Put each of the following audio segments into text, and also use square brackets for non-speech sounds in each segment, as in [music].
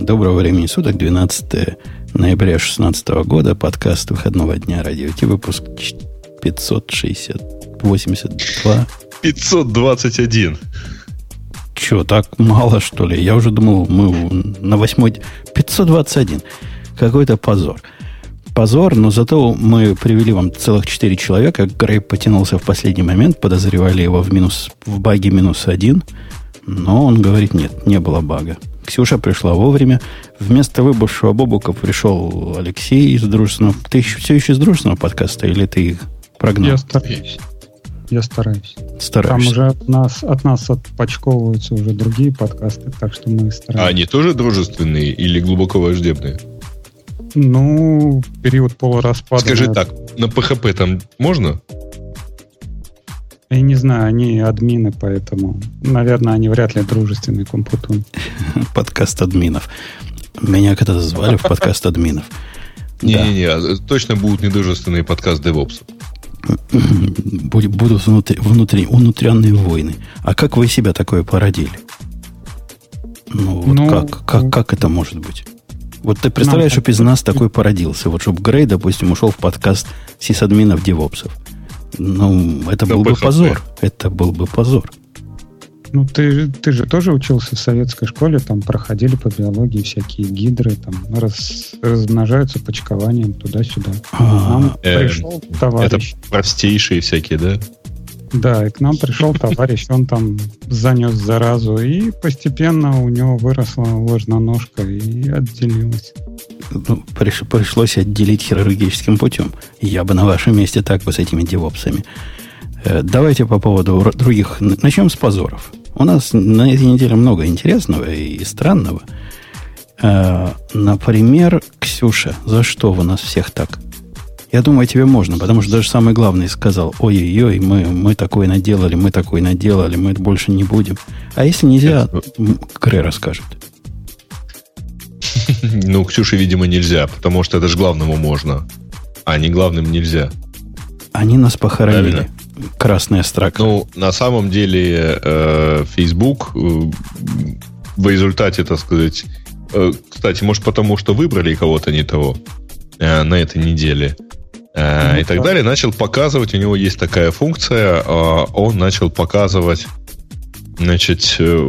Доброго времени суток, 12 ноября 2016 года, подкаст выходного дня радио Ти, выпуск 560, 82. 521. Че, так мало, что ли? Я уже думал, мы на восьмой... 521. Какой-то позор. Позор, но зато мы привели вам целых четыре человека. Грей потянулся в последний момент, подозревали его в, минус, в баге минус один. Но он говорит, нет, не было бага. Ксюша пришла вовремя. Вместо выбывшего Бобука пришел Алексей из дружественного... Ты еще, все еще из дружественного подкаста или ты их прогнал? Я стараюсь. Я стараюсь. Стараешься. Там уже от нас, от нас отпочковываются уже другие подкасты, так что мы стараемся. А они тоже дружественные или глубоко враждебные? Ну, период полураспада. Скажи так, на PHP там можно? Я не знаю, они админы, поэтому, наверное, они вряд ли дружественные компутун. [laughs] Подкаст админов. Меня когда-то звали в подкаст админов. Не-не-не, точно будут недружественные подкаст DevOps. [laughs] Будут внутри, внутри, внутренние войны. А как вы себя такое породили? Ну, вот Ну, как, как, как это может быть? Вот ты представляешь, Нам чтобы из нас такой породился. Вот чтобы Грей, допустим, ушел в подкаст сисадминов девопсов. Ну, это был бы позор. Это был бы позор. Ну, ты, ты же тоже учился в советской школе, там проходили по биологии всякие гидры, там раз, размножаются почкованием туда-сюда. А, нам Э, пришел Это товарищ. простейшие всякие, да? Да, и к нам пришел товарищ, он там занес заразу, и постепенно у него выросла ложноножка и отделилась. ну, приш- пришлось отделить хирургическим путем. Я бы на вашем месте так бы с этими девопсами. Э, Давайте по поводу других. Начнем с позоров. У нас на этой неделе много интересного и странного. Э, Например, Ксюша, за что вы нас всех так? Я думаю, тебе можно, потому что даже самый главный сказал, ой-ой-ой, мы, мы такое наделали, мы такое наделали, мы это больше не будем. А если нельзя, Грей расскажет. [laughs] Ну, Ксюше, видимо, нельзя, потому что это же главному можно. А не главным нельзя. Они нас похоронили. Правильно. Красная строка. Ну, на самом деле, э, Facebook э, в результате, так сказать, э, кстати, может потому, что выбрали кого-то не того э, на этой неделе э, и так да. далее, начал показывать, у него есть такая функция, э, он начал показывать, значит, э,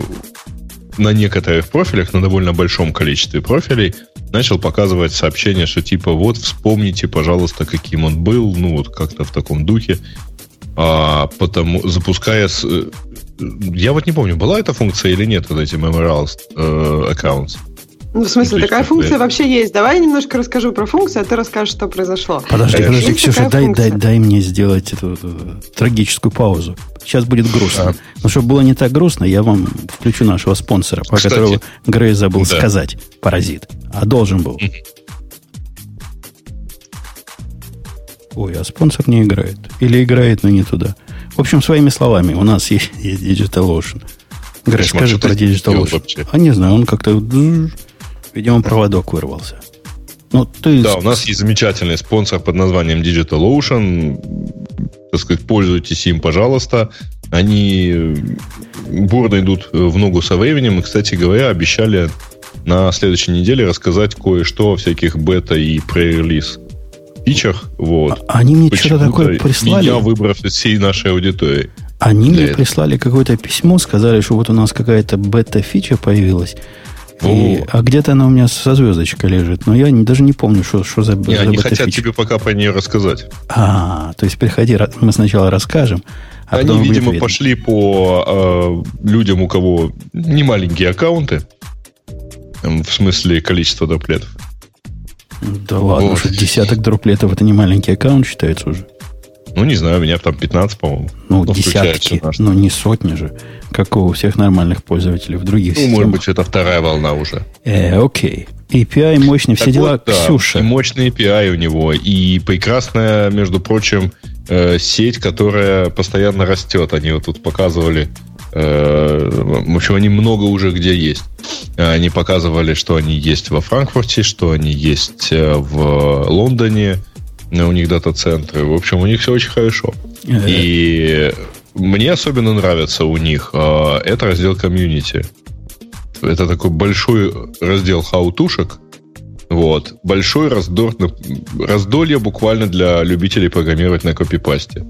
на некоторых профилях, на довольно большом количестве профилей, начал показывать сообщение, что типа вот вспомните, пожалуйста, каким он был, ну вот как-то в таком духе, а, потому запуская с, я вот не помню, была эта функция или нет, вот эти memorial э, accounts. Ну, в смысле, Ну, есть, такая функция вообще есть. Давай я немножко расскажу про функцию, а ты расскажешь, что произошло. Подожди, Конечно. подожди, Есть Ксюша, дай, дай, функция. дай мне сделать эту э, трагическую паузу. Сейчас будет грустно. А. Но чтобы было не так грустно, я вам включу нашего спонсора, по Кстати. которому Грей забыл Да. сказать. Паразит. А должен был. Ой, а спонсор не играет. Или играет, но не туда. В общем, своими словами, у нас есть, есть DigitalOcean. Грей, скажи про DigitalOcean. А не знаю, он как-то... Видимо, проводок вырвался. Ну, ты... Да, у нас есть замечательный спонсор под названием DigitalOcean. Так сказать, пользуйтесь им, пожалуйста. Они э, бурно идут в ногу со временем. И, кстати говоря, обещали на следующей неделе рассказать кое-что о всяких бета и пререлиз фичах. Вот. А Они мне что-то такое прислали. Меня выбрав из всей нашей аудитории. Они мне этого. прислали какое-то письмо, сказали, что вот у нас какая-то бета-фича появилась. И- О. а где-то она у меня со звездочкой лежит. Но я не- даже не помню, что, что за, Не, за они хотят бета-фича. тебе пока про нее рассказать. А, то есть приходи, мы сначала расскажем, а Они, видимо, видно. пошли по э, людям, у кого не маленькие аккаунты. В смысле количество доплетов. Да ладно, Вот. десяток дроплетов это не маленький аккаунт считается уже. Ну, не знаю, у меня там 15, по-моему. Ну, Ну, включая десятки, но не сотни же, как у всех нормальных пользователей в других Ну, может системах. быть, это вторая волна уже. Э, окей. API мощный, все Так дела. вот, да, Ксюша. и мощный API у него, и прекрасная, между прочим, э, сеть, которая постоянно растет. Они вот тут показывали, э, в общем, они много уже где есть. Э, Они показывали, что они есть во Франкфурте, что они есть э, в Лондоне, у них дата-центры. В общем, у них все очень хорошо. Э, И мне особенно нравится у них э, это раздел комьюнити. Это такой большой раздел хаутушек. Вот. Большой раздор, раздолье буквально для любителей программировать на копипасте.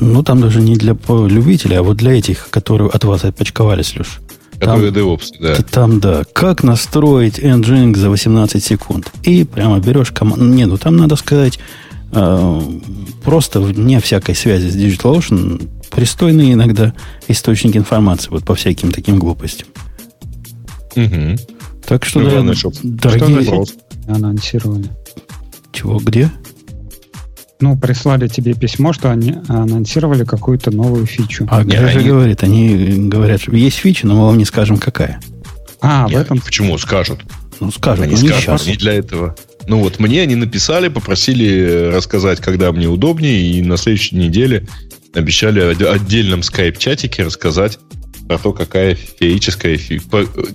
Ну, там даже не для любителей, а вот для этих, которые от вас отпочковались, Леш. Которые DevOps, да. Там, да. Как настроить Nginx за 18 секунд. И прямо берешь команду. Не, ну там надо сказать, э, просто вне всякой связи с DigitalOcean пристойные иногда источники информации вот по всяким таким глупостям. Угу. Так что, ну, да, что дорогие... Что анонсировали? Чего, где? Ну, прислали тебе письмо, что они анонсировали какую-то новую фичу. А где же они... говорит? Они говорят, что есть фича, но мы вам не скажем, какая. А, Нет, в этом... Почему? Скажут. Ну, скажут. Они ну, скажут, не для этого. Ну, вот мне они написали, попросили рассказать, когда мне удобнее, и на следующей неделе обещали в отдельном скайп-чатике рассказать про то, какая феическая фи...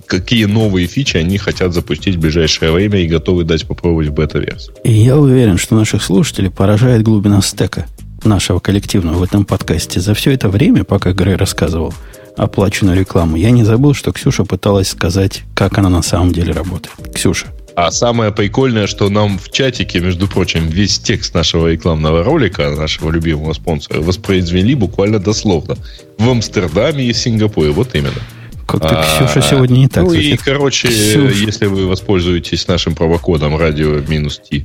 какие новые фичи они хотят запустить в ближайшее время и готовы дать попробовать бета-версии. И я уверен, что наших слушателей поражает глубина стека нашего коллективного в этом подкасте. За все это время, пока Грей рассказывал оплаченную рекламу, я не забыл, что Ксюша пыталась сказать, как она на самом деле работает. Ксюша. А самое прикольное, что нам в чатике, между прочим, весь текст нашего рекламного ролика, нашего любимого спонсора, воспроизвели буквально дословно. В Амстердаме и Сингапуре. Вот именно. Как-то Ксюша а, сегодня не так. Ну и, короче, Ксюша. если вы воспользуетесь нашим промокодом радио минус T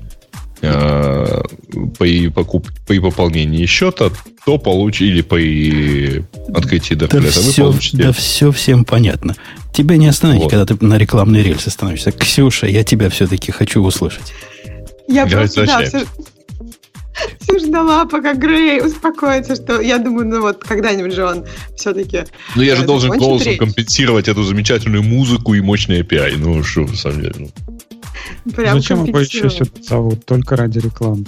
э, при, покуп, при пополнении счета, то получите, или при открытии дефлета, да вы все, получите... Да все всем понятно. Тебя не остановить, вот. когда ты на рекламной рельсе становишься. Ксюша, я тебя все-таки хочу услышать. Я просто, да, все, все ждала, пока Грей успокоится, что я думаю, ну вот когда-нибудь же он все-таки... Ну я же э, должен голосом речь. компенсировать эту замечательную музыку и мощный API. Ну что, в самом деле. Ну. [laughs] Прям Зачем его еще сюда зовут? Только ради рекламы.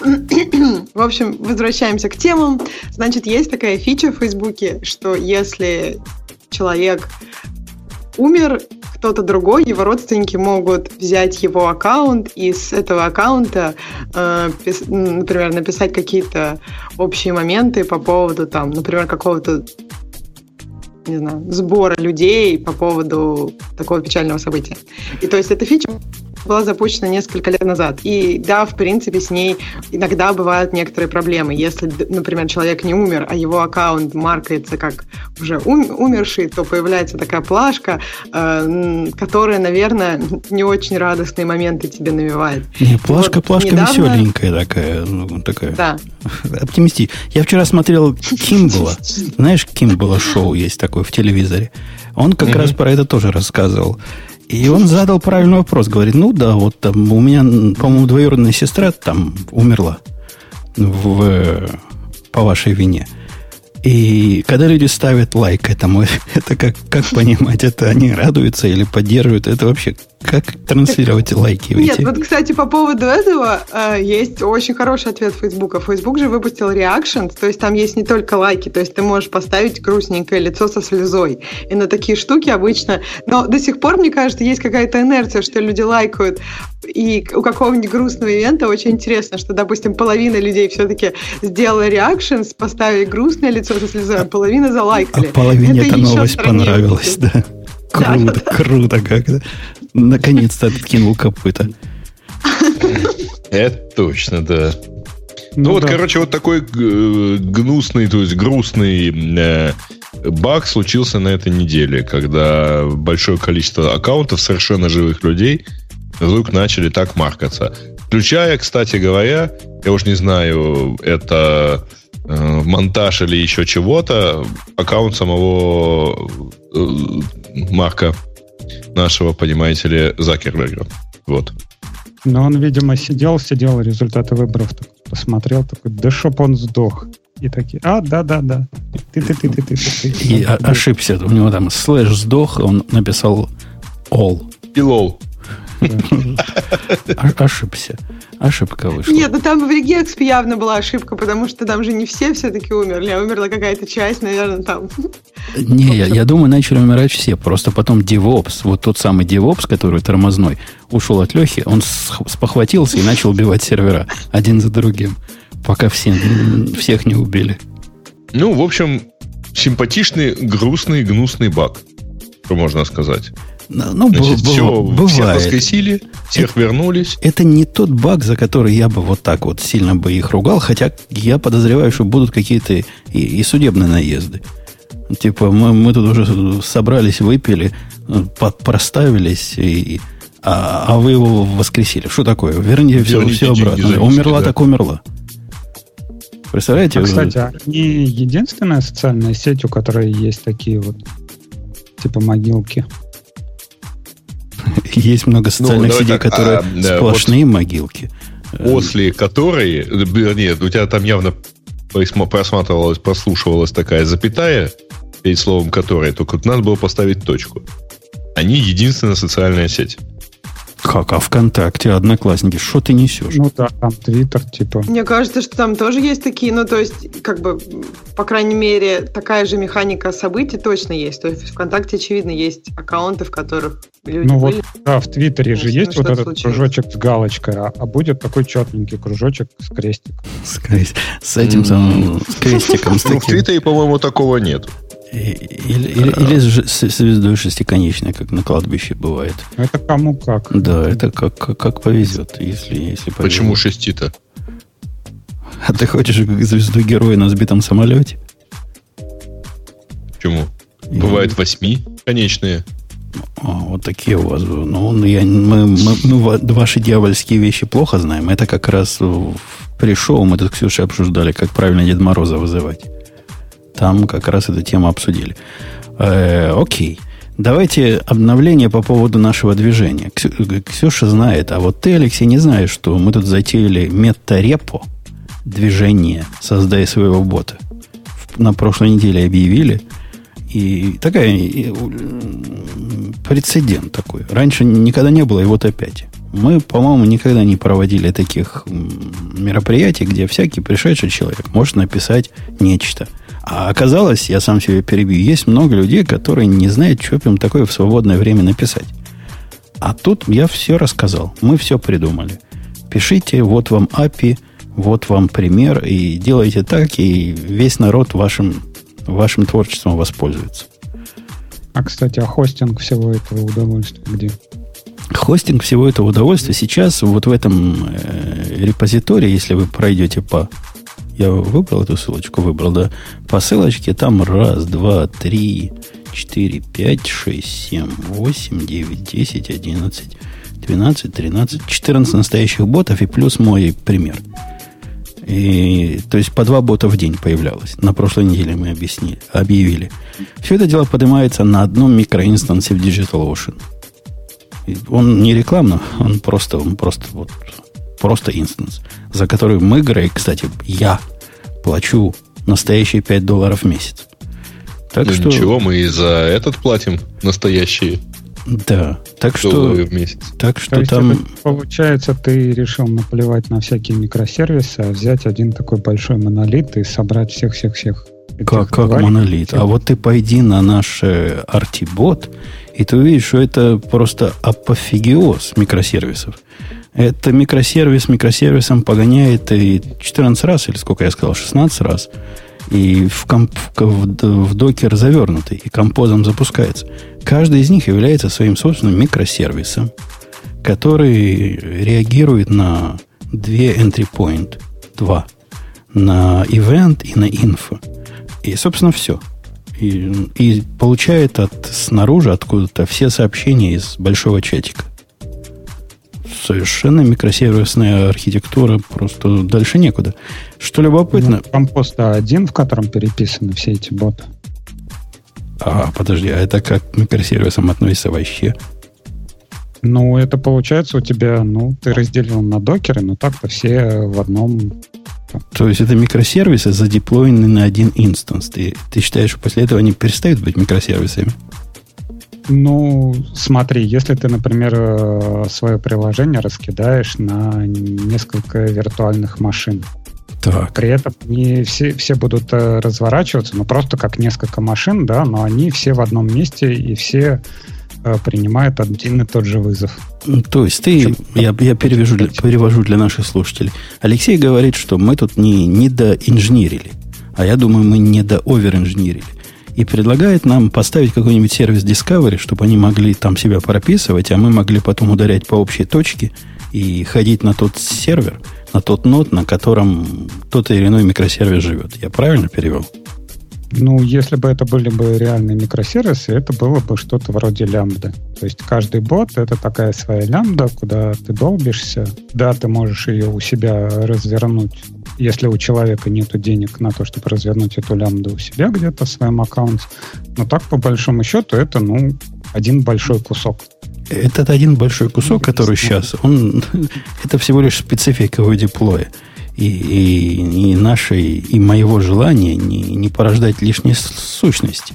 В общем, возвращаемся к темам. Значит, есть такая фича в Фейсбуке, что если человек умер, кто-то другой, его родственники могут взять его аккаунт и с этого аккаунта, э, пис, например, написать какие-то общие моменты по поводу, там, например, какого-то не знаю, сбора людей по поводу такого печального события. И то есть эта фича была запущена несколько лет назад. И да, в принципе, с ней иногда бывают некоторые проблемы. Если, например, человек не умер, а его аккаунт маркается как уже ум- умерший, то появляется такая плашка, э, которая, наверное, не очень радостные моменты тебе навевает. Не, плашка, вот плашка недавно... веселенькая такая. Ну, такая. Да. Оптимисти. Я вчера смотрел Кимбала. [laughs] Знаешь, Кимбала шоу есть такое в телевизоре. Он как mm-hmm. раз про это тоже рассказывал. И он задал правильный вопрос. Говорит, ну да, вот там у меня, по-моему, двоюродная сестра там умерла в, по вашей вине. И когда люди ставят лайк этому, [laughs] это как, как понимать, это они радуются или поддерживают? Это вообще как транслировать лайки? Нет, вот, кстати, по поводу этого э, есть очень хороший ответ Фейсбука. Фейсбук же выпустил Reactions, то есть там есть не только лайки, то есть ты можешь поставить грустненькое лицо со слезой. И на такие штуки обычно... Но до сих пор, мне кажется, есть какая-то инерция, что люди лайкают. И у какого-нибудь грустного ивента очень интересно, что, допустим, половина людей все-таки сделала Reactions, поставили грустное лицо со слезой, а половина залайкали. А половине эта новость понравилась, да. Круто, круто как-то. Наконец-то откинул копыта. Это точно, да. Ну, ну вот, да. короче, вот такой э, гнусный, то есть грустный э, баг случился на этой неделе, когда большое количество аккаунтов совершенно живых людей вдруг начали так маркаться. Включая, кстати говоря, я уж не знаю, это э, монтаж или еще чего-то, аккаунт самого э, Марка нашего, понимаете ли, Закерберга. Вот. Но он, видимо, сидел, сидел, результаты выборов так, посмотрел, такой, да чтоб он сдох. И такие, а, да-да-да. Ты, ты, ты, ты, ты, ты. И ошибся. У него там слэш сдох, он написал all. И лол. [laughs] Ошибся. Ошибка вышла. Нет, ну там в Регексп явно была ошибка, потому что там же не все все-таки умерли, а умерла какая-то часть, наверное, там. Не, я, я думаю, начали умирать все. Просто потом DevOps, вот тот самый DevOps, который тормозной, ушел от Лехи, он спохватился и начал убивать сервера один за другим, пока все, всех не убили. Ну, в общем, симпатичный, грустный, гнусный баг, что можно сказать. Ну, Значит, б- все, бывает. всех воскресили, всех это, вернулись. Это не тот баг, за который я бы вот так вот сильно бы их ругал, хотя я подозреваю, что будут какие-то и, и судебные наезды. Типа, мы, мы тут уже собрались, выпили, проставились, и, а, а вы его воскресили. Что такое? Верните, все, все обратно. Заметили, умерла да. так умерла. Представляете? А, кстати, а не единственная социальная сеть, у которой есть такие вот типа могилки. Есть много социальных ну, сетей, так, которые а, сплошные вот могилки. После которой, нет, у тебя там явно просматривалась, прослушивалась такая запятая перед словом «которая», только надо было поставить точку. Они единственная социальная сеть. Как? А ВКонтакте, Одноклассники, что ты несешь? Ну да, там Твиттер, типа. Мне кажется, что там тоже есть такие, ну то есть, как бы, по крайней мере, такая же механика событий точно есть. То есть в ВКонтакте, очевидно, есть аккаунты, в которых люди Ну были. вот, да, в Твиттере же есть вот этот случилось. кружочек с галочкой, а, а будет такой четненький кружочек с крестиком. С, крест... с этим самым, с крестиком. Ну, в Твиттере, по-моему, такого нет. Или, или, или с звездой шестиконечной, как на кладбище бывает. Это кому как. Да, это как, как, как повезет, если, если повезет. Почему шести-то? А ты хочешь звезду героя на сбитом самолете? Почему? И... Бывают восьми конечные. О, вот такие у вас. Ну, я, мы, мы, мы ваши дьявольские вещи плохо знаем. Это как раз при шоу мы тут Ксюша обсуждали, как правильно Дед Мороза вызывать. Там как раз эту тему обсудили. Э, окей. Давайте обновление по поводу нашего движения. Ксюша знает, а вот ты, Алексей, не знаешь, что мы тут затеяли мета-репо движение «Создай своего бота». На прошлой неделе объявили. И такая и, прецедент такой. Раньше никогда не было, и вот опять. Мы, по-моему, никогда не проводили таких мероприятий, где всякий пришедший человек может написать нечто – а оказалось, я сам себе перебью, есть много людей, которые не знают, что им такое в свободное время написать. А тут я все рассказал. Мы все придумали. Пишите, вот вам API, вот вам пример, и делайте так, и весь народ вашим, вашим творчеством воспользуется. А, кстати, а хостинг всего этого удовольствия где? Хостинг всего этого удовольствия сейчас вот в этом э, репозитории, если вы пройдете по я выбрал эту ссылочку, выбрал, да. По ссылочке там раз, два, три, четыре, пять, шесть, семь, восемь, девять, десять, одиннадцать, двенадцать, тринадцать, четырнадцать настоящих ботов и плюс мой пример. И, то есть по два бота в день появлялось. На прошлой неделе мы объяснили, объявили. Все это дело поднимается на одном микроинстансе в DigitalOcean. Он не рекламно, он просто, он просто вот просто инстанс, за который мы, Грей, кстати, я плачу настоящие 5 долларов в месяц. Так ну, что... Ничего, мы и за этот платим настоящие. Да, так что... в месяц. Так что То там... Это, получается, ты решил наплевать на всякие микросервисы, а взять один такой большой монолит и собрать всех-всех-всех. Как, как монолит? А вот ты пойди на наш э, RT-бот, и ты увидишь, что это просто апофигеоз микросервисов. Это микросервис микросервисом погоняет и 14 раз, или сколько я сказал, 16 раз. И в, комп, в, в докер завернутый, и композом запускается. Каждый из них является своим собственным микросервисом, который реагирует на две entry point, два, на event и на info. И, собственно, все. И, и получает от снаружи откуда-то все сообщения из большого чатика совершенно микросервисная архитектура, просто дальше некуда. Что любопытно... Ну, компост один, в котором переписаны все эти боты. А, подожди, а это как к микросервисам относится вообще? Ну, это получается у тебя, ну, ты разделил на докеры, но так-то все в одном... То есть это микросервисы задеплоены на один инстанс. Ты, ты считаешь, что после этого они перестают быть микросервисами? Ну, смотри, если ты, например, э, свое приложение раскидаешь на несколько виртуальных машин, так. При этом не все, все будут э, разворачиваться, ну просто как несколько машин, да, но они все в одном месте и все э, принимают один и тот же вызов. То есть ты, я, я перевяжу для, перевожу для наших слушателей. Алексей говорит, что мы тут не, не доинженерили, а я думаю, мы не до оверинженерили. И предлагает нам поставить какой-нибудь сервис Discovery, чтобы они могли там себя прописывать, а мы могли потом ударять по общей точке и ходить на тот сервер, на тот нод, на котором тот или иной микросервис живет. Я правильно перевел? Ну, если бы это были бы реальные микросервисы, это было бы что-то вроде лямбда. То есть каждый бот — это такая своя лямбда, куда ты долбишься. Да, ты можешь ее у себя развернуть, если у человека нет денег на то, чтобы развернуть эту лямбду у себя где-то в своем аккаунте. Но так, по большому счету, это, ну, один большой кусок. Этот один большой кусок, который сейчас, он, [laughs] это всего лишь специфика его деплоя и, и, и нашей, и моего желания не, не порождать лишней сущности.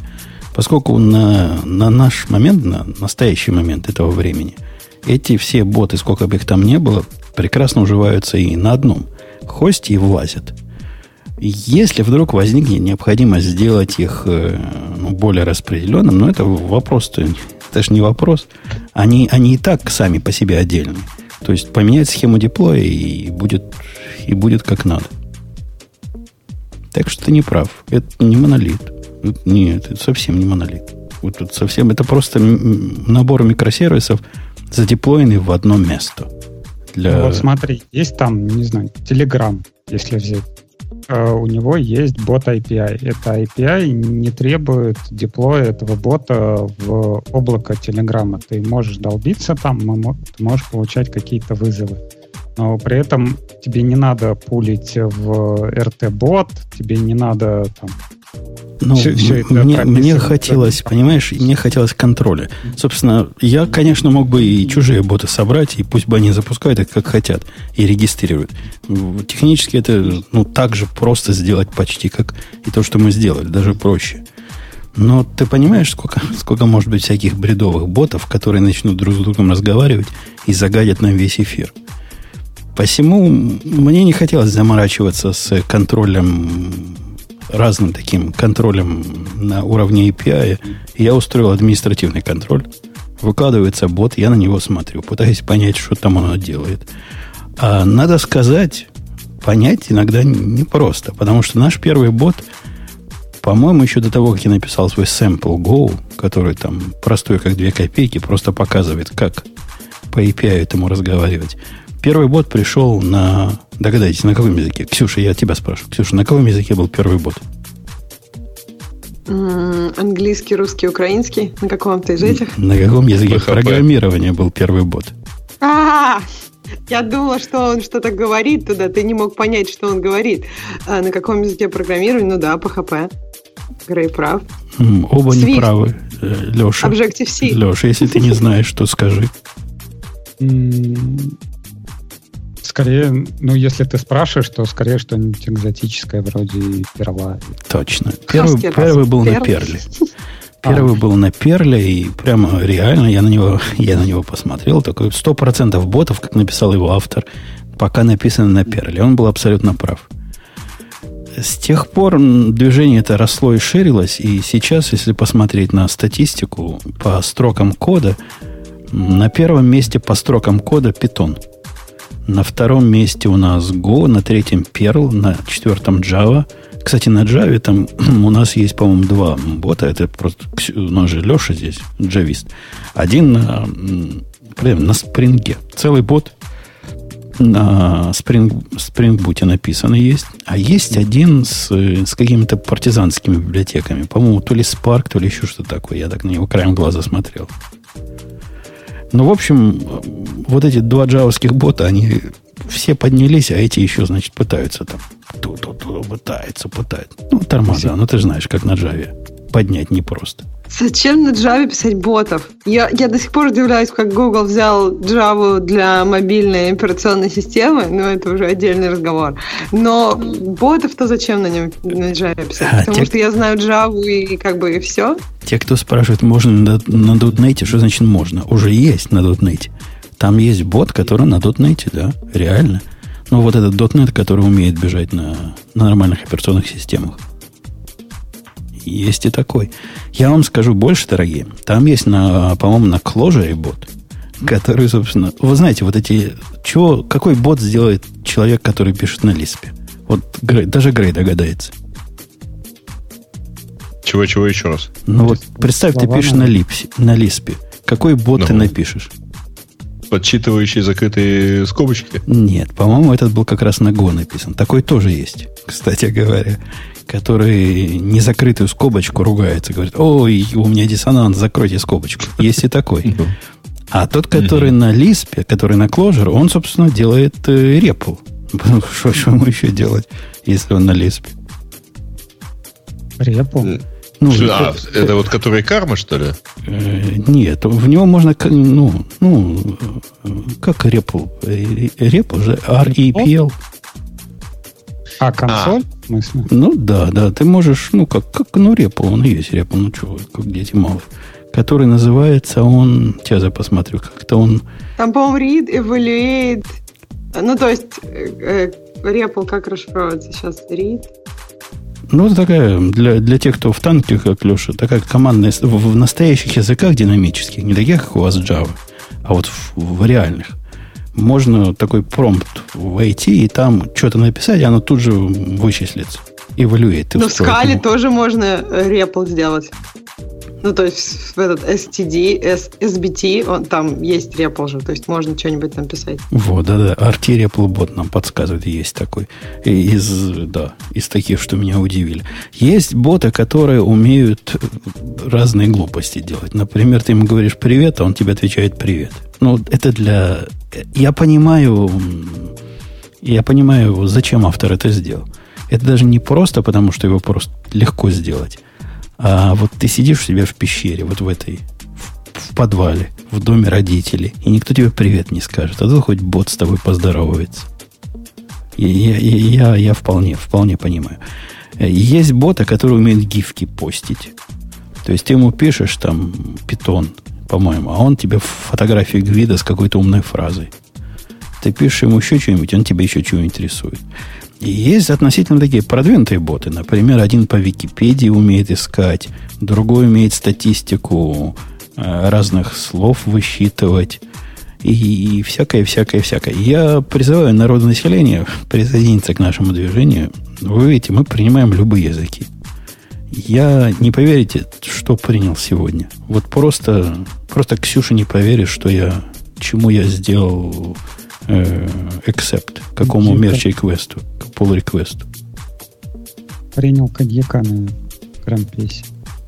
Поскольку на, на наш момент, на настоящий момент этого времени, эти все боты, сколько бы их там не было, прекрасно уживаются и на одном хосте и влазят. Если вдруг возникнет необходимость сделать их э, ну, более распределенным, но ну, это вопрос, это же не вопрос. Они, они и так сами по себе отдельные. То есть поменять схему деплоя и будет и будет как надо. Так что ты не прав. Это не монолит. Нет, это совсем не монолит. Вот тут совсем это просто набор микросервисов, задеплоенный в одно место. Для... Ну вот смотри, есть там, не знаю, Telegram, если взять. Uh, у него есть бот API. Это API не требует деплоя этого бота в облако Телеграма. Ты можешь долбиться там, ты можешь получать какие-то вызовы но при этом тебе не надо пулить в RT-бот, тебе не надо там ну, все, все это мне, мне хотелось, понимаешь, мне хотелось контроля. Собственно, я, конечно, мог бы и чужие боты собрать, и пусть бы они запускают их как хотят, и регистрируют. Технически это ну, так же просто сделать почти, как и то, что мы сделали, даже проще. Но ты понимаешь, сколько, сколько может быть всяких бредовых ботов, которые начнут друг с другом разговаривать и загадят нам весь эфир. Посему мне не хотелось заморачиваться с контролем, разным таким контролем на уровне API. Я устроил административный контроль. Выкладывается бот, я на него смотрю, пытаюсь понять, что там оно делает. А надо сказать, понять иногда непросто, потому что наш первый бот, по-моему, еще до того, как я написал свой sample Go, который там простой, как две копейки, просто показывает, как по API этому разговаривать. Первый бот пришел на... Догадайтесь, на каком языке? Ксюша, я тебя спрашиваю. Ксюша, на каком языке был первый бот? Английский, русский, украинский. На каком-то из этих? На каком языке PHP. программирования был первый бот? А, я думала, что он что-то говорит туда. Ты не мог понять, что он говорит. А на каком языке программирования? Ну да, PHP. Грей прав. Оба Swift. не правы, Леша. Objective-C. Леша, если ты не знаешь, что скажи. Скорее, ну, если ты спрашиваешь, то скорее что-нибудь экзотическое, вроде перла. Точно. Первый, первый был Перл. на перле. [laughs] Первый а. был на перле, и прямо реально я на него, [laughs] я на него посмотрел. Такой сто процентов ботов, как написал его автор, пока написано на перле. Он был абсолютно прав. С тех пор движение это росло и ширилось, и сейчас, если посмотреть на статистику по строкам кода, на первом месте по строкам кода Python – на втором месте у нас Go, на третьем Perl, на четвертом Java. Кстати, на Java там [clears throat] у нас есть, по-моему, два бота. Это просто у нас же Леша здесь, джавист. Один на, на Spring. Целый бот на Spring, Spring Boot написано есть. А есть один с, с какими-то партизанскими библиотеками. По-моему, то ли Spark, то ли еще что-то такое. Я так на него краем глаза смотрел. Ну, в общем, вот эти два джавовских бота, они все поднялись, а эти еще, значит, пытаются там. Ту-ту-ту, пытаются, пытаются. Ну, тормоза, ну ты знаешь, как на Java. Поднять непросто. Зачем на Java писать ботов? Я, я до сих пор удивляюсь, как Google взял Java для мобильной операционной системы, но это уже отдельный разговор. Но ботов-то зачем на нем на Java писать? А, Потому те... что я знаю Java и как бы и все. Те, кто спрашивает, можно на, на .NET, что значит можно? Уже есть на .NET. Там есть бот, который на .NET, да, реально. Ну, вот этот .NET, который умеет бежать на, на нормальных операционных системах. Есть и такой. Я вам скажу больше, дорогие. Там есть, на, по-моему, на Clojure бот, который, собственно... Вы знаете, вот эти... Чего, какой бот сделает человек, который пишет на Лиспе? Вот Грей, даже Грей догадается. Чего-чего еще раз? Ну вот представь, ты пишешь на, липсе, на лиспе. Какой бот ну, ты напишешь? Подсчитывающий закрытые скобочки? Нет, по-моему, этот был как раз на Go написан. Такой тоже есть, кстати говоря. Который незакрытую скобочку ругается. Говорит, ой, у меня диссонанс, закройте скобочку. Есть и такой. Ну. А тот, который на Лиспе, который на Clojure, он, собственно, делает э, репл. [laughs] Что, ему еще делать, если он на Лиспе? Репл? Ну, а, это, это вот который карма, что ли? Э, нет, в него можно, ну, ну, как репл? Репл же, REPL. А, консоль? Смысле? Ну, да, да, ты можешь, ну, как, как ну, репл, он и есть репл, ну, что, как дети малые. Который называется, он, сейчас я посмотрю, как-то он... Там, по-моему, read, evaluate, ну, то есть, э, REPL как расшифровывается сейчас? Read? Ну, это такая, для, для тех, кто в танке, как Леша, такая командная, в, в настоящих языках динамических, не таких, как у вас Java, а вот в, в реальных. Можно такой промпт войти и там что-то написать, и оно тут же вычислится. Эвалюет. Но в скале тоже можно REPL сделать. Ну, то есть в этот STD, S, SBT, он, там есть REPL же, то есть можно что-нибудь написать. Вот, да-да, RT REPL бот нам подсказывает, есть такой. Из, да, из таких, что меня удивили. Есть боты, которые умеют разные глупости делать. Например, ты ему говоришь «привет», а он тебе отвечает «привет». Ну, это для... Я понимаю, я понимаю, зачем автор это сделал. Это даже не просто потому, что его просто легко сделать. А вот ты сидишь у себя в пещере, вот в этой, в, в подвале, в доме родителей, и никто тебе привет не скажет, а тут хоть бот с тобой поздоровается. Я, я, я, я вполне, вполне понимаю. Есть боты, которые умеют гифки постить. То есть ты ему пишешь там питон, по-моему, а он тебе фотографию гвида с какой-то умной фразой. Ты пишешь ему еще что-нибудь, он тебе еще чего-нибудь рисует. И есть относительно такие продвинутые боты. Например, один по Википедии умеет искать, другой умеет статистику э, разных слов высчитывать и, всякое, всякое, всякое. Я призываю народонаселение присоединиться к нашему движению. Вы видите, мы принимаем любые языки. Я не поверите, что принял сегодня. Вот просто, просто Ксюша не поверит, что я, чему я сделал э, accept, какому мерчей квесту, pull реквесту Принял коньяка на грампесе.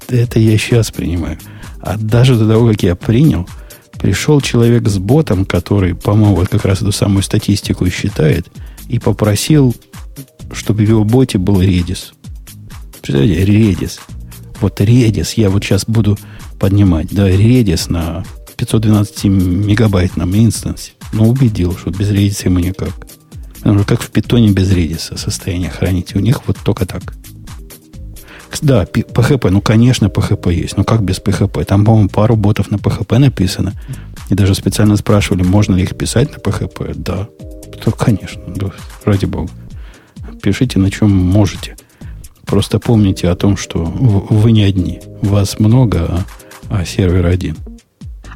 Это я сейчас принимаю. А даже до того, как я принял, пришел человек с ботом, который, по-моему, вот как раз эту самую статистику считает, и попросил, чтобы в его боте был Redis. Представляете, Redis. Вот Redis я вот сейчас буду поднимать. Да, Redis на 512 мегабайтном инстансе. Но убедил, что без Redis ему никак. Потому что как в питоне без Redis состояние хранить. У них вот только так. Да, PHP, ну, конечно, PHP есть. Но как без PHP? Там, по-моему, пару ботов на PHP написано. И даже специально спрашивали, можно ли их писать на PHP. Да. То, конечно, да, ради бога. Пишите на чем можете. Просто помните о том, что вы не одни. Вас много, а, а сервер один.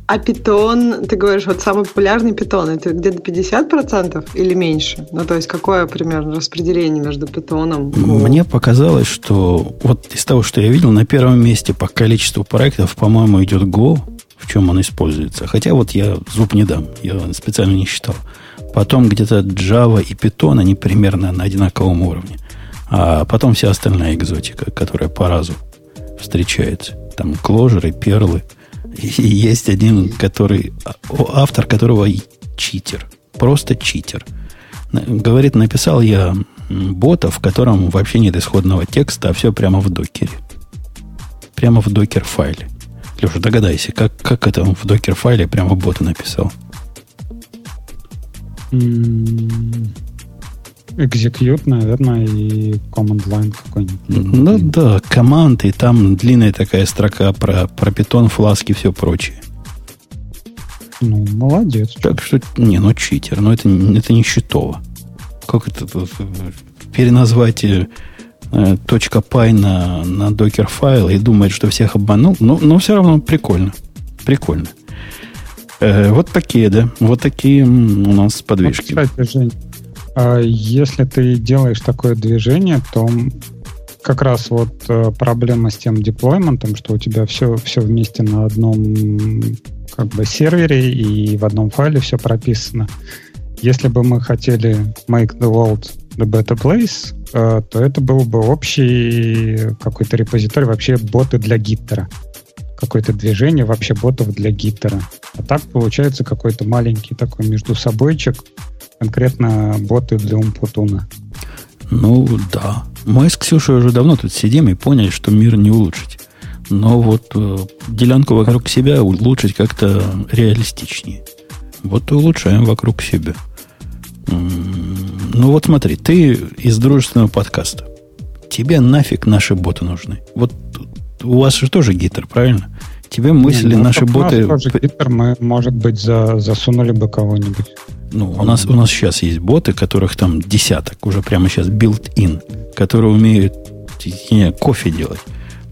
А питон, ты говоришь, вот самый популярный питон, это где-то 50% или меньше? Ну, то есть, какое примерно распределение между питоном? Мне показалось, что вот из того, что я видел, на первом месте по количеству проектов, по-моему, идет Go, в чем он используется. Хотя вот я зуб не дам, я специально не считал. Потом где-то Java и Python, они примерно на одинаковом уровне. А потом вся остальная экзотика, которая по разу встречается. Там кложеры, перлы – и есть один, который, автор которого читер. Просто читер. Говорит, написал я бота, в котором вообще нет исходного текста, а все прямо в докере. Прямо в докер-файле. Леша, догадайся, как, как это он в докер-файле прямо бота написал? Execute, наверное, и command line какой-нибудь. Ну да, команд, и там длинная такая строка про, про питон, фласки и все прочее. Ну, молодец. Так что, не, ну читер, но это, это не счетово. Как это переназвать э, точка .py на, на докер файл и думать, что всех обманул, но, но все равно прикольно. Прикольно. Э, вот такие, да, вот такие у нас подвижки. Ну, кстати, Жень, если ты делаешь такое движение, то как раз вот э, проблема с тем деплойментом, что у тебя все, все вместе на одном как бы сервере и в одном файле все прописано. Если бы мы хотели make the world the better place, э, то это был бы общий какой-то репозиторий, вообще боты для гиттера. Какое-то движение вообще ботов для гиттера. А так получается какой-то маленький такой между собойчик, конкретно боты для Умпутуна. Ну, да. Мы с Ксюшей уже давно тут сидим и поняли, что мир не улучшить. Но вот э, делянку вокруг себя улучшить как-то реалистичнее. Вот и улучшаем вокруг себя. Ну вот смотри, ты из дружественного подкаста. Тебе нафиг наши боты нужны. Вот у вас же тоже гитар, правильно? Тебе мысли, ну, наши боты... У нас тоже гитар, мы, может быть, за, засунули бы кого-нибудь. Ну, у нас, у нас сейчас есть боты, которых там десяток, уже прямо сейчас built-in, которые умеют не, кофе делать,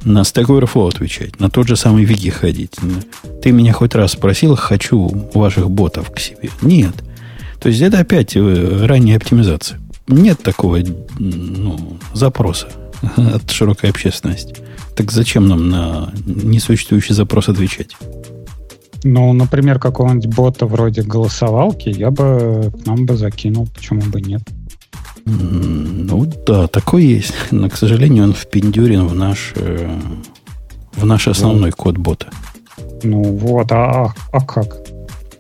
на Stack Overflow отвечать, на тот же самый Вики ходить. Ты меня хоть раз спросил, хочу ваших ботов к себе? Нет. То есть это опять э, ранняя оптимизация. Нет такого ну, запроса [laughs] от широкой общественности. Так зачем нам на несуществующий запрос отвечать? Ну, например, какого-нибудь бота вроде голосовалки я бы к нам бы закинул, почему бы нет. Ну да, такой есть. Но, к сожалению, он впендюрен в наш, э, в наш основной код бота. Ну вот, а, а, а как?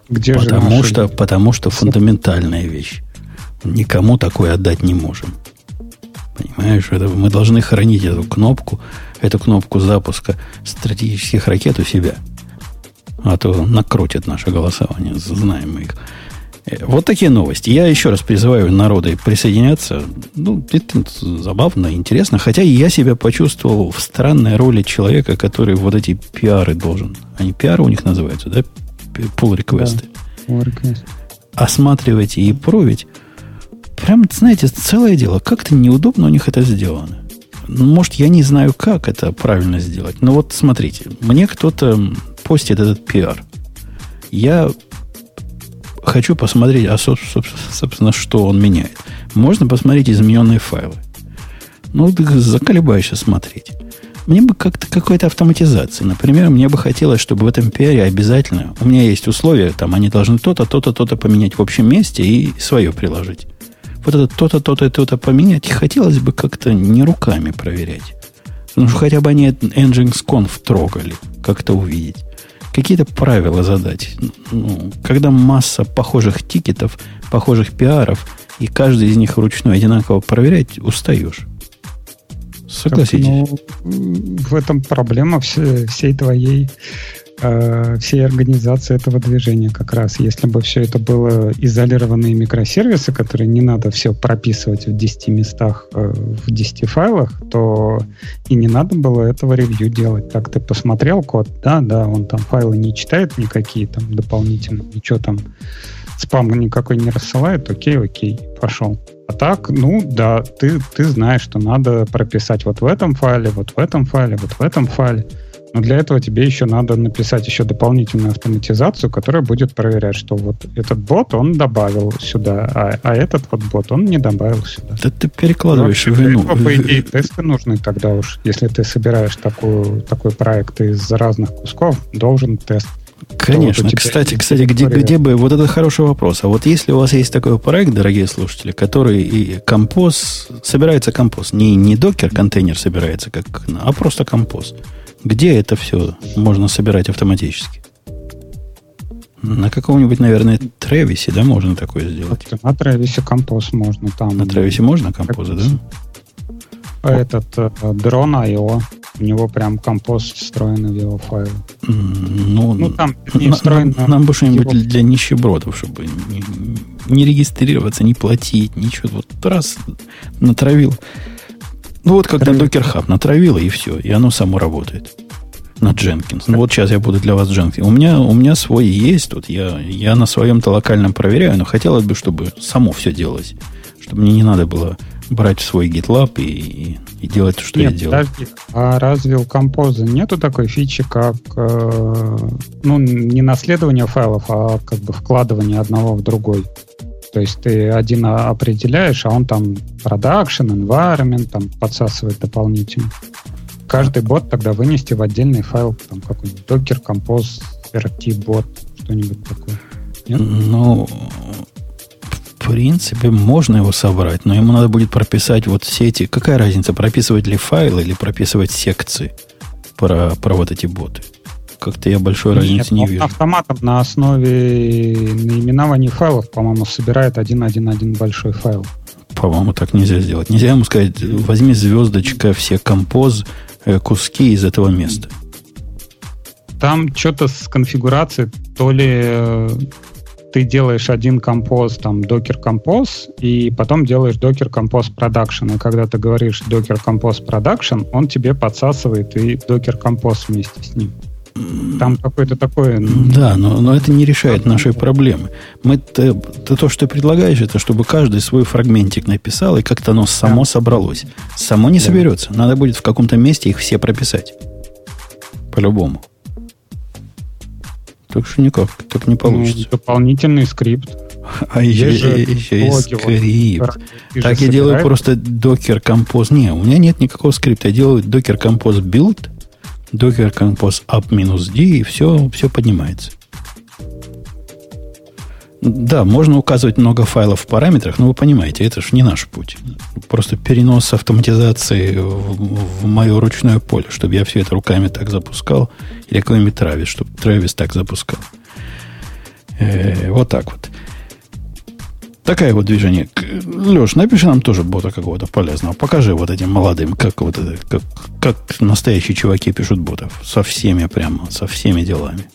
Где потому же наши... что, потому что фундаментальная вещь. Никому такое отдать не можем. Понимаешь, это, мы должны хранить эту кнопку, эту кнопку запуска стратегических ракет у себя – а то накрутят наше голосование, знаем мы их. Э, вот такие новости. Я еще раз призываю народы присоединяться. Ну, это забавно, интересно. Хотя я себя почувствовал в странной роли человека, который вот эти пиары должен. Они пиары у них называются, да? Pull реквесты. Да, Осматривать и пробить. Прям, знаете, целое дело. Как-то неудобно у них это сделано. Может, я не знаю, как это правильно сделать. Но вот смотрите, мне кто-то постит этот пиар. Я хочу посмотреть, а, собственно, что он меняет. Можно посмотреть измененные файлы. Ну, ты заколебаешься смотреть. Мне бы как-то какой-то автоматизации. Например, мне бы хотелось, чтобы в этом пиаре обязательно... У меня есть условия, там они должны то-то, то-то, то-то поменять в общем месте и свое приложить. Вот это то-то, то-то, то-то поменять. И хотелось бы как-то не руками проверять. Ну, хотя бы они Nginx Conf трогали, как-то увидеть какие-то правила задать. Ну, когда масса похожих тикетов, похожих пиаров, и каждый из них вручную одинаково проверять, устаешь. Согласитесь? Так, ну, в этом проблема всей твоей э, всей организации этого движения как раз. Если бы все это было изолированные микросервисы, которые не надо все прописывать в 10 местах, э, в 10 файлах, то и не надо было этого ревью делать. Так ты посмотрел код, да, да, он там файлы не читает никакие там дополнительно, ничего там спам никакой не рассылает, окей, окей, пошел. А так, ну да, ты, ты знаешь, что надо прописать вот в этом файле, вот в этом файле, вот в этом файле. Но для этого тебе еще надо написать еще дополнительную автоматизацию, которая будет проверять, что вот этот бот он добавил сюда, а, а этот вот бот он не добавил сюда. Да ты перекладываешь ну, вину. По идее, тесты нужны тогда уж. Если ты собираешь такую, такой проект из разных кусков, должен тест Конечно. Вот кстати, кстати, где, где бы... Вот это хороший вопрос. А вот если у вас есть такой проект, дорогие слушатели, который и композ... Собирается композ. Не, не докер-контейнер собирается, как, а просто композ. Где это все можно собирать автоматически? На каком-нибудь, наверное, Тревисе, да, можно такое сделать? На Тревисе композ можно там. На Тревисе можно композы, да? Этот э, дрон IO, у него прям композ встроен в его файл. Ну, ну там не встроен. Нам, нам бы что-нибудь его... для нищебродов, чтобы не, не регистрироваться, не платить, ничего. Вот раз натравил ну вот на Docker Hub натравила, и все, и оно само работает. На Jenkins. Ну вот сейчас я буду для вас Jenkins. У меня, у меня свой есть тут. Я, я на своем-то локальном проверяю, но хотелось бы, чтобы само все делалось. Чтобы мне не надо было брать свой GitLab и, и делать то, что Нет, я делаю. Подожди. А разве у Compose нету такой фичи, как э, ну, не наследование файлов, а как бы вкладывание одного в другой? То есть ты один определяешь, а он там production, environment, там подсасывает дополнительно. Каждый бот тогда вынести в отдельный файл, там какой-нибудь Docker, Compose, RT бот, что-нибудь такое. Нет? Ну, в принципе, можно его собрать, но ему надо будет прописать вот все эти... Какая разница, прописывать ли файлы или прописывать секции про, про вот эти боты? Как-то я большой Нет, разницы не вижу. Автоматом на основе наименований файлов, по-моему, собирает один-один-один большой файл. По-моему, так нельзя сделать. Нельзя ему сказать, возьми звездочка, все композ, э, куски из этого места. Там что-то с конфигурацией, то ли э, ты делаешь один композ, там, Docker Compose, и потом делаешь Docker Compose Production. И когда ты говоришь Docker Compose Production, он тебе подсасывает и Docker Compose вместе с ним. Там какое-то такое... Да, но, но это не решает нашей проблемы. Мы, то, то, что ты предлагаешь, это чтобы каждый свой фрагментик написал, и как-то оно само да. собралось. Само не да. соберется. Надо будет в каком-то месте их все прописать. По-любому. Так что никак, так не получится. Ну, дополнительный скрипт. А еще, еще и скрипт. Вот, так я делаю просто Docker Compose. Не, у меня нет никакого скрипта. Я делаю Docker Compose build, Docker Compose up-d, и все, все поднимается. Да, можно указывать много файлов в параметрах, но вы понимаете, это же не наш путь. Просто перенос автоматизации в, в мое ручное поле, чтобы я все это руками так запускал, или какой-нибудь Травис, чтобы Травис так запускал. Э, вот так вот. Такое вот движение. Леш, напиши нам тоже бота какого-то полезного. Покажи вот этим молодым, как вот это, как, как настоящие чуваки пишут ботов. Со всеми прямо, со всеми делами.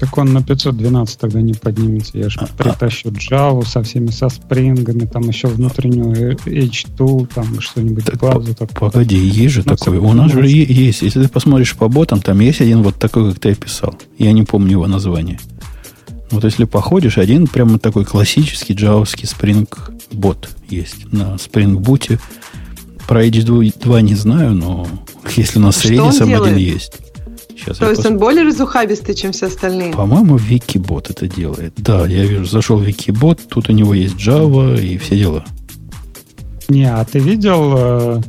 Так он на 512 тогда не поднимется. Я же а, притащу Java со всеми со спрингами, там еще внутреннюю H2, там что-нибудь так, базу. По. Погоди, есть же такой. У нас же есть. Если ты посмотришь по ботам, там есть один вот такой, как ты описал. Я не помню его название. Вот если походишь, один прямо такой классический джавовский Spring бот есть на Spring Boot. Про H2 не знаю, но [laughs] если у нас с Redis один есть. Сейчас То есть пос... он более разухабистый, чем все остальные? По-моему, Викибот это делает. Да, я вижу, зашел Викибот, тут у него есть Java и все дела. Не, а ты видел... Э,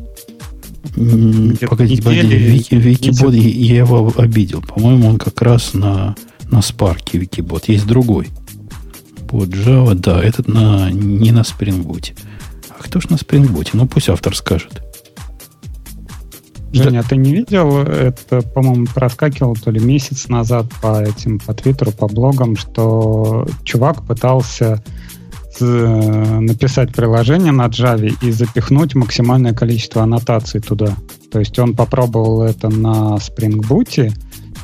погодите, погодите, Вики, Викибот, я его обидел. По-моему, он как раз на, на Spark Викибот. Есть другой. Под Java, да, этот на, не на Spring Boot. А кто ж на Spring Boot? Ну, пусть автор скажет. Женя, да. ты не видел? Это, по-моему, проскакивал то ли месяц назад по этим, по Твиттеру, по блогам, что чувак пытался написать приложение на Java и запихнуть максимальное количество аннотаций туда. То есть он попробовал это на Spring Boot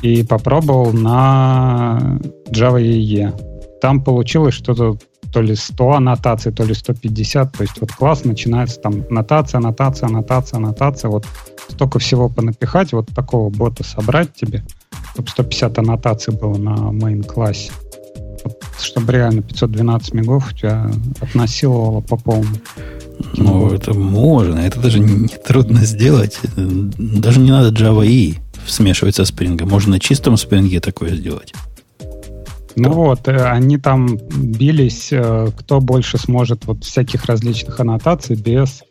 и попробовал на Java EE. Там получилось что-то то ли 100 аннотаций, то ли 150. То есть вот класс начинается там аннотация, аннотация, аннотация, аннотация. Вот столько всего понапихать, вот такого бота собрать тебе, чтобы 150 аннотаций было на main классе. Вот, чтобы реально 512 мегов у тебя относиловало по полной. Ну, это можно. Это даже не трудно сделать. Даже не надо Java E смешивать со Spring. Можно на чистом Spring такое сделать. Ну да. вот, э, они там бились, э, кто больше сможет вот всяких различных аннотаций без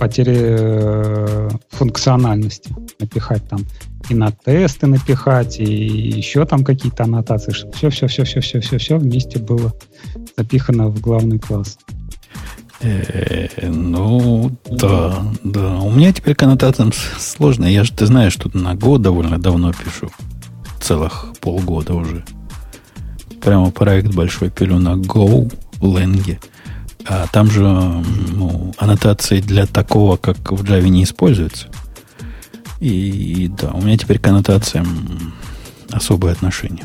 потери э, функциональности напихать там и на тесты напихать, и еще там какие-то аннотации, чтобы все-все-все-все-все-все вместе было запихано в главный класс. Ну, да, да. У меня теперь к аннотациям сложно. Я же, ты знаешь, тут на год довольно давно пишу. Целых полгода уже. Прямо проект большой пилю на Go, Ленге. А там же ну, аннотации для такого, как в Java, не используются. И, и да, у меня теперь к аннотациям особое отношение.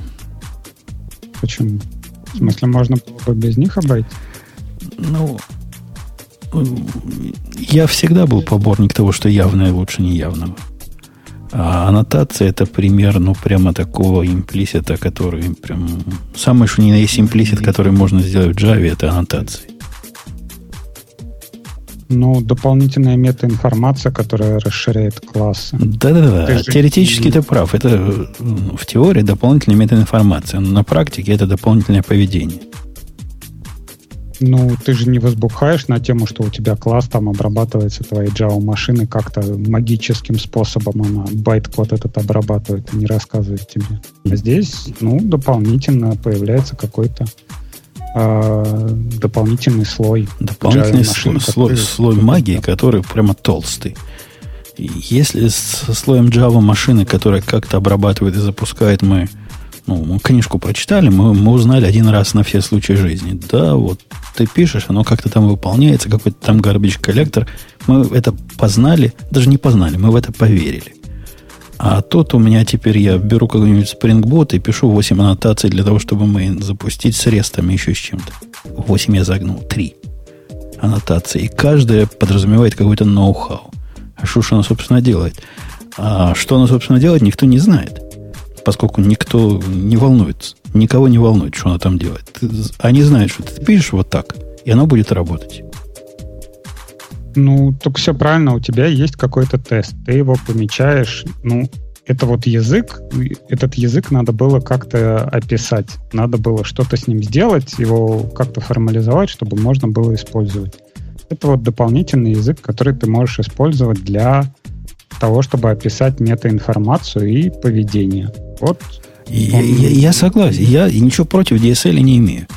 Почему? В смысле, можно было бы без них обойти? Ну, я всегда был поборник того, что явное лучше неявного. А аннотация это пример, ну, прямо такого имплисита, который прям... Самый что ни на есть имплисит, который можно сделать в Java, это аннотации. Ну, дополнительная метаинформация, которая расширяет классы. Да-да-да. Теоретически же... ты прав. Это в теории дополнительная метаинформация, но на практике это дополнительное поведение. Ну, ты же не возбухаешь на тему, что у тебя класс там обрабатывается твоей Java машины как-то магическим способом она байт-код этот обрабатывает и не рассказывает тебе. А здесь, ну, дополнительно появляется какой-то э, дополнительный слой. Дополнительный машин, слой, который... слой магии, который прямо толстый. Если со слоем Java машины, которая как-то обрабатывает и запускает, мы ну, мы книжку прочитали, мы, мы узнали один раз на все случаи жизни. Да, вот ты пишешь, оно как-то там выполняется, какой-то там garbage коллектор. Мы это познали, даже не познали, мы в это поверили. А тут у меня теперь я беру какой-нибудь Spring Boot и пишу 8 аннотаций для того, чтобы мы запустить с рестами еще с чем-то. 8 я загнул, 3 аннотации. И каждая подразумевает какой-то ноу-хау. А что ж она, собственно, делает? А что она, собственно, делает, никто не знает поскольку никто не волнуется. Никого не волнует, что она там делает. Они знают, что ты пишешь вот так, и оно будет работать. Ну, только все правильно, у тебя есть какой-то тест, ты его помечаешь, ну, это вот язык, этот язык надо было как-то описать, надо было что-то с ним сделать, его как-то формализовать, чтобы можно было использовать. Это вот дополнительный язык, который ты можешь использовать для того, чтобы описать метаинформацию и поведение. Вот. Я, я, я согласен. Я ничего против DSL не имею.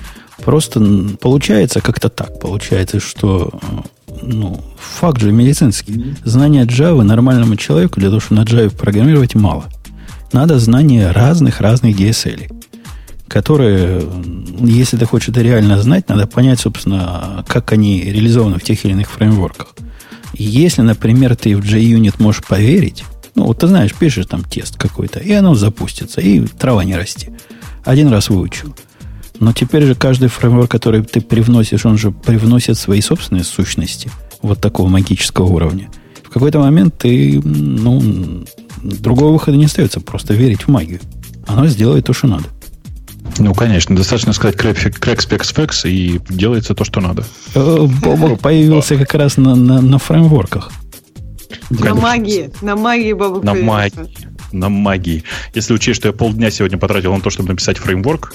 Просто получается как-то так. Получается, что ну, факт же медицинский. Знание Java нормальному человеку для того, чтобы на Java программировать, мало. Надо знание разных-разных DSL, которые, если ты хочешь это реально знать, надо понять, собственно, как они реализованы в тех или иных фреймворках. Если, например, ты в JUnit можешь поверить, ну, вот ты знаешь, пишешь там тест какой-то, и оно запустится, и трава не расти. Один раз выучил. Но теперь же каждый фреймворк, который ты привносишь, он же привносит свои собственные сущности вот такого магического уровня. В какой-то момент ты, ну, другого выхода не остается, просто верить в магию. Оно сделает то, что надо. Ну, конечно, достаточно сказать crack specs specs, и делается то, что надо. Э, Бобок появился как раз на, на, на фреймворках. На магии. На магии Бобок На магии. На магии. Если учесть, что я полдня сегодня потратил на то, чтобы написать фреймворк,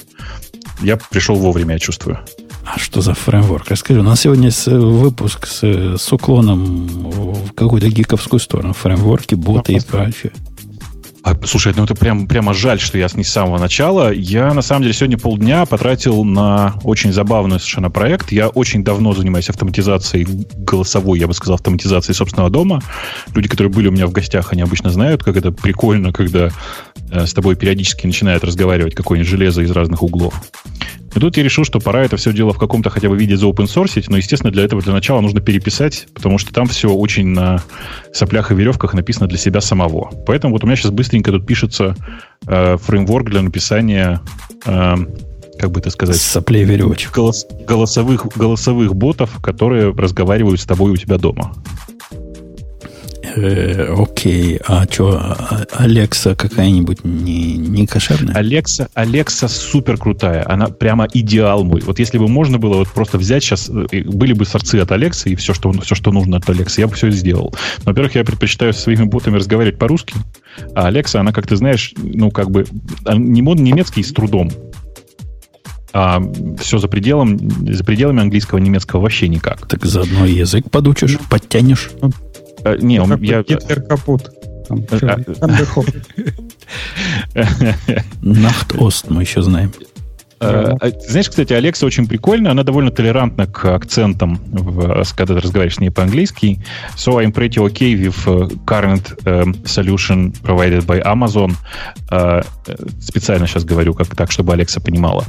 я пришел вовремя, я чувствую. А что за фреймворк? Расскажи, у нас сегодня выпуск с, с уклоном в какую-то гиковскую сторону. Фреймворки, боты и прочее. А, слушай, ну это прям, прямо жаль, что я не с самого начала. Я, на самом деле, сегодня полдня потратил на очень забавный совершенно проект. Я очень давно занимаюсь автоматизацией голосовой, я бы сказал, автоматизацией собственного дома. Люди, которые были у меня в гостях, они обычно знают, как это прикольно, когда э, с тобой периодически начинает разговаривать какое-нибудь железо из разных углов. И тут я решил, что пора это все дело в каком-то хотя бы виде source, но, естественно, для этого для начала нужно переписать, потому что там все очень на соплях и веревках написано для себя самого. Поэтому вот у меня сейчас быстренько тут пишется э, фреймворк для написания э, как бы это сказать... Соплей веревочек. Голос, голосовых, голосовых ботов, которые разговаривают с тобой у тебя дома. Э, окей, а что, а, Алекса какая-нибудь не, не кошерная? Алекса, Алекса супер крутая, она прямо идеал мой. Вот если бы можно было вот просто взять сейчас, э, были бы сорцы от Алекса и все, что, все, что нужно от Алекса, я бы все сделал. Но, во-первых, я предпочитаю со своими ботами разговаривать по-русски, а Алекса, она, как ты знаешь, ну, как бы, а, не немецкий с трудом, а все за пределом, за пределами английского, немецкого вообще никак. Так заодно язык подучишь, подтянешь. А, не, он, я... Гитлер капут. Нахт-Ост мы еще знаем. Uh, знаешь, кстати, Алекса очень прикольная, она довольно толерантна к акцентам, в, когда ты разговариваешь с ней по-английски. So I'm pretty okay with э, current um, solution provided by Amazon. Uh, специально сейчас говорю как так, чтобы Алекса понимала.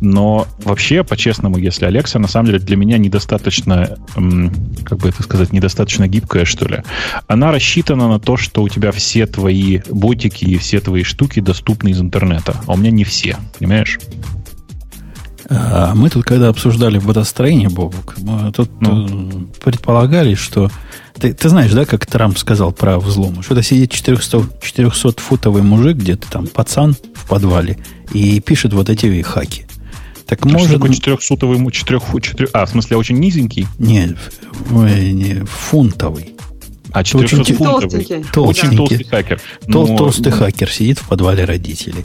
Но вообще, по-честному, если Алекса, на самом деле, для меня недостаточно, как бы это сказать, недостаточно гибкая, что ли. Она рассчитана на то, что у тебя все твои ботики и все твои штуки доступны из интернета. А у меня не все, понимаешь? А мы тут, когда обсуждали водостроение, Бобок, мы тут ну. Э, предполагали, что... Ты, ты знаешь, да, как Трамп сказал про взлом? Что-то сидит 400-футовый мужик где-то там, пацан в подвале, и пишет вот эти хаки. Так а может... Что такое 400-футовый... 4, 4, а, в смысле, очень низенький? Нет, не, фунтовый. А 400 фунтовый. Толстенький. Очень толстый хакер. Тол, Но... Толстый хакер сидит в подвале родителей.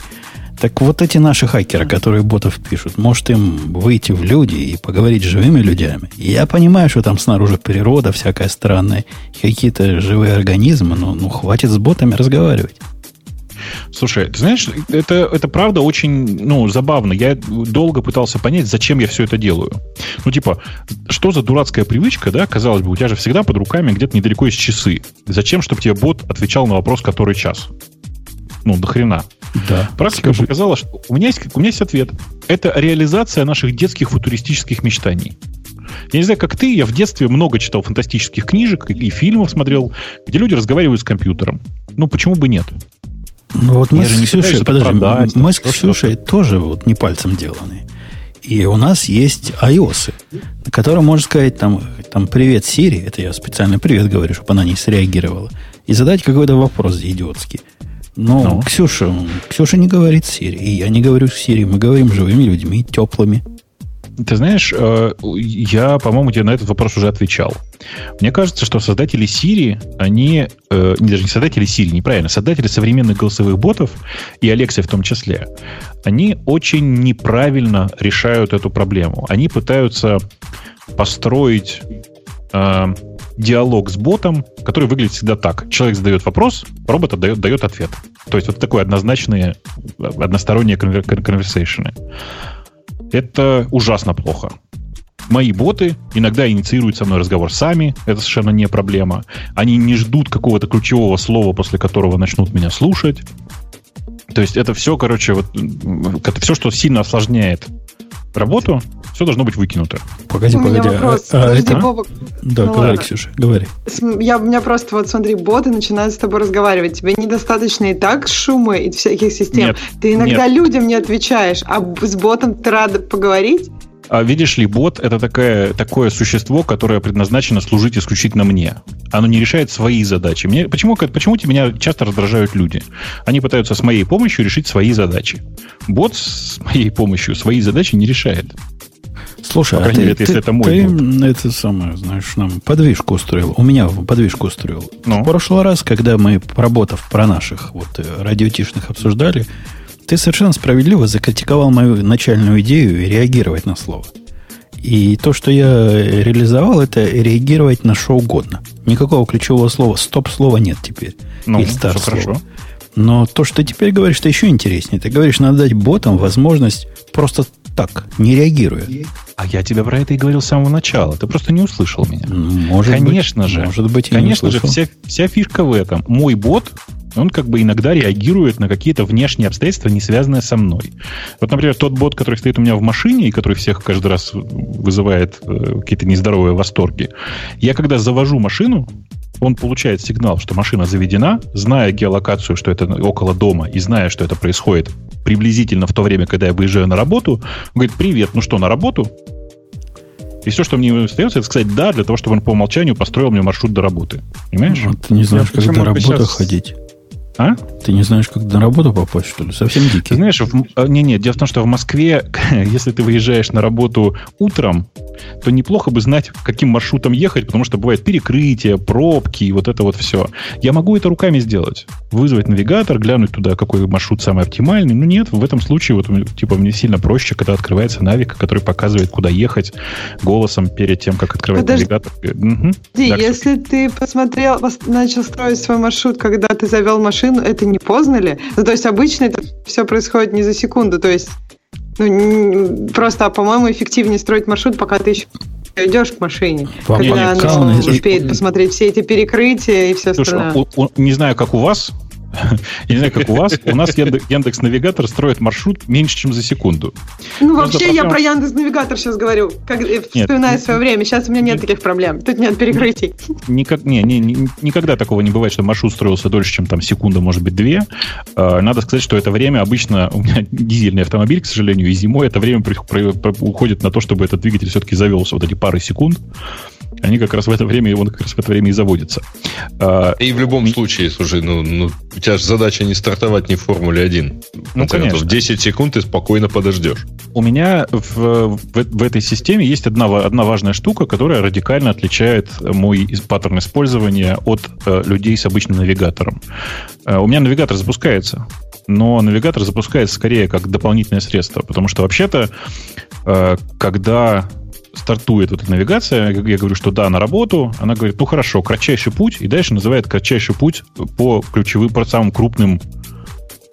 Так вот эти наши хакеры, которые ботов пишут, может им выйти в люди и поговорить с живыми людьми? Я понимаю, что там снаружи природа всякая странная, какие-то живые организмы, но ну, хватит с ботами разговаривать. Слушай, ты знаешь, это, это правда очень ну, забавно. Я долго пытался понять, зачем я все это делаю. Ну, типа, что за дурацкая привычка, да? Казалось бы, у тебя же всегда под руками где-то недалеко есть часы. Зачем, чтобы тебе бот отвечал на вопрос, который час? Ну, до хрена. Да. Практика скажи. показала, что у меня, есть, у меня есть ответ. Это реализация наших детских футуристических мечтаний. Я не знаю, как ты, я в детстве много читал фантастических книжек и фильмов смотрел, где люди разговаривают с компьютером. Ну, почему бы нет? Ну, вот мы с, Ксюшей, подожди, продать, мы с Ксюшей тоже вот не пальцем деланы. И у нас есть iOS, на котором можно сказать там, там «Привет, Сири», это я специально «Привет» говорю, чтобы она не среагировала, и задать какой-то вопрос идиотский. Но ну. Ксюша, Ксюша не говорит Сири, и я не говорю Сири, мы говорим живыми людьми, теплыми. Ты знаешь, э, я, по-моему, тебе на этот вопрос уже отвечал. Мне кажется, что создатели Siri, они, э, даже не создатели Siri, неправильно, создатели современных голосовых ботов, и Alexa в том числе, они очень неправильно решают эту проблему. Они пытаются построить э, диалог с ботом, который выглядит всегда так. Человек задает вопрос, робот отдает, дает ответ. То есть вот такое однозначные, односторонние конверсейшены. Это ужасно плохо. Мои боты иногда инициируют со мной разговор сами, это совершенно не проблема. Они не ждут какого-то ключевого слова, после которого начнут меня слушать. То есть это все, короче, вот, это все, что сильно осложняет работу, все должно быть выкинуто. Погоди, у погоди. Меня вопрос. А, Подожди, это... Бобок. Да, ну, говори, Ксюша, говори. Я, у меня просто вот, смотри, боты начинают с тобой разговаривать. Тебе недостаточно и так шума и всяких систем. Нет, ты иногда нет. людям не отвечаешь, а с ботом ты рада поговорить? А видишь ли, бот это такое, такое существо, которое предназначено служить исключительно мне. Оно не решает свои задачи. Мне, почему, почему меня часто раздражают люди? Они пытаются с моей помощью решить свои задачи. Бот с моей помощью свои задачи не решает. Слушай, а ты, мере, ты, это мой ты бот. это самое, знаешь, нам подвижку устроил. У меня подвижку устроил. Ну? В прошлый раз, когда мы, поработав про наших вот э, радиотишных обсуждали, ты совершенно справедливо закритиковал мою начальную идею реагировать на слово. И то, что я реализовал, это реагировать на что угодно. Никакого ключевого слова, стоп-слова нет теперь. Ну, Или Хорошо. Но то, что ты теперь говоришь, это еще интереснее. Ты говоришь, надо дать ботам возможность просто так, не реагируя. А я тебе про это и говорил с самого начала. Ты просто не услышал меня. Может конечно быть, же. Может быть, конечно же, вся, вся фишка в этом. Мой бот, он как бы иногда реагирует на какие-то внешние обстоятельства, не связанные со мной. Вот, например, тот бот, который стоит у меня в машине и который всех каждый раз вызывает э, какие-то нездоровые восторги. Я когда завожу машину, он получает сигнал, что машина заведена, зная геолокацию, что это около дома, и зная, что это происходит приблизительно в то время, когда я выезжаю на работу, он говорит, привет, ну что, на работу? И все, что мне остается, это сказать «да», для того, чтобы он по умолчанию построил мне маршрут до работы. Понимаешь? Вот, ты не знаешь, я как до работы сейчас... ходить. А? Ты не знаешь, как на работу попасть, что ли? Совсем дикий. Ты знаешь, в... А, не, не, дело в том, что в Москве, [laughs] если ты выезжаешь на работу утром, то неплохо бы знать, каким маршрутом ехать, потому что бывает перекрытие, пробки и вот это вот все. Я могу это руками сделать. Вызвать навигатор, глянуть туда, какой маршрут самый оптимальный. Ну нет, в этом случае вот типа мне сильно проще, когда открывается навик, который показывает, куда ехать голосом перед тем, как открывать Подожди, навигатор. Угу. Да, если ты посмотрел, начал строить свой маршрут, когда ты завел машину, это не поздно ли? Ну, то есть обычно это все происходит не за секунду, то есть ну, просто, по-моему, эффективнее строить маршрут, пока ты еще идешь к машине, Вам когда она успеет посмотреть все эти перекрытия и все остальное. Слушай, не знаю, как у вас, [laughs] я не знаю, как у вас. У нас Яндекс Навигатор строит маршрут меньше, чем за секунду. Ну, вообще, я про Яндекс Навигатор сейчас говорю, как, вспоминая свое время. Сейчас у меня нет таких проблем. Тут нет перекрытий. [laughs] Никак, не, не, никогда такого не бывает, что маршрут строился дольше, чем там секунда, может быть, две. А, надо сказать, что это время обычно... [laughs] У меня дизельный автомобиль, к сожалению, и зимой это время уходит на то, чтобы этот двигатель все-таки завелся вот эти пары секунд они как раз в это время, он как раз в это время и заводится. А, и в любом случае, слушай, ну, ну у тебя же задача не стартовать не в Формуле 1. Ну, конечно. В 10 секунд ты спокойно подождешь. У меня в, в, в этой системе есть одна, одна важная штука, которая радикально отличает мой паттерн использования от э, людей с обычным навигатором. Э, у меня навигатор запускается. но навигатор запускается скорее как дополнительное средство, потому что вообще-то, э, когда стартует эта навигация, я говорю, что да, на работу, она говорит, ну хорошо, кратчайший путь, и дальше называет кратчайший путь по ключевым, по самым крупным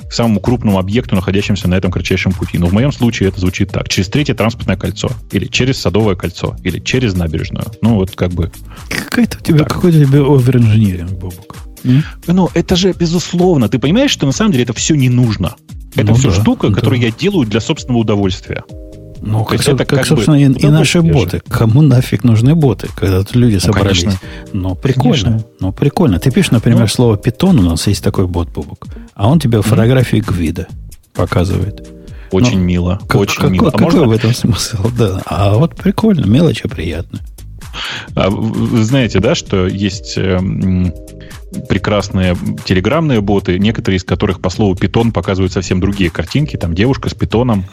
самому крупному объекту, находящемуся на этом кратчайшем пути. Но в моем случае это звучит так. Через третье транспортное кольцо, или через садовое кольцо, или через набережную. Ну, вот как бы... Какой-то у тебя, так. какой-то тебе оверинжиниринг, Бобук. Ну, это же безусловно. Ты понимаешь, что на самом деле это все не нужно. Это ну, все да, штука, да. которую я делаю для собственного удовольствия. Ну, как, это, как, как собственно, и, и наши боты. Же. Кому нафиг нужны боты, когда тут люди ну, собрались? Конечно. Но прикольно. Конечно. Ну, прикольно. Ты пишешь, например, ну, слово питон, у нас есть такой бот, Бубук, а он тебе фотографии гвида показывает. Очень ну, мило. Как, очень как, мило. А какой можно... в этом смысл? [laughs] Да. А вот прикольно, мелочи приятно. А вы знаете, да, что есть э, прекрасные телеграммные боты, некоторые из которых по слову питон показывают совсем другие картинки. Там девушка с питоном.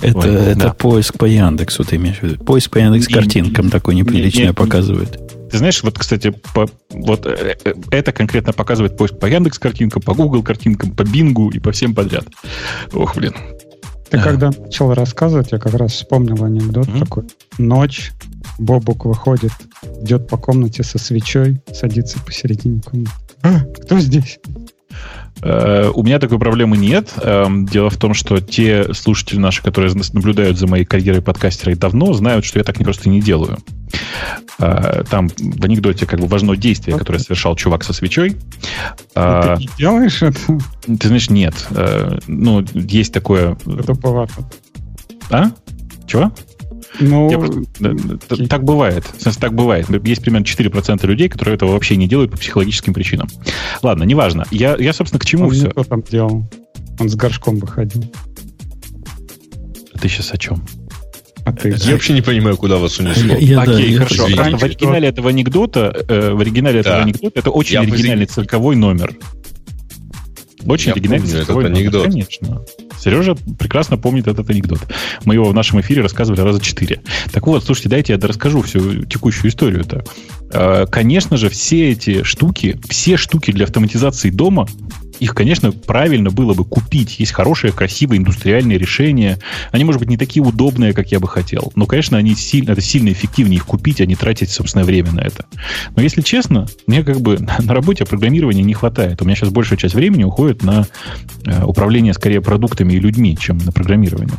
Это, вот, это да. поиск по Яндексу, ты имеешь в виду? Поиск по Яндекс картинкам такой неприличный показывает. Ты знаешь, вот, кстати, по, вот э, э, это конкретно показывает поиск по Яндекс картинкам, по Google картинкам, по Бингу и по всем подряд. Ох, блин. Ты когда начал рассказывать, я как раз вспомнил анекдот mm-hmm. такой. Ночь, Бобук выходит, идет по комнате со свечой, садится посередине комнаты. А, кто здесь? Э, у меня такой проблемы нет. Эм, дело в том, что те слушатели наши, которые наблюдают за моей карьерой подкастера давно, знают, что я так не просто не делаю. Э, там в анекдоте как бы важно действие, которое совершал чувак со свечой. А, ты не делаешь это? Ты знаешь, нет. Э, ну, есть такое... Это повато. А? Чего? Ну, просто, так бывает. В смысле, так бывает. Есть примерно 4% людей, которые этого вообще не делают по психологическим причинам. Ладно, неважно. Я, я собственно, к чему Он все? Что там делал? Он с горшком выходил. Ты сейчас о чем? А ты... Я вообще не понимаю, куда вас унесло. Я, Окей, да, хорошо. в оригинале этого анекдота, э, в оригинале да. этого анекдота, это очень я оригинальный цирковой номер. Очень я оригинальный помню цирковой этот анекдот. Конечно. Сережа прекрасно помнит этот анекдот. Мы его в нашем эфире рассказывали раза четыре. Так вот, слушайте, дайте я расскажу всю текущую историю-то. А, конечно же, все эти штуки, все штуки для автоматизации дома их, конечно, правильно было бы купить. Есть хорошие, красивые индустриальные решения. Они, может быть, не такие удобные, как я бы хотел. Но, конечно, они сильно, это сильно эффективнее их купить, а не тратить собственное время на это. Но, если честно, мне как бы [laughs] на работе программирования не хватает. У меня сейчас большая часть времени уходит на э, управление, скорее, продуктами и людьми, чем на программирование.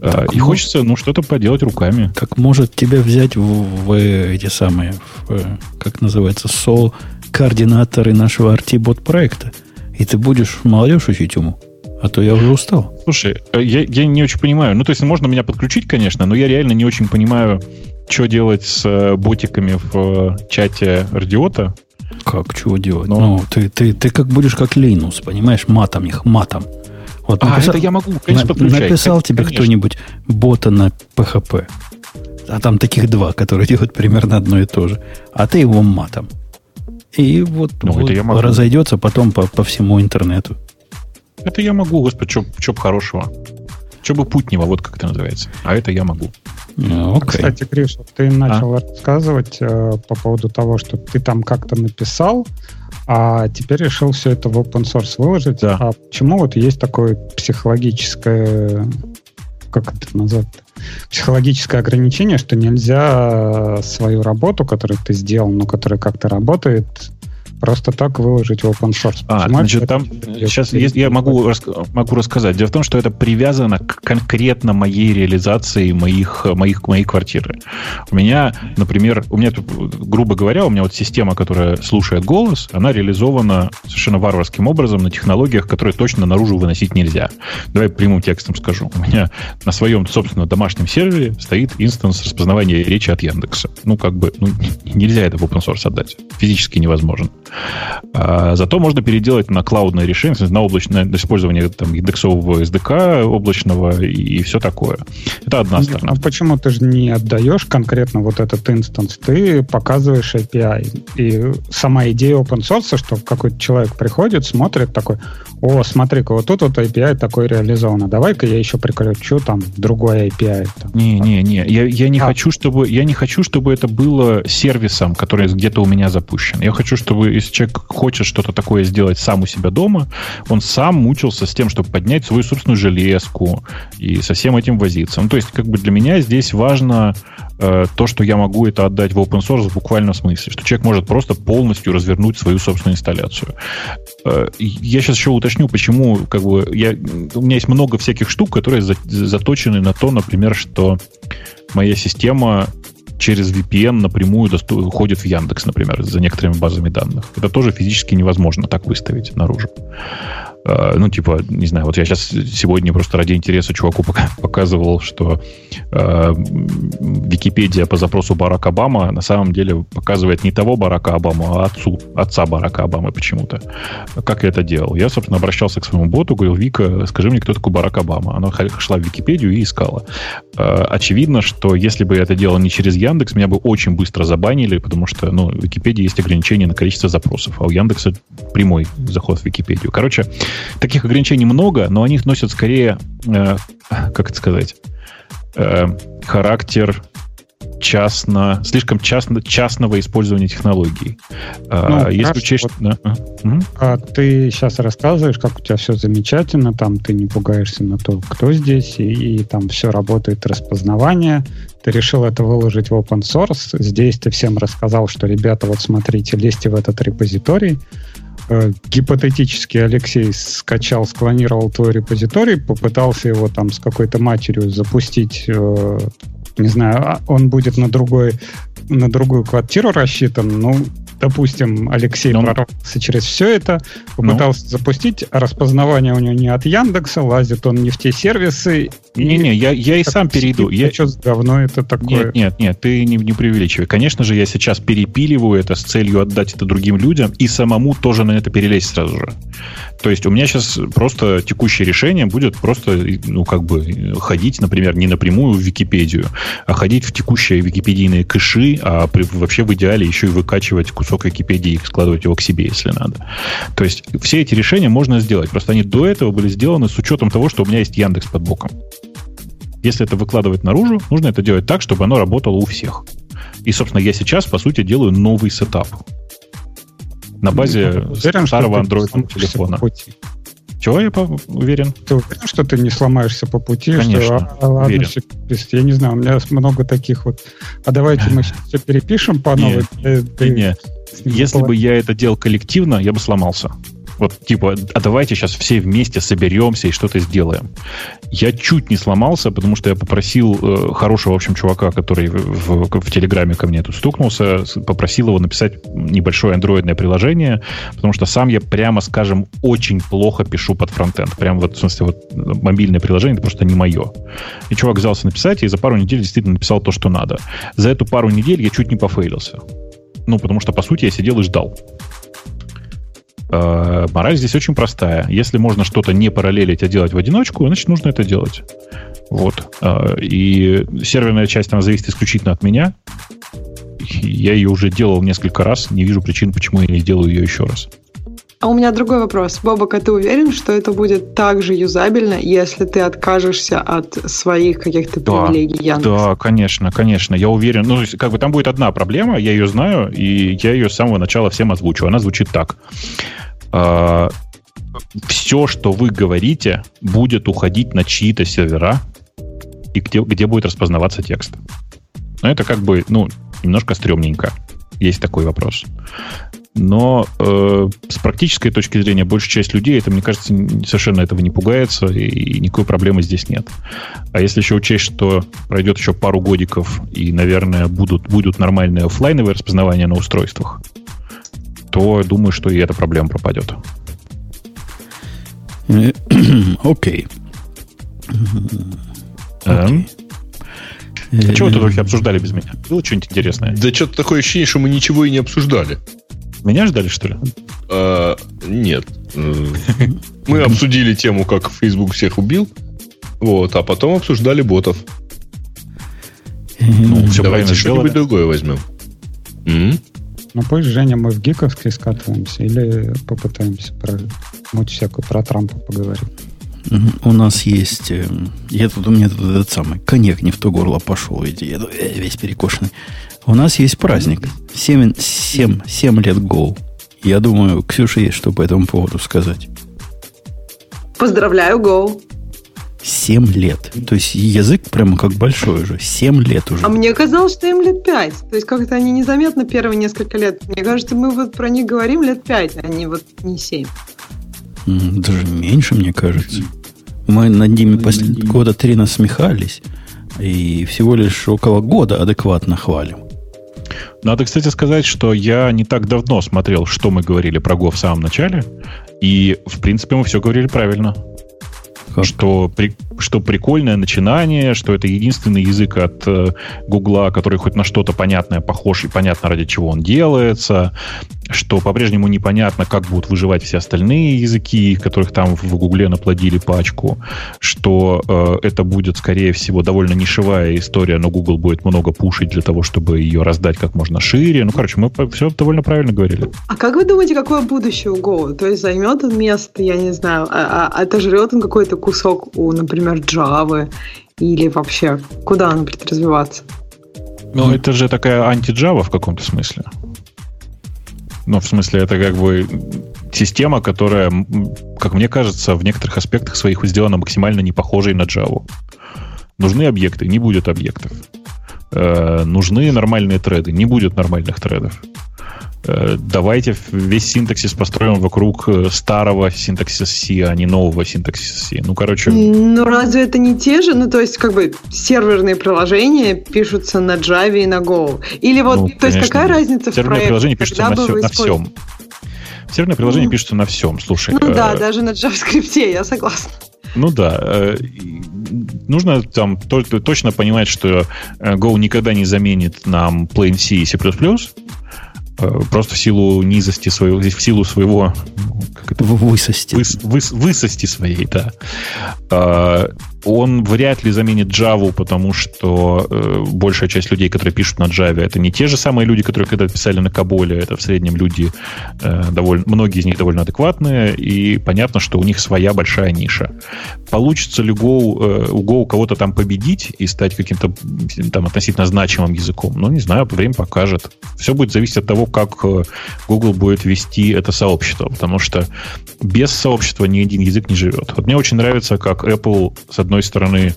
Э, так, и ну, хочется, ну, что-то поделать руками. Как может тебя взять в, в эти самые, в, как называется, сол координаторы нашего RT-бот проекта? И ты будешь молодежь учить ему? А то я уже устал. Слушай, э, я, я не очень понимаю. Ну, то есть можно меня подключить, конечно, но я реально не очень понимаю, что делать с э, ботиками в э, чате Радиота. Как, чего делать? Но... Ну, ты, ты, ты как будешь как Линус, понимаешь, матом их, матом. Вот а, это я могу, конечно, подключать. Написал тебе кто-нибудь бота на PHP. А там таких два, которые [laughs] делают примерно одно и то же. А ты его матом. И вот, ну, вот это могу. разойдется потом по, по всему интернету. Это я могу, господи, что бы хорошего. Что бы путнего, вот как это называется. А это я могу. Ну, okay. Кстати, Гриш, ты начал а? рассказывать э, по поводу того, что ты там как-то написал, а теперь решил все это в open source выложить. Да. А почему вот есть такое психологическое как это назвать психологическое ограничение, что нельзя свою работу, которую ты сделал, но которая как-то работает, просто так выложить в open source. А, значит, там сейчас я, я могу, рас, могу рассказать. Дело в том, что это привязано к конкретно моей реализации моих, моих, моей квартиры. У меня, например, у меня, грубо говоря, у меня вот система, которая слушает голос, она реализована совершенно варварским образом на технологиях, которые точно наружу выносить нельзя. Давай прямым текстом скажу. У меня на своем, собственно, домашнем сервере стоит instance распознавания речи от Яндекса. Ну, как бы, ну, нельзя это в open source отдать. Физически невозможно. А, зато можно переделать на cloud ное решение, на облачное на использование там, яндексового SDK облачного и, и все такое. Это одна сторона. А почему ты же не отдаешь конкретно вот этот instance? Ты показываешь API. И сама идея open source, что какой-то человек приходит, смотрит такой, о, смотри-ка, вот тут вот API такой реализовано. Давай-ка я еще прикручу там другой API. Там. Не, не, не. Я, я не а. хочу, чтобы я не хочу, чтобы это было сервисом, который где-то у меня запущен. Я хочу, чтобы если человек хочет что-то такое сделать сам у себя дома, он сам мучился с тем, чтобы поднять свою собственную железку и со всем этим возиться. Ну, то есть, как бы для меня здесь важно э, то, что я могу это отдать в open source в буквальном смысле, что человек может просто полностью развернуть свою собственную инсталляцию. Э, я сейчас еще уточню, почему как бы я, у меня есть много всяких штук, которые за, заточены на то, например, что моя система через VPN напрямую уходит в Яндекс, например, за некоторыми базами данных. Это тоже физически невозможно так выставить наружу. Э, ну, типа, не знаю, вот я сейчас сегодня просто ради интереса чуваку показывал, что э, Википедия по запросу Барак Обама на самом деле показывает не того Барака Обама, а отцу, отца Барака Обамы почему-то. Как я это делал? Я, собственно, обращался к своему боту, говорил, Вика, скажи мне, кто такой Барак Обама. Она шла в Википедию и искала. Э, очевидно, что если бы я это делал не через Яндекс, меня бы очень быстро забанили, потому что, ну, в Википедии есть ограничение на количество запросов, а у Яндекса прямой заход в Википедию. Короче, Таких ограничений много, но они носят скорее, э, как это сказать, э, характер частно, слишком частно, частного использования технологий. А, ну, Если учесть... Вот, да. а, ты сейчас рассказываешь, как у тебя все замечательно, там ты не пугаешься на то, кто здесь, и, и там все работает распознавание. Ты решил это выложить в open source. Здесь ты всем рассказал, что, ребята, вот смотрите, лезьте в этот репозиторий. Э, гипотетически Алексей скачал, склонировал твой репозиторий, попытался его там с какой-то матерью запустить, э, не знаю, а он будет на другой на другую квартиру рассчитан, ну, допустим, Алексей ну, прорвался через все это, попытался ну. запустить, а распознавание у него не от Яндекса, лазит он не в те сервисы. Не-не, я, я и сам перейду. Я... За говно это такое? Нет, нет, нет, ты не, не преувеличивай. Конечно же, я сейчас перепиливаю это с целью отдать это другим людям и самому тоже на это перелезть сразу же. То есть у меня сейчас просто текущее решение будет просто, ну, как бы ходить, например, не напрямую в Википедию, а ходить в текущие википедийные кэши, а при, вообще в идеале еще и выкачивать кусок Википедии и складывать его к себе, если надо. То есть все эти решения можно сделать. Просто они до этого были сделаны с учетом того, что у меня есть Яндекс под боком. Если это выкладывать наружу, нужно это делать так, чтобы оно работало у всех. И, собственно, я сейчас, по сути, делаю новый сетап на базе уверен, старого андроидного телефона. Чего я уверен? Ты уверен, что ты не сломаешься по пути? Конечно, что, а, ладно, уверен. Все, я не знаю, у меня много таких вот. А давайте мы все перепишем по новой. Не, не. Если бы я это делал коллективно, я бы сломался. Вот типа, а давайте сейчас все вместе соберемся и что-то сделаем. Я чуть не сломался, потому что я попросил э, хорошего, в общем, чувака, который в, в, в Телеграме ко мне тут стукнулся, попросил его написать небольшое андроидное приложение, потому что сам я, прямо скажем, очень плохо пишу под фронтенд. Прям вот, в смысле, вот мобильное приложение это просто не мое. И чувак взялся написать, и за пару недель действительно написал то, что надо. За эту пару недель я чуть не пофейлился. Ну, потому что, по сути, я сидел и ждал. Э, мораль здесь очень простая. Если можно что-то не параллелить, а делать в одиночку, значит, нужно это делать. Вот. Э, и серверная часть, она зависит исключительно от меня. Я ее уже делал несколько раз, не вижу причин, почему я не делаю ее еще раз. А у меня другой вопрос. Бобок, а ты уверен, что это будет так же юзабельно, если ты откажешься от своих каких-то да, привилегий Яндекса? Да, конечно, конечно. Я уверен. Ну, как бы там будет одна проблема, я ее знаю, и я ее с самого начала всем озвучу. Она звучит так. А, все, что вы говорите, будет уходить на чьи-то сервера, и где, где будет распознаваться текст. Но это как бы, ну, немножко стрёмненько. Есть такой вопрос. Но э, с практической точки зрения большая часть людей, это, мне кажется, совершенно этого не пугается, и никакой проблемы здесь нет. А если еще учесть, что пройдет еще пару годиков, и, наверное, будут, будут нормальные офлайновые распознавания на устройствах, то думаю, что и эта проблема пропадет. [clears throat] Окей. Эм? А что вы тут вообще обсуждали без меня? Было что-нибудь интересное? Да что-то такое ощущение, что мы ничего и не обсуждали. Меня ждали, что ли? А, нет. Мы обсудили тему, как Facebook всех убил. Вот, а потом обсуждали ботов. Ну, все Давайте что-нибудь другое возьмем. Ну, пусть, Женя, мы в гиковский скатываемся или попытаемся про муть всякую про Трампа поговорить. У нас есть... Э, я тут, у меня тут этот самый коньяк не в то горло пошел, иди, я весь перекошенный. У нас есть праздник. 7, 7, 7 лет Go. Я думаю, Ксюша есть что по этому поводу сказать. Поздравляю, Go. Семь лет. То есть язык прямо как большой уже. Семь лет уже. А мне казалось, что им лет пять. То есть как-то они незаметно первые несколько лет. Мне кажется, мы вот про них говорим лет пять, а не вот не семь. Даже меньше, мне кажется. Мы над ними после года три насмехались. И всего лишь около года адекватно хвалим. Надо, кстати, сказать, что я не так давно смотрел, что мы говорили про Go в самом начале. И, в принципе, мы все говорили правильно. Как? Что, при, что прикольное начинание, что это единственный язык от э, Гугла, который хоть на что-то понятное похож и понятно, ради чего он делается, что по-прежнему непонятно, как будут выживать все остальные языки, которых там в Гугле наплодили пачку, что э, это будет, скорее всего, довольно нишевая история, но Google будет много пушить для того, чтобы ее раздать как можно шире. Ну, короче, мы все довольно правильно говорили. А как вы думаете, какое будущее у Go? То есть займет он место, я не знаю, а, а отожрет он какой-то кусок у, например, Java или вообще куда он будет развиваться? Ну, это же такая анти-Java в каком-то смысле. Ну, в смысле, это как бы система, которая, как мне кажется, в некоторых аспектах своих сделана максимально не похожей на Java. Нужны объекты, не будет объектов. Э, нужны нормальные треды, не будет нормальных тредов. Э, давайте весь синтаксис построим вокруг э, старого синтаксиса C, а не нового синтаксиса C. Ну, короче... Ну, разве это не те же? Ну, то есть, как бы, серверные приложения пишутся на Java и на Go. Или вот, ну, то конечно, есть, какая разница в проекте? приложения пишутся на, все, на всем. Серверные приложения ну, пишутся на всем, слушай. Ну, да, э, даже на JavaScript, я согласна. Ну да, нужно там точно понимать, что Go никогда не заменит нам Plain C и C++, просто в силу низости своего, в силу своего как это, высости. Выс, выс, высости своей, да. Он вряд ли заменит Java, потому что э, большая часть людей, которые пишут на Java, это не те же самые люди, которые когда писали на Каболе. Это в среднем люди, э, довольно, многие из них довольно адекватные, и понятно, что у них своя большая ниша. Получится ли Go, э, у Go кого-то там победить и стать каким-то там относительно значимым языком? Ну, не знаю, время покажет. Все будет зависеть от того, как э, Google будет вести это сообщество, потому что без сообщества ни один язык не живет. Вот мне очень нравится, как Apple, с одной стороны,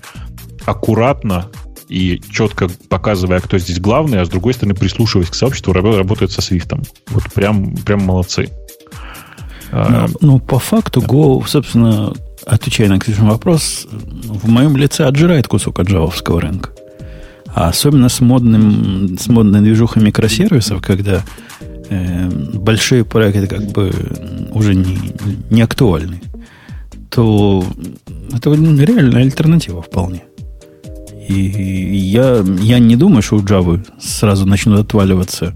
аккуратно и четко показывая, кто здесь главный, а с другой стороны, прислушиваясь к сообществу, работает со Swift. Вот прям, прям молодцы. Ну, ну, по факту Go, собственно, отвечая на Ксюшин вопрос, в моем лице отжирает кусок от джавовского рынка. А особенно с, модным, с модной движухой микросервисов, когда э, большие проекты как бы уже не, не актуальны, то это реальная альтернатива вполне. И я, я не думаю, что у Java сразу начнут отваливаться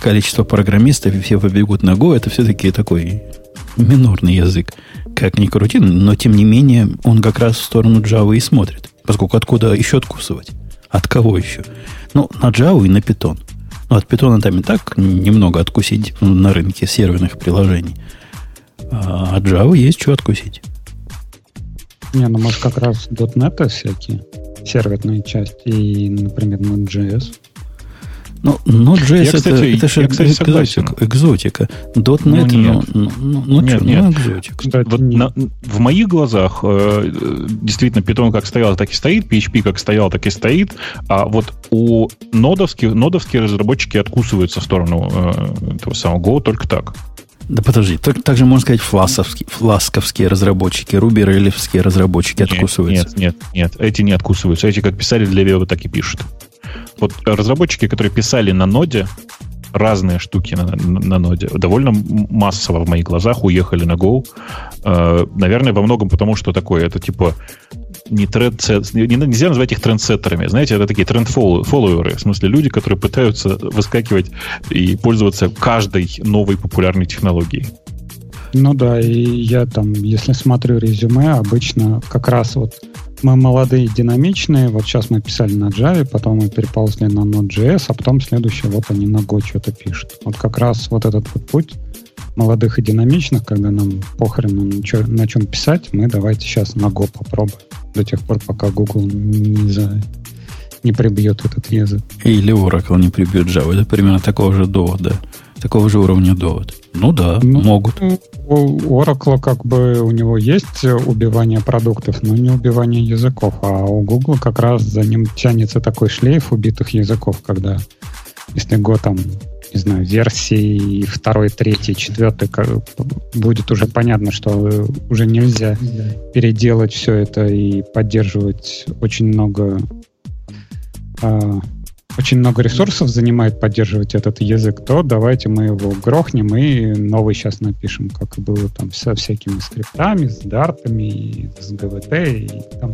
количество программистов, и все побегут на Go. Это все-таки такой минорный язык, как ни крути, но тем не менее он как раз в сторону Java и смотрит. Поскольку откуда еще откусывать? От кого еще? Ну, на Java и на Python. Ну, от Python там и так немного откусить на рынке серверных приложений. А от Java есть что откусить. Не, ну может как раз .NET всякие, серверная часть и, например, Node.js. Ну, Node.js я, кстати, это, это же я, кстати, экзотика. экзотика. .NET, ну, нет. ну, ну, ну, нет, что, нет. ну экзотика. Кстати, вот на, в моих глазах э, действительно Python как стоял, так и стоит, PHP как стоял, так и стоит, а вот у нодовских, нодовские разработчики откусываются в сторону э, этого самого Go только так. Да подожди, так, так же можно сказать фласовские, фласковские разработчики, руби рейлевские разработчики нет, откусываются. Нет, нет, нет, эти не откусываются. Эти как писали для веба, так и пишут. Вот разработчики, которые писали на ноде, разные штуки на, на, на ноде, довольно массово в моих глазах уехали на Go. Э, наверное, во многом потому, что такое, это типа не тренд, нельзя назвать их трендсеттерами. Знаете, это такие тренд-фолловеры. В смысле, люди, которые пытаются выскакивать и пользоваться каждой новой популярной технологией. Ну да, и я там, если смотрю резюме, обычно как раз вот мы молодые, динамичные. Вот сейчас мы писали на Java, потом мы переползли на Node.js, а потом следующее, вот они на Go что-то пишут. Вот как раз вот этот вот путь молодых и динамичных, когда нам похрен на, чё, на чем писать, мы давайте сейчас на Go попробуем. До тех пор, пока Google не, за, не прибьет этот язык. Или Oracle не прибьет Java. Это примерно такого же довода такого же уровня довод. Ну да, ну, могут. У Oracle как бы у него есть убивание продуктов, но не убивание языков. А у Google как раз за ним тянется такой шлейф убитых языков, когда если год там, не знаю, версии второй, третьей, четвертой будет уже понятно, что уже нельзя переделать все это и поддерживать очень много а, очень много ресурсов занимает поддерживать этот язык, то давайте мы его грохнем и новый сейчас напишем, как и было там со всякими скриптами, с дартами, с ГВТ и там.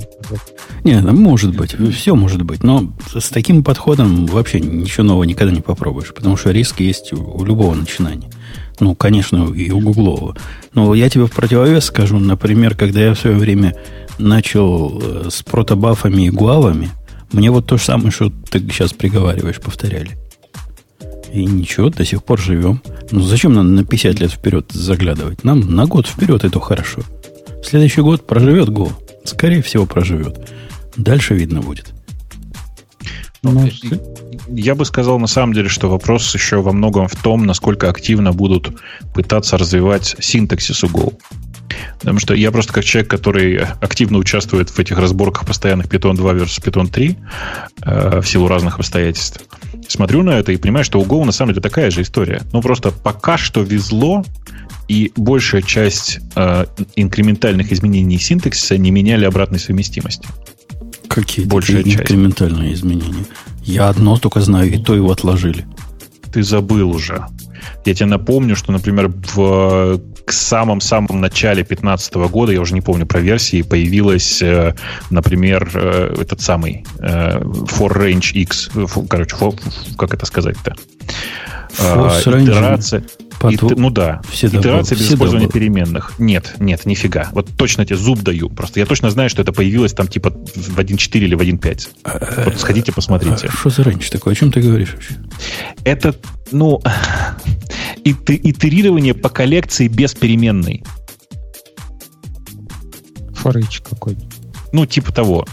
Не, ну, может быть, все может быть, но с таким подходом вообще ничего нового никогда не попробуешь, потому что риск есть у, любого начинания. Ну, конечно, и у Гуглова. Но я тебе в противовес скажу, например, когда я в свое время начал э, с протобафами и гуавами, мне вот то же самое, что ты сейчас приговариваешь, повторяли. И ничего, до сих пор живем. Ну зачем нам на 50 лет вперед заглядывать? Нам на год вперед это хорошо. Следующий год проживет Go. Скорее всего, проживет. Дальше видно будет. Ну, я бы сказал на самом деле, что вопрос еще во многом в том, насколько активно будут пытаться развивать синтаксис у Go. Потому что я просто как человек, который активно участвует в этих разборках постоянных Python 2 versus Python 3 э, в силу разных обстоятельств, смотрю на это и понимаю, что у Go на самом деле такая же история. Ну, просто пока что везло, и большая часть э, инкрементальных изменений синтаксиса не меняли обратной совместимости. Какие большая часть. инкрементальные изменения? Я одно только знаю, и то его отложили. Ты забыл уже. Я тебе напомню, что, например, в к самом-самом начале 2015 года, я уже не помню про версии, появилась, э, например, э, этот самый э, For Range X, короче, for, как это сказать-то? Итерация. И, ну да, все итерация без использования добавил. переменных. Нет, нет, нифига. Вот точно тебе зуб даю. Просто я точно знаю, что это появилось там типа в 1.4 или в 1.5. Вот сходите, посмотрите. Что за раньше такое? О чем ты говоришь вообще? Это, ну, итерирование по коллекции без переменной. Форыч какой Ну, типа того.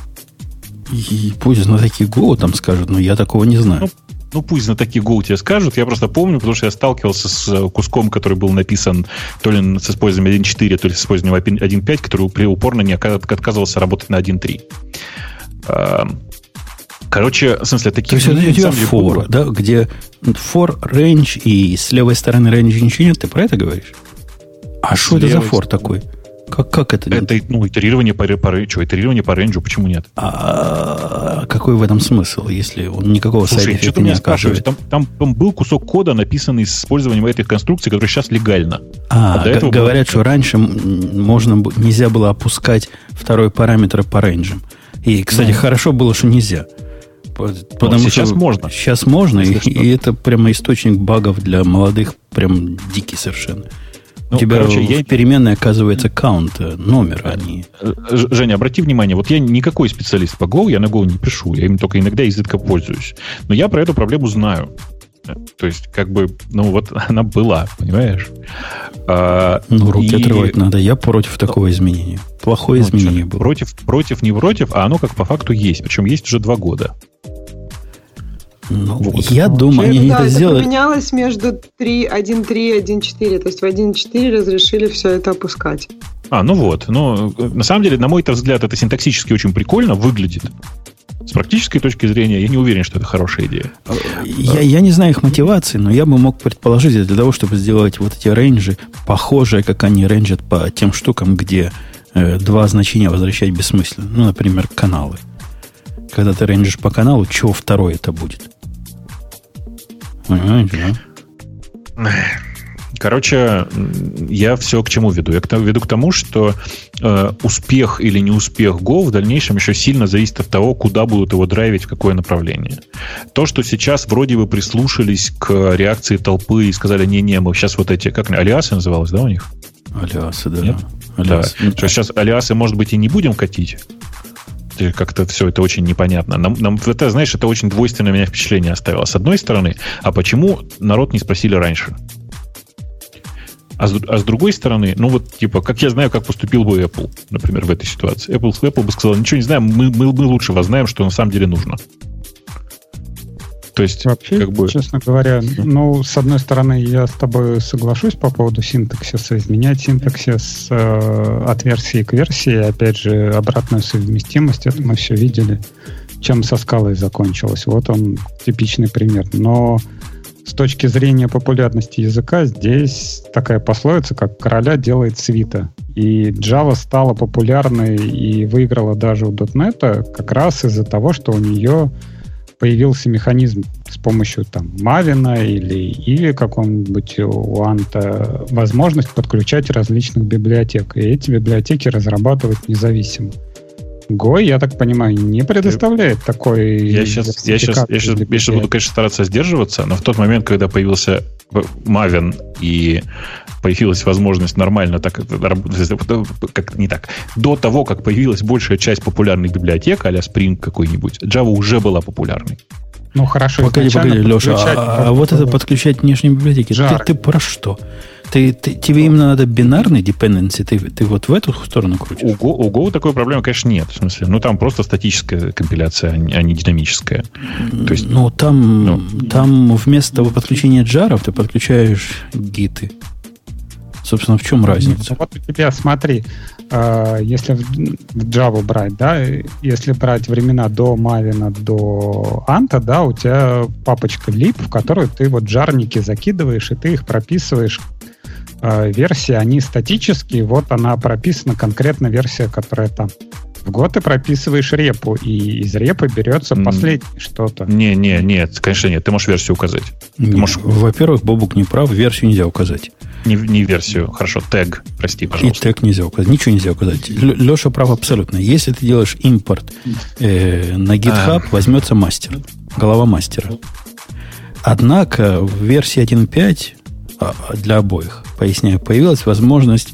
И пусть на такие Go там скажут, но я такого не знаю. Ну, ну, пусть на такие Go тебе скажут. Я просто помню, потому что я сталкивался с э, куском, который был написан то ли с использованием 1.4, то ли с использованием 1.5, который упорно не отказывался работать на 1.3. Короче, в смысле, такие... То есть у тебя for, да, где for, range, и с левой стороны range ничего нет, ты про это говоришь? А что это за for такой? Как, как это? Это ну, итерирование по, по, что, итерирование по рейнджу, почему нет? А какой в этом смысл, если он никакого Слушай, сайта что не спрашиваешь? Там, там, там был кусок кода, написанный с использованием этой конструкции, который сейчас легально. А, а этого говорят, было... что раньше можно, нельзя было опускать второй параметр по рейнджам. И, кстати, да. хорошо было, что нельзя. Потому что сейчас можно. Сейчас можно, и, и это прямо источник багов для молодых, прям дикий совершенно. Ну, У тебя короче, в я... переменной оказывается каунт, э, номер, а не... Э, Женя, обрати внимание, вот я никакой специалист по Go, я на Go не пишу, я им только иногда изредка пользуюсь. Но я про эту проблему знаю. То есть, как бы, ну вот [laughs] она была, понимаешь? А, ну, руки и... отрывать надо. Я против такого ну, изменения. Плохое ну, изменение было. Против, против, не против, а оно как по факту есть. Причем есть уже два года. Ну, вот. Я думаю, они да, это сделали... поменялось между 3.1.3 и 1.4. То есть в 1.4 разрешили все это опускать. А, ну вот. Но на самом деле, на мой взгляд, это синтаксически очень прикольно выглядит. С практической точки зрения, я не уверен, что это хорошая идея. Я, я не знаю их мотивации, но я бы мог предположить, для того, чтобы сделать вот эти рейнджи, похожие, как они рейнджат по тем штукам, где э, два значения возвращать бессмысленно. Ну, например, каналы. Когда ты рейнджишь по каналу, чего второе это будет? Понимаете, да? Короче, я все к чему веду? Я веду к тому, что э, успех или не успех Go в дальнейшем еще сильно зависит от того, куда будут его драйвить, в какое направление. То, что сейчас вроде бы прислушались к реакции толпы и сказали, не-не, мы сейчас вот эти, как алиасы называлось, да, у них? Алиасы, да. Нет? Алиасы. Да. Сейчас алиасы, может быть, и не будем катить, как-то все это очень непонятно. Нам, нам это, знаешь, это очень двойственное меня впечатление оставило. С одной стороны, а почему народ не спросили раньше? А с, а с другой стороны, ну вот, типа, как я знаю, как поступил бы Apple, например, в этой ситуации. Apple, Apple бы сказал, ничего не знаем, мы, мы, мы лучше вас знаем, что на самом деле нужно. То есть, Вообще, как бы... честно говоря, ну, с одной стороны, я с тобой соглашусь по поводу синтаксиса. Изменять синтаксис э, от версии к версии, опять же, обратную совместимость, это мы все видели, чем со скалой закончилось. Вот он типичный пример. Но с точки зрения популярности языка, здесь такая пословица, как «короля делает свита». И Java стала популярной и выиграла даже у .NET как раз из-за того, что у нее появился механизм с помощью там Мавина или или какого-нибудь у Анта возможность подключать различных библиотек. И эти библиотеки разрабатывать независимо. Go, я так понимаю, не предоставляет Ты... такой... Я сейчас, я, сейчас, я, сейчас, я сейчас буду, конечно, стараться сдерживаться, но в тот момент, когда появился Maven и появилась возможность нормально так как не так. До того, как появилась большая часть популярных библиотек, а Spring какой-нибудь, Java уже была популярной. Ну хорошо. Погоди, погоди, Леша, а, а вот это подключать внешние библиотеки, ты, ты про что? Ты, ты, тебе именно надо бинарный dependency, ты, ты вот в эту сторону крутишь? У Go, у Go такой проблемы, конечно, нет. В смысле, ну там просто статическая компиляция, а не динамическая. То есть, ну, там, ну, там вместо того подключения джаров ты подключаешь гиты. Собственно, в чем разница? Вот у тебя, смотри, э, если в Java брать, да, если брать времена до Мавина, до Анта, да, у тебя папочка lib, в которую ты вот жарники закидываешь, и ты их прописываешь э, версии, они статические, вот она прописана конкретно версия, которая там. В год ты прописываешь репу, и из репы берется последнее что-то. Не, не, нет, конечно нет. Ты можешь версию указать. Ты можешь... Во-первых, Бобук не прав, версию нельзя указать. Не, не версию, хорошо, тег, прости, пожалуйста. И тег нельзя указать, ничего нельзя указать. Леша прав абсолютно. Если ты делаешь импорт э, на GitHub, а. возьмется мастер, голова мастера. Однако в версии 1.5 а, для обоих, поясняю, появилась возможность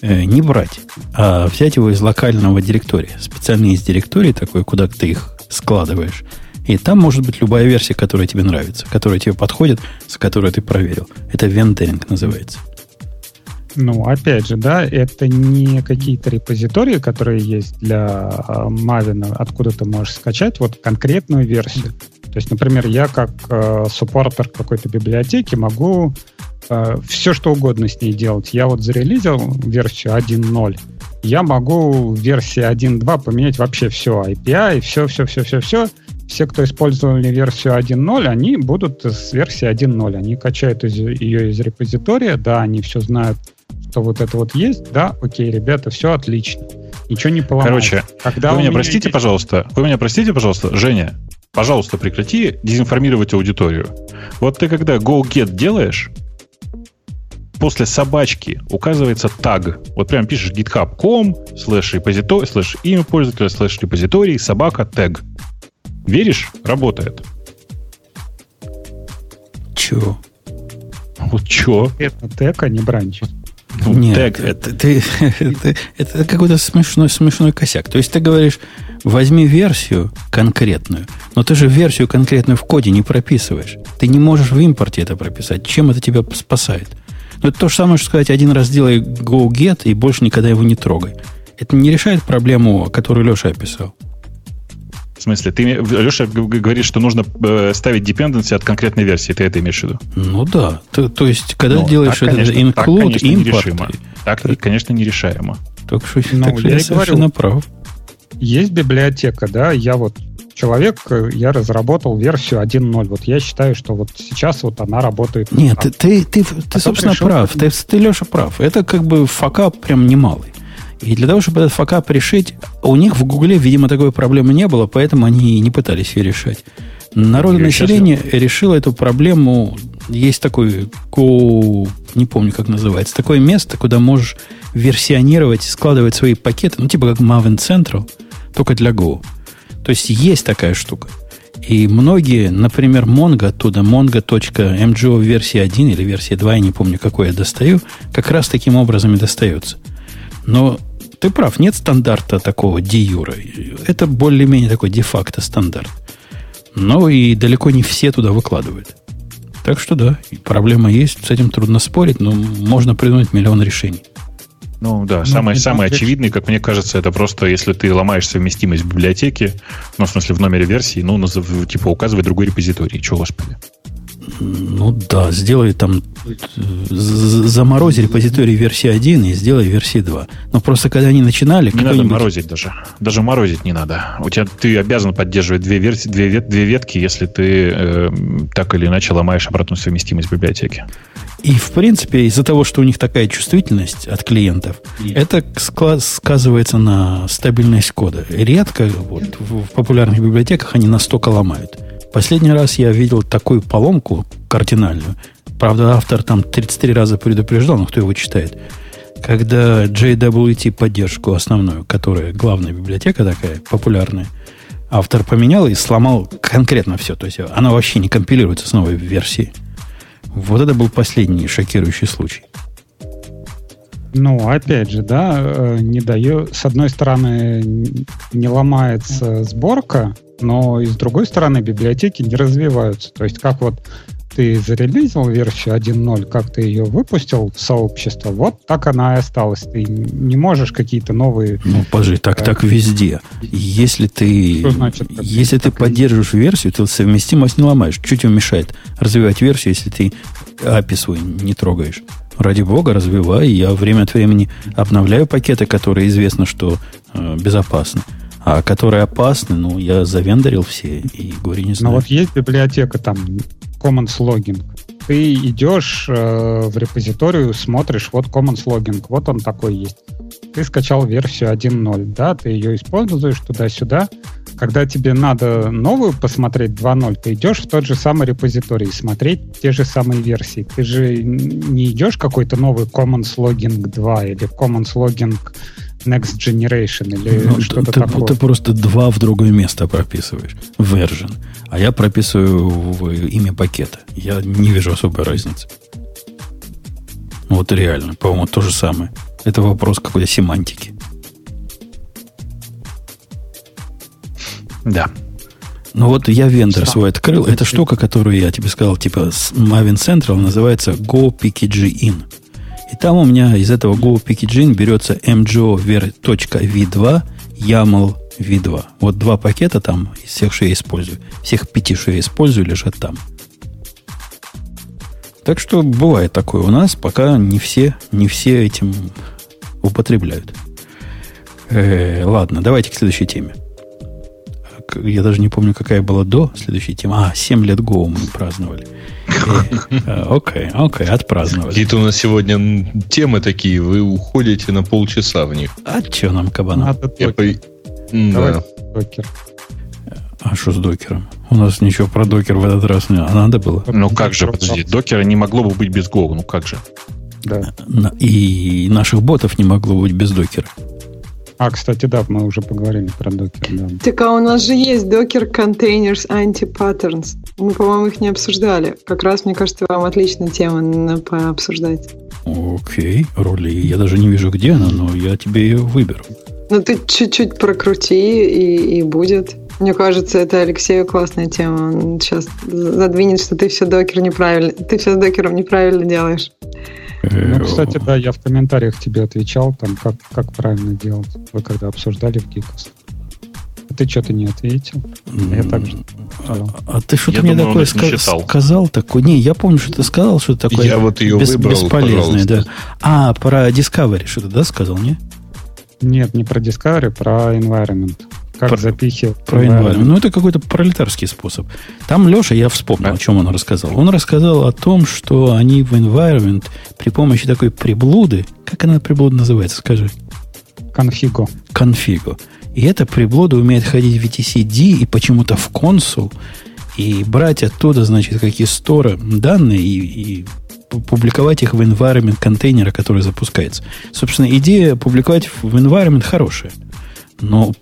э, не брать, а взять его из локального директория. Специально из директории такой, куда ты их складываешь. И там может быть любая версия, которая тебе нравится, которая тебе подходит, с которой ты проверил. Это вентеринг называется. Ну, опять же, да, это не какие-то репозитории, которые есть для Maven, откуда ты можешь скачать вот конкретную версию. То есть, например, я как э, суппортер какой-то библиотеки могу все что угодно с ней делать. Я вот зарелизил версию 1.0, я могу в версии 1.2 поменять вообще все, API, все-все-все-все-все. Все, кто использовали версию 1.0, они будут с версии 1.0. Они качают из, ее из репозитория, да, они все знают, что вот это вот есть, да, окей, ребята, все отлично. Ничего не поломается. Короче, Когда вы меня, меня простите, есть... пожалуйста, вы меня простите, пожалуйста, Женя, пожалуйста, прекрати дезинформировать аудиторию. Вот ты когда go get делаешь, после собачки указывается таг. Вот прям пишешь github.com слэш репозиторий, слэш имя пользователя, слэш репозиторий, собака, тег. Веришь? Работает. Чё? Вот чё? Это тег, а не branch. Ну, Нет, тег. Это, [laughs] ты, это, это какой-то смешной, смешной косяк. То есть ты говоришь, возьми версию конкретную, но ты же версию конкретную в коде не прописываешь. Ты не можешь в импорте это прописать. Чем это тебя спасает? Ну, это то же самое, что сказать, один раз сделай go-get и больше никогда его не трогай. Это не решает проблему, которую Леша описал. В смысле, ты, Леша говорит, что нужно э, ставить dependency от конкретной версии. Ты это имеешь в виду? Ну да. То, то есть, когда ну, делаешь так, конечно, это include, так, конечно, import... Нерешимо. Так, так, конечно, нерешаемо. Так что, ну, так, я, я совершенно говорю, прав. Есть библиотека, да, я вот человек, э, я разработал версию 1.0. Вот я считаю, что вот сейчас вот она работает. Нет, ты, ты, ты, ты собственно, решил, прав. Ты, ты, Леша, прав. Это как бы факап прям немалый. И для того, чтобы этот факап решить, у них в Гугле, видимо, такой проблемы не было, поэтому они не пытались ее решать. Народное население решило эту проблему. Есть такой, Go, не помню, как называется, такое место, куда можешь версионировать, складывать свои пакеты, ну, типа как Maven Central, только для Go. То есть есть такая штука. И многие, например, Mongo оттуда, mongo.mgo версии 1 или версии 2, я не помню, какой я достаю, как раз таким образом и достается. Но ты прав, нет стандарта такого диюра. Это более-менее такой де-факто стандарт. Но и далеко не все туда выкладывают. Так что да, проблема есть, с этим трудно спорить, но можно придумать миллион решений. Ну да, ну, самое, самое очевидное, как мне кажется, это просто если ты ломаешь совместимость в библиотеке, ну, в смысле, в номере версии, ну, назов, типа, указывай другой репозиторий. Чего, господи? Ну да, сделай там, заморози репозиторий версии 1 и сделай версии 2. Но просто когда они начинали... Не надо морозить даже. Даже морозить не надо. У тебя ты обязан поддерживать две, версии, две, две ветки, если ты э, так или иначе ломаешь обратную совместимость библиотеки. И, в принципе, из-за того, что у них такая чувствительность от клиентов, это сказывается на стабильность кода. Редко вот, в популярных библиотеках они настолько ломают. Последний раз я видел такую поломку кардинальную. Правда, автор там 33 раза предупреждал, но кто его читает. Когда JWT поддержку основную, которая главная библиотека такая, популярная, автор поменял и сломал конкретно все. То есть она вообще не компилируется с новой версии. Вот это был последний шокирующий случай. Ну, опять же, да, э, не дает, с одной стороны, не ломается сборка, но и с другой стороны, библиотеки не развиваются. То есть, как вот ты зарелизил версию 1.0, как ты ее выпустил в сообщество, вот так она и осталась. Ты не можешь какие-то новые... Ну, подожди, так, так везде. Если ты, Что значит, если ты поддерживаешь версию, ты совместимость не ломаешь. Чуть тебе мешает развивать версию, если ты API свой не трогаешь. Ради бога, развивай. Я время от времени обновляю пакеты, которые известно, что э, безопасны. А которые опасны, ну, я завендорил все и горе не знаю. Но вот есть библиотека там Commons Logging. Ты идешь э, в репозиторию, смотришь, вот Commons Logging, вот он такой есть. Ты скачал версию 1.0, да, ты ее используешь туда-сюда. Когда тебе надо новую посмотреть 2.0, ты идешь в тот же самый репозиторий смотреть те же самые версии. Ты же не идешь какой-то новый Commons Logging 2 или Commons Logging Next Generation или ну, что-то ты, такое. Ты просто два в другое место прописываешь. Version. А я прописываю в имя пакета. Я не вижу особой разницы. Вот реально, по-моему, то же самое. Это вопрос какой-то семантики. Да. Ну вот я вендор свой открыл. Это штука, которую я тебе сказал, типа Maven Central, называется Go PKG In. И там у меня из этого Go Packaging берется mgo.v2 YAML v2. Вот два пакета там из всех, что я использую. Всех пяти, что я использую, лежат там. Так что бывает такое у нас, пока не все, не все этим употребляют. Э, ладно, давайте к следующей теме. Я даже не помню, какая была до следующей темы. А, 7 лет Go мы праздновали. [laughs] Окей, окей, отпраздновали. Какие-то у нас сегодня темы такие, вы уходите на полчаса в них. А что нам, кабана? Да. Докер. А что с докером? У нас ничего про докер в этот раз не а надо было. Ну как же, подожди, докера не могло бы быть без Go, ну как же? Да. И наших ботов не могло быть без докера. А, кстати, да, мы уже поговорили про докер. Да. Так а у нас же есть докер containers anti-patterns. Мы, по-моему, их не обсуждали. Как раз, мне кажется, вам отличная тема пообсуждать. Окей, роли. Я даже не вижу, где она, но я тебе ее выберу. Ну, ты чуть-чуть прокрути, и, и будет. Мне кажется, это Алексею классная тема. Он сейчас задвинет, что ты все докер неправильно. Ты все с докером неправильно делаешь. Ну, кстати, да, я в комментариях тебе отвечал, там, как, как правильно делать. Вы когда обсуждали в Geekos. А ты что-то не ответил? Я также. А, а ты что-то мне думаю, такое ска- сказал? Такой? Не, я помню, что ты сказал, что такое я вот ее бес- выбрал, бесполезное, да. А, про Discovery что-то, да, сказал, не? Нет, не про Discovery, про Environment. Как про, запихивать. Про environment. Ну, это какой-то пролетарский способ. Там Леша, я вспомнил, а? о чем он рассказал. Он рассказал о том, что они в environment при помощи такой приблуды, как она приблуда называется, скажи? Конфигу. Конфигу. И эта приблуда умеет ходить в VTCD и почему-то в консул, и брать оттуда, значит, key store ы данные и, и публиковать их в environment контейнера, который запускается. Собственно, идея публиковать в environment хорошая. Но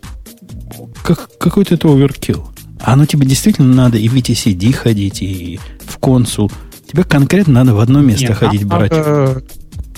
как, какой-то это overkill. А оно тебе действительно надо и в etcd ходить, и в консул. Тебе конкретно надо в одно место Нет, ходить, брать. Это,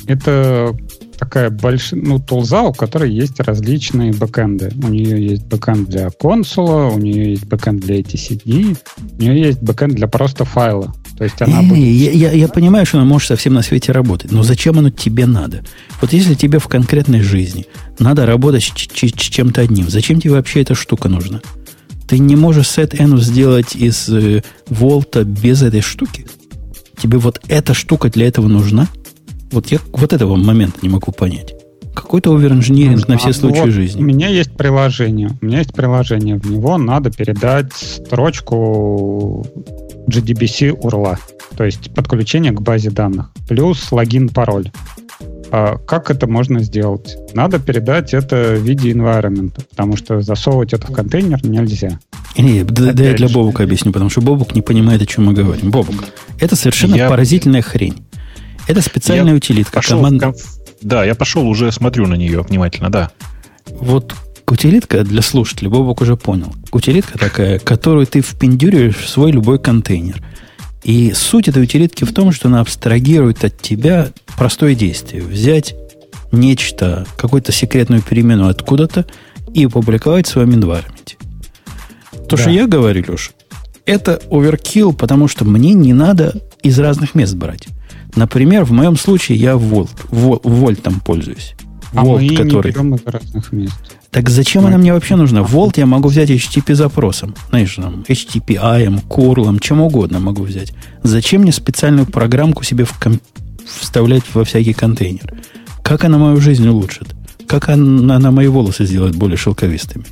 это такая большая, ну, тулза, у которой есть различные бэкэнды. У нее есть бэкэнд для консула, у нее есть бэкэнд для etcd, у нее есть бэкэнд для просто файла. То есть она не, будет... я, я, я понимаю, что она может совсем на свете работать, но зачем оно тебе надо? Вот если тебе в конкретной жизни надо работать с, с, с чем-то одним, зачем тебе вообще эта штука нужна? Ты не можешь set env сделать из э, волта без этой штуки? Тебе вот эта штука для этого нужна? Вот я вот этого момента не могу понять. Какой-то оверинжиниринг на все случаи вот жизни. У меня есть приложение. У меня есть приложение. В него надо передать строчку GDBC URL. То есть подключение к базе данных. Плюс логин, пароль. А как это можно сделать? Надо передать это в виде environment, потому что засовывать это в контейнер нельзя. Не, да, да я для Бобука объясню, потому что Бобук не понимает, о чем мы говорим. Бобук, это совершенно я... поразительная хрень. Это специальная я утилитка. Команд... Конф... Да, я пошел, уже смотрю на нее внимательно, да. Вот утилитка для слушателей, Бобок уже понял. Утилитка такая, которую ты впендюриваешь в свой любой контейнер – и суть этой утилитки в том, что она абстрагирует от тебя простое действие. Взять нечто, какую-то секретную перемену откуда-то и опубликовать в своем environment. То, да. что я говорю, Леша, это оверкилл, потому что мне не надо из разных мест брать. Например, в моем случае я Volt, Volt, там пользуюсь. А Volt, мы который... не берем из разных мест. Так зачем она мне вообще нужна? Volt я могу взять HTTP запросом. Знаешь, там, HTTP, curl, чем угодно могу взять. Зачем мне специальную программку себе в ком- вставлять во всякий контейнер? Как она мою жизнь улучшит? Как она, она мои волосы сделает более шелковистыми?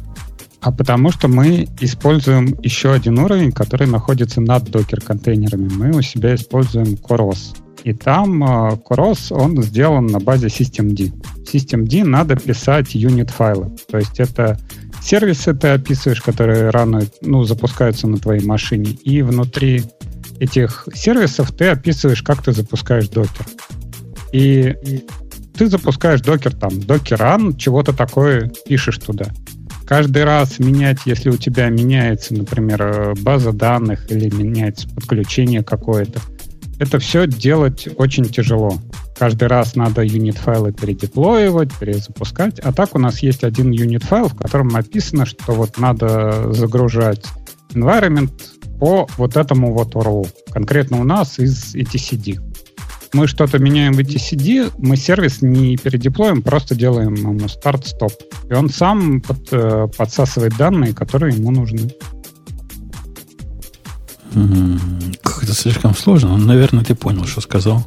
А потому что мы используем еще один уровень, который находится над докер-контейнерами. Мы у себя используем Coros. И там э, он сделан на базе systemd. Systemd надо писать юнит-файлы. То есть это сервисы ты описываешь, которые рано ну, запускаются на твоей машине. И внутри этих сервисов ты описываешь, как ты запускаешь докер. И, ты запускаешь докер там, докер run, чего-то такое пишешь туда. Каждый раз менять, если у тебя меняется, например, э, база данных или меняется подключение какое-то, это все делать очень тяжело. Каждый раз надо юнит-файлы передеплоивать, перезапускать. А так у нас есть один юнит-файл, в котором написано, что вот надо загружать environment по вот этому вот URL. Конкретно у нас из etcd. Мы что-то меняем в etcd, мы сервис не передеплоим, просто делаем ему старт-стоп. И он сам под, э, подсасывает данные, которые ему нужны. Как это слишком сложно. Наверное, ты понял, что сказал.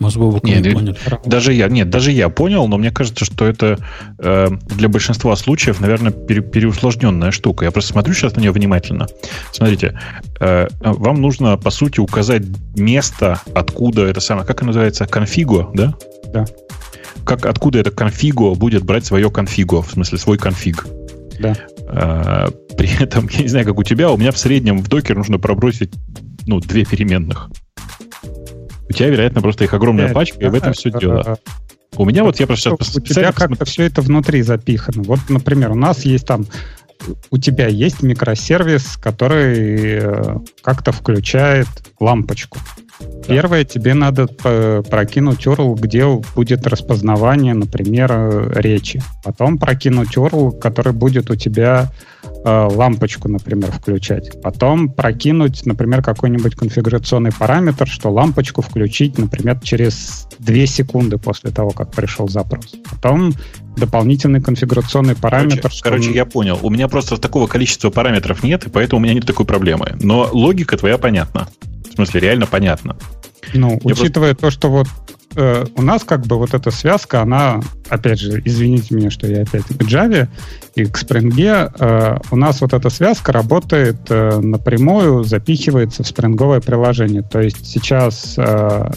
Мозбобок нет, не понял. Даже я, нет, даже я понял, но мне кажется, что это э, для большинства случаев, наверное, пере, переусложненная штука. Я просто смотрю сейчас на нее внимательно. Смотрите, э, вам нужно, по сути, указать место, откуда это самое, как оно называется, конфигу, да? Да. Как, откуда это конфигу будет брать свое конфигу, в смысле свой конфиг. Да. Э, при этом, я не знаю, как у тебя, у меня в среднем в докер нужно пробросить ну, две переменных. У тебя, вероятно, просто их огромная 5, пачка, да, и в этом все дело. У меня вот я просто сейчас У тебя как-то все это внутри запихано. Вот, например, у нас есть там у тебя есть микросервис, который э, как-то включает лампочку. Первое, тебе надо прокинуть URL, где будет распознавание, например, э, речи. Потом прокинуть URL, который будет у тебя э, лампочку, например, включать. Потом прокинуть, например, какой-нибудь конфигурационный параметр, что лампочку включить, например, через 2 секунды после того, как пришел запрос. Потом дополнительный конфигурационный параметр. Короче, что... короче, я понял. У меня просто такого количества параметров нет, и поэтому у меня нет такой проблемы. Но логика твоя понятна. В смысле, реально понятно. Ну, Я учитывая просто... то, что вот э, у нас как бы вот эта связка, она, опять же, извините меня, что я опять к Java и к Spring, э, у нас вот эта связка работает э, напрямую, запихивается в спринговое приложение. То есть сейчас э,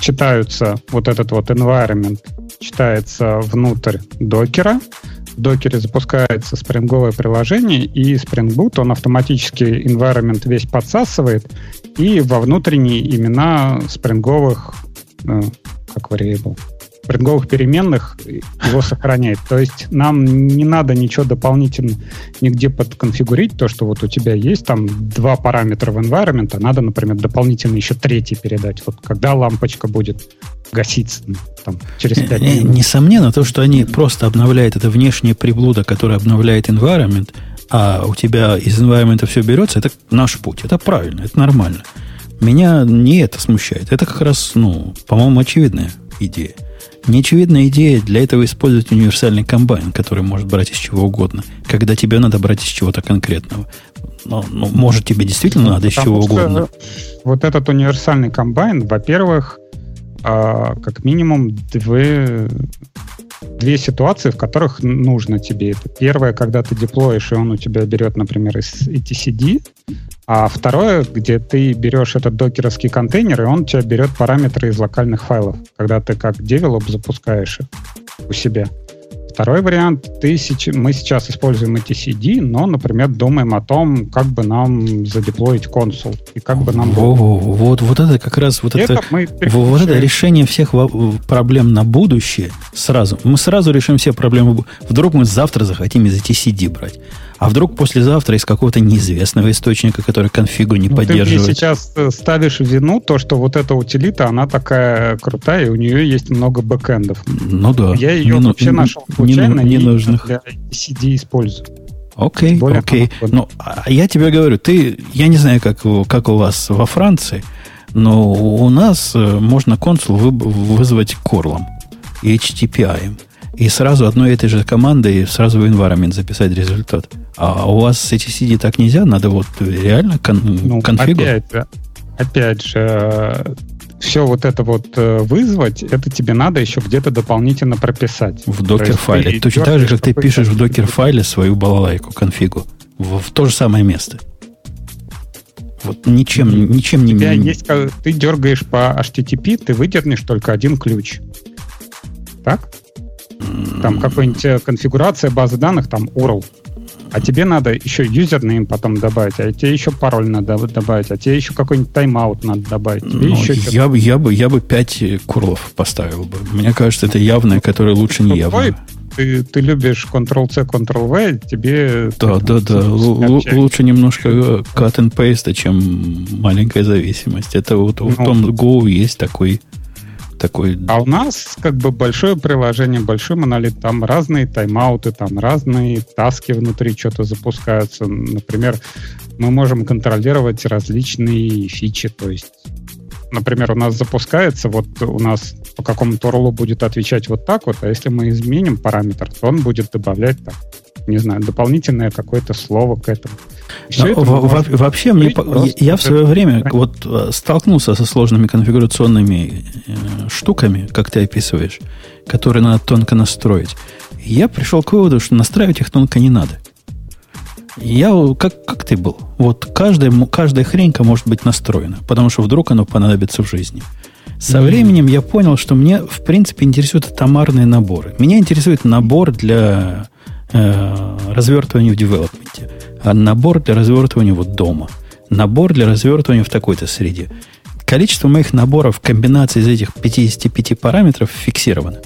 читаются вот этот вот environment, читается внутрь докера, в докере запускается спринговое приложение, и Spring Boot, он автоматически environment весь подсасывает, и во внутренние имена спринговых, э, как variable, спринговых переменных его сохраняет. То есть нам не надо ничего дополнительно нигде подконфигурить, то, что вот у тебя есть там два параметра в environment, а надо, например, дополнительно еще третий передать. Вот когда лампочка будет гаситься ну, там, через 5 э, минут. Несомненно, то, что они просто обновляют это внешнее приблудо, которое обновляет environment, а у тебя из environment все берется, это наш путь. Это правильно, это нормально. Меня не это смущает. Это как раз, ну, по-моему, очевидная идея. Неочевидная идея для этого использовать универсальный комбайн, который может брать из чего угодно, когда тебе надо брать из чего-то конкретного. Но, ну, может, тебе действительно надо из чего угодно. Вот этот универсальный комбайн, во-первых, а, как минимум две, две ситуации, в которых нужно тебе это. Первое, когда ты деплоишь, и он у тебя берет, например, из etcd, а второе, где ты берешь этот докеровский контейнер, и он у тебя берет параметры из локальных файлов, когда ты как девелоп запускаешь их у себя. Второй вариант, ты, мы сейчас используем etcd, но, например, думаем о том, как бы нам задеплоить консул. И как бы нам... Во, вот, вот это как раз вот это, это вот это решение всех проблем на будущее сразу. Мы сразу решим все проблемы. Вдруг мы завтра захотим из etcd брать. А вдруг послезавтра из какого-то неизвестного источника, который конфигу не ну, поддерживает? Ты сейчас э, ставишь вину то, что вот эта утилита, она такая крутая, и у нее есть много бэкэндов. Ну да. Я ее не, вообще нашел случайно не, не нужных. для CD использую. Окей, okay, окей. Ну, а я тебе говорю, ты, я не знаю, как, как у вас во Франции, но у нас э, можно консул вы, вызвать корлом и HTTP. И сразу одной этой же командой сразу в environment записать результат. А у вас с etcd так нельзя? Надо вот реально кон, ну, конфигу? Опять же, опять же, все вот это вот э, вызвать, это тебе надо еще где-то дополнительно прописать. В докер-файле. Точно так же, как ты пишешь в докер-файле свою балалайку, конфигу. В, в то же самое место. Вот ничем, ничем не... У тебя есть, ты дергаешь по HTTP, ты выдернешь только один ключ. Так? Там какая-нибудь э, конфигурация базы данных, там URL. А тебе надо еще юзернейм потом добавить, а тебе еще пароль надо добавить, а тебе еще какой-нибудь тайм-аут надо добавить. Тебе ну, еще я, бы, я, бы, я бы 5 курлов поставил бы. Мне кажется, это явное, которое лучше не явное. Ты, ты любишь Ctrl-C, Ctrl-V, тебе... Да, да, да. Л- лучше немножко cut and paste, чем маленькая зависимость. Это вот ну, в том Go есть такой такой... А у нас как бы большое приложение, большой монолит, там разные тайм-ауты, там разные таски внутри что-то запускаются. Например, мы можем контролировать различные фичи, то есть например, у нас запускается, вот у нас по какому-то урлу будет отвечать вот так вот, а если мы изменим параметр, то он будет добавлять так не знаю, дополнительное какое-то слово к этому. Но, это во- во- вообще, мне по- я в свое время вот э, столкнулся со сложными конфигурационными э, штуками, как ты описываешь, которые надо тонко настроить. я пришел к выводу, что настраивать их тонко не надо. Я, как, как ты был, вот каждая, каждая хренька может быть настроена, потому что вдруг оно понадобится в жизни. Со mm-hmm. временем я понял, что мне, в принципе, интересуют атомарные наборы. Меня интересует набор для э, развертывания в девелопменте, а набор для развертывания вот дома, набор для развертывания в такой-то среде. Количество моих наборов комбинаций из этих 55 параметров фиксировано.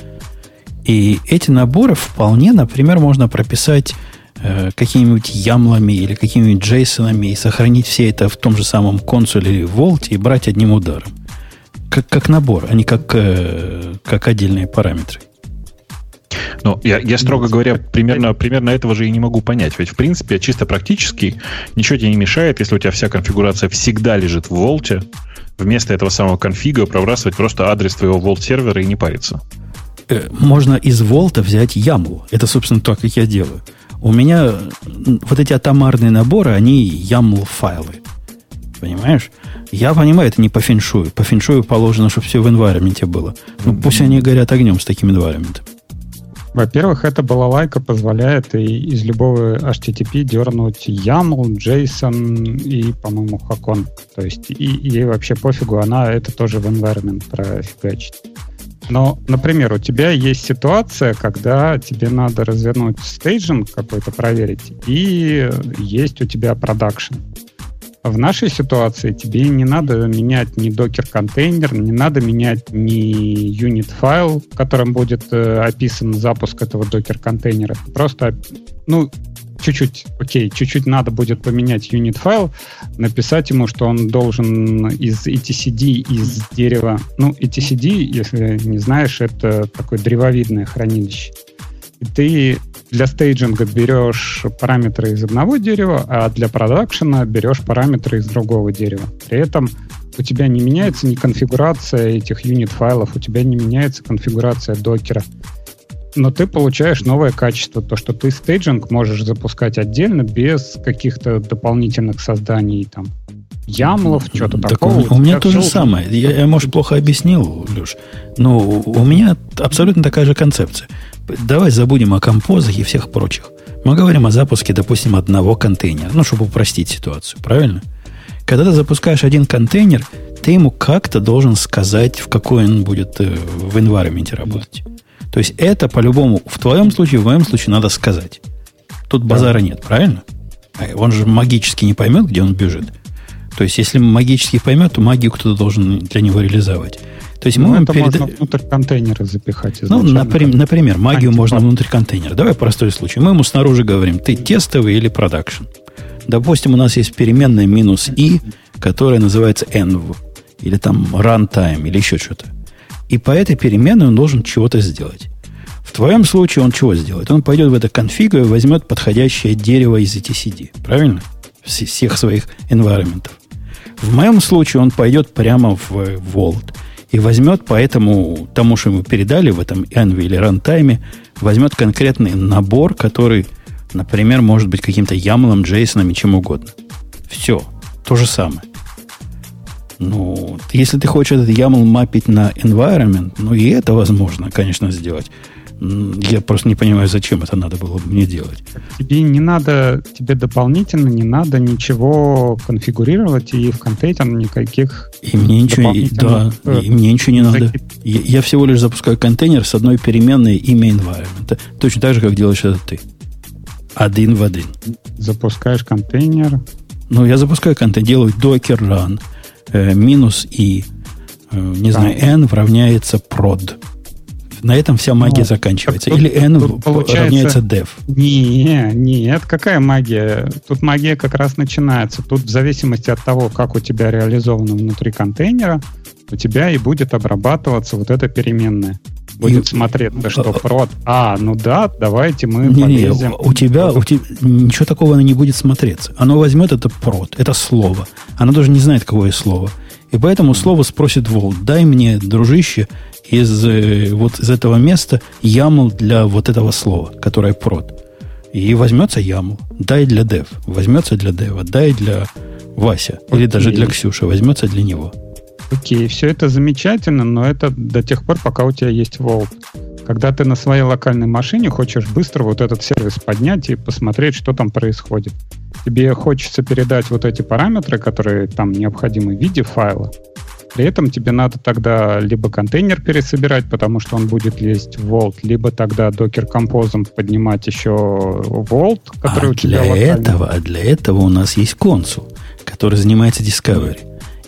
И эти наборы вполне, например, можно прописать э, какими-нибудь ямлами или какими-нибудь джейсонами и сохранить все это в том же самом консуле или волте и брать одним ударом. Как, как набор, а не как, э, как отдельные параметры. Ну, я, я строго говоря, примерно, примерно этого же и не могу понять. Ведь, в принципе, чисто практически ничего тебе не мешает, если у тебя вся конфигурация всегда лежит в волте, вместо этого самого конфига пробрасывать просто адрес твоего волт-сервера и не париться. Э, можно из волта взять яму. Это, собственно, то, как я делаю. У меня вот эти атомарные наборы, они YAML-файлы. Понимаешь? Я понимаю, это не по феншую. По феншую положено, чтобы все в environment было. Ну, пусть они горят огнем с таким environment. Во-первых, эта балалайка позволяет и из любого HTTP дернуть YAML, JSON и, по-моему, HOCON. То есть и, ей вообще пофигу, она это тоже в environment профигачит. Но, например, у тебя есть ситуация, когда тебе надо развернуть staging какой-то проверить, и есть у тебя production. В нашей ситуации тебе не надо менять ни Docker-контейнер, не надо менять ни юнит-файл, в котором будет э, описан запуск этого Docker-контейнера. Просто, ну, чуть-чуть, окей, чуть-чуть надо будет поменять юнит-файл, написать ему, что он должен из etcd, из дерева, ну, etcd, если не знаешь, это такое древовидное хранилище. И ты для стейджинга берешь параметры из одного дерева, а для продакшена берешь параметры из другого дерева. При этом у тебя не меняется ни конфигурация этих юнит-файлов, у тебя не меняется конфигурация докера. Но ты получаешь новое качество, то, что ты стейджинг можешь запускать отдельно без каких-то дополнительных созданий там ямлов, что-то так такого. У, у меня то же самое. Я, я, может, плохо объяснил, Леш, но у меня абсолютно такая же концепция. Давай забудем о композах и всех прочих. Мы говорим о запуске, допустим, одного контейнера, ну, чтобы упростить ситуацию, правильно? Когда ты запускаешь один контейнер, ты ему как-то должен сказать, в какой он будет э, в environment работать. То есть это по-любому, в твоем случае, в моем случае надо сказать. Тут базара нет, правильно? А он же магически не поймет, где он бежит. То есть, если магически поймет, то магию кто-то должен для него реализовать. То есть ну, мы это перед... можно внутрь контейнера запихать. Ну, например, например магию можно внутрь контейнера. Давай простой случай. Мы ему снаружи говорим, ты тестовый или продакшн. Допустим, у нас есть переменная минус i, которая называется env, или там runtime, или еще что-то. И по этой переменной он должен чего-то сделать. В твоем случае он чего сделает? Он пойдет в это конфигу и возьмет подходящее дерево из etcd. Правильно? Всех своих environment. В моем случае он пойдет прямо в Vault и возьмет по этому, тому, что ему передали в этом env или рантайме, возьмет конкретный набор, который, например, может быть каким-то ямлом, джейсоном и чем угодно. Все. То же самое. Ну, если ты хочешь этот YAML мапить на environment, ну и это возможно, конечно, сделать. Я просто не понимаю, зачем это надо было бы мне делать. Тебе не надо, тебе дополнительно не надо ничего конфигурировать и в контейнер никаких и мне ничего, да, э, и мне ничего не надо. Я, я всего лишь запускаю контейнер с одной переменной имя environment. Точно так же, как делаешь это ты. Один в один. Запускаешь контейнер. Ну, я запускаю контейнер, делаю docker run, э, минус и, э, не знаю, n равняется prod. На этом вся магия ну, заканчивается. Тут, Или n тут равняется dev. Не, нет, какая магия? Тут магия как раз начинается. Тут в зависимости от того, как у тебя реализовано внутри контейнера, у тебя и будет обрабатываться вот эта переменная. Будет и, смотреться, что прод. А, ну да, давайте мы не, полезем. Не, у тебя, у тебя ничего такого оно не будет смотреться. Оно возьмет это прод, это слово. Оно даже не знает, какое слово. И поэтому слово спросит Волк, дай мне, дружище, из э, вот из этого места YAML для вот этого слова, которое прод. И возьмется YAML. Дай для dev. Возьмется для дева. Дай для Вася. Окей. Или даже для Ксюши. Возьмется для него. Окей, все это замечательно, но это до тех пор, пока у тебя есть Vault. Когда ты на своей локальной машине хочешь быстро вот этот сервис поднять и посмотреть, что там происходит. Тебе хочется передать вот эти параметры, которые там необходимы в виде файла, при этом тебе надо тогда либо контейнер пересобирать, потому что он будет лезть в Vault, либо тогда докер композом поднимать еще Vault, который а у тебя для этого, А для этого у нас есть консул, который занимается Discovery.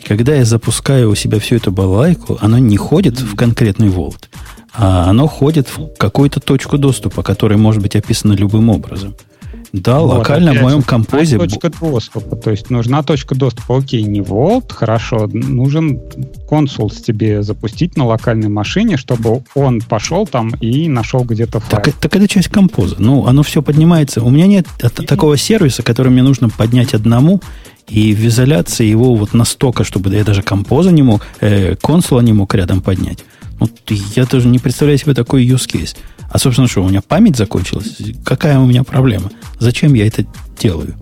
И когда я запускаю у себя всю эту балайку, оно не ходит в конкретный Vault, а оно ходит в какую-то точку доступа, которая может быть описана любым образом – да, вот, локально в моем композе... Точка доступа, то есть нужна точка доступа. Окей, не Vault, хорошо, нужен консул тебе запустить на локальной машине, чтобы он пошел там и нашел где-то файл. Так, так это часть композа. Ну, оно все поднимается. У меня нет и... такого сервиса, который мне нужно поднять одному, и в изоляции его вот настолько, чтобы я даже композа не мог, э, консула не мог рядом поднять. Вот я тоже не представляю себе такой use case. А, собственно, что, у меня память закончилась? Какая у меня проблема? Зачем я это делаю?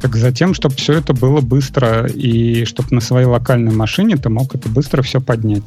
Так затем, чтобы все это было быстро, и чтобы на своей локальной машине ты мог это быстро все поднять.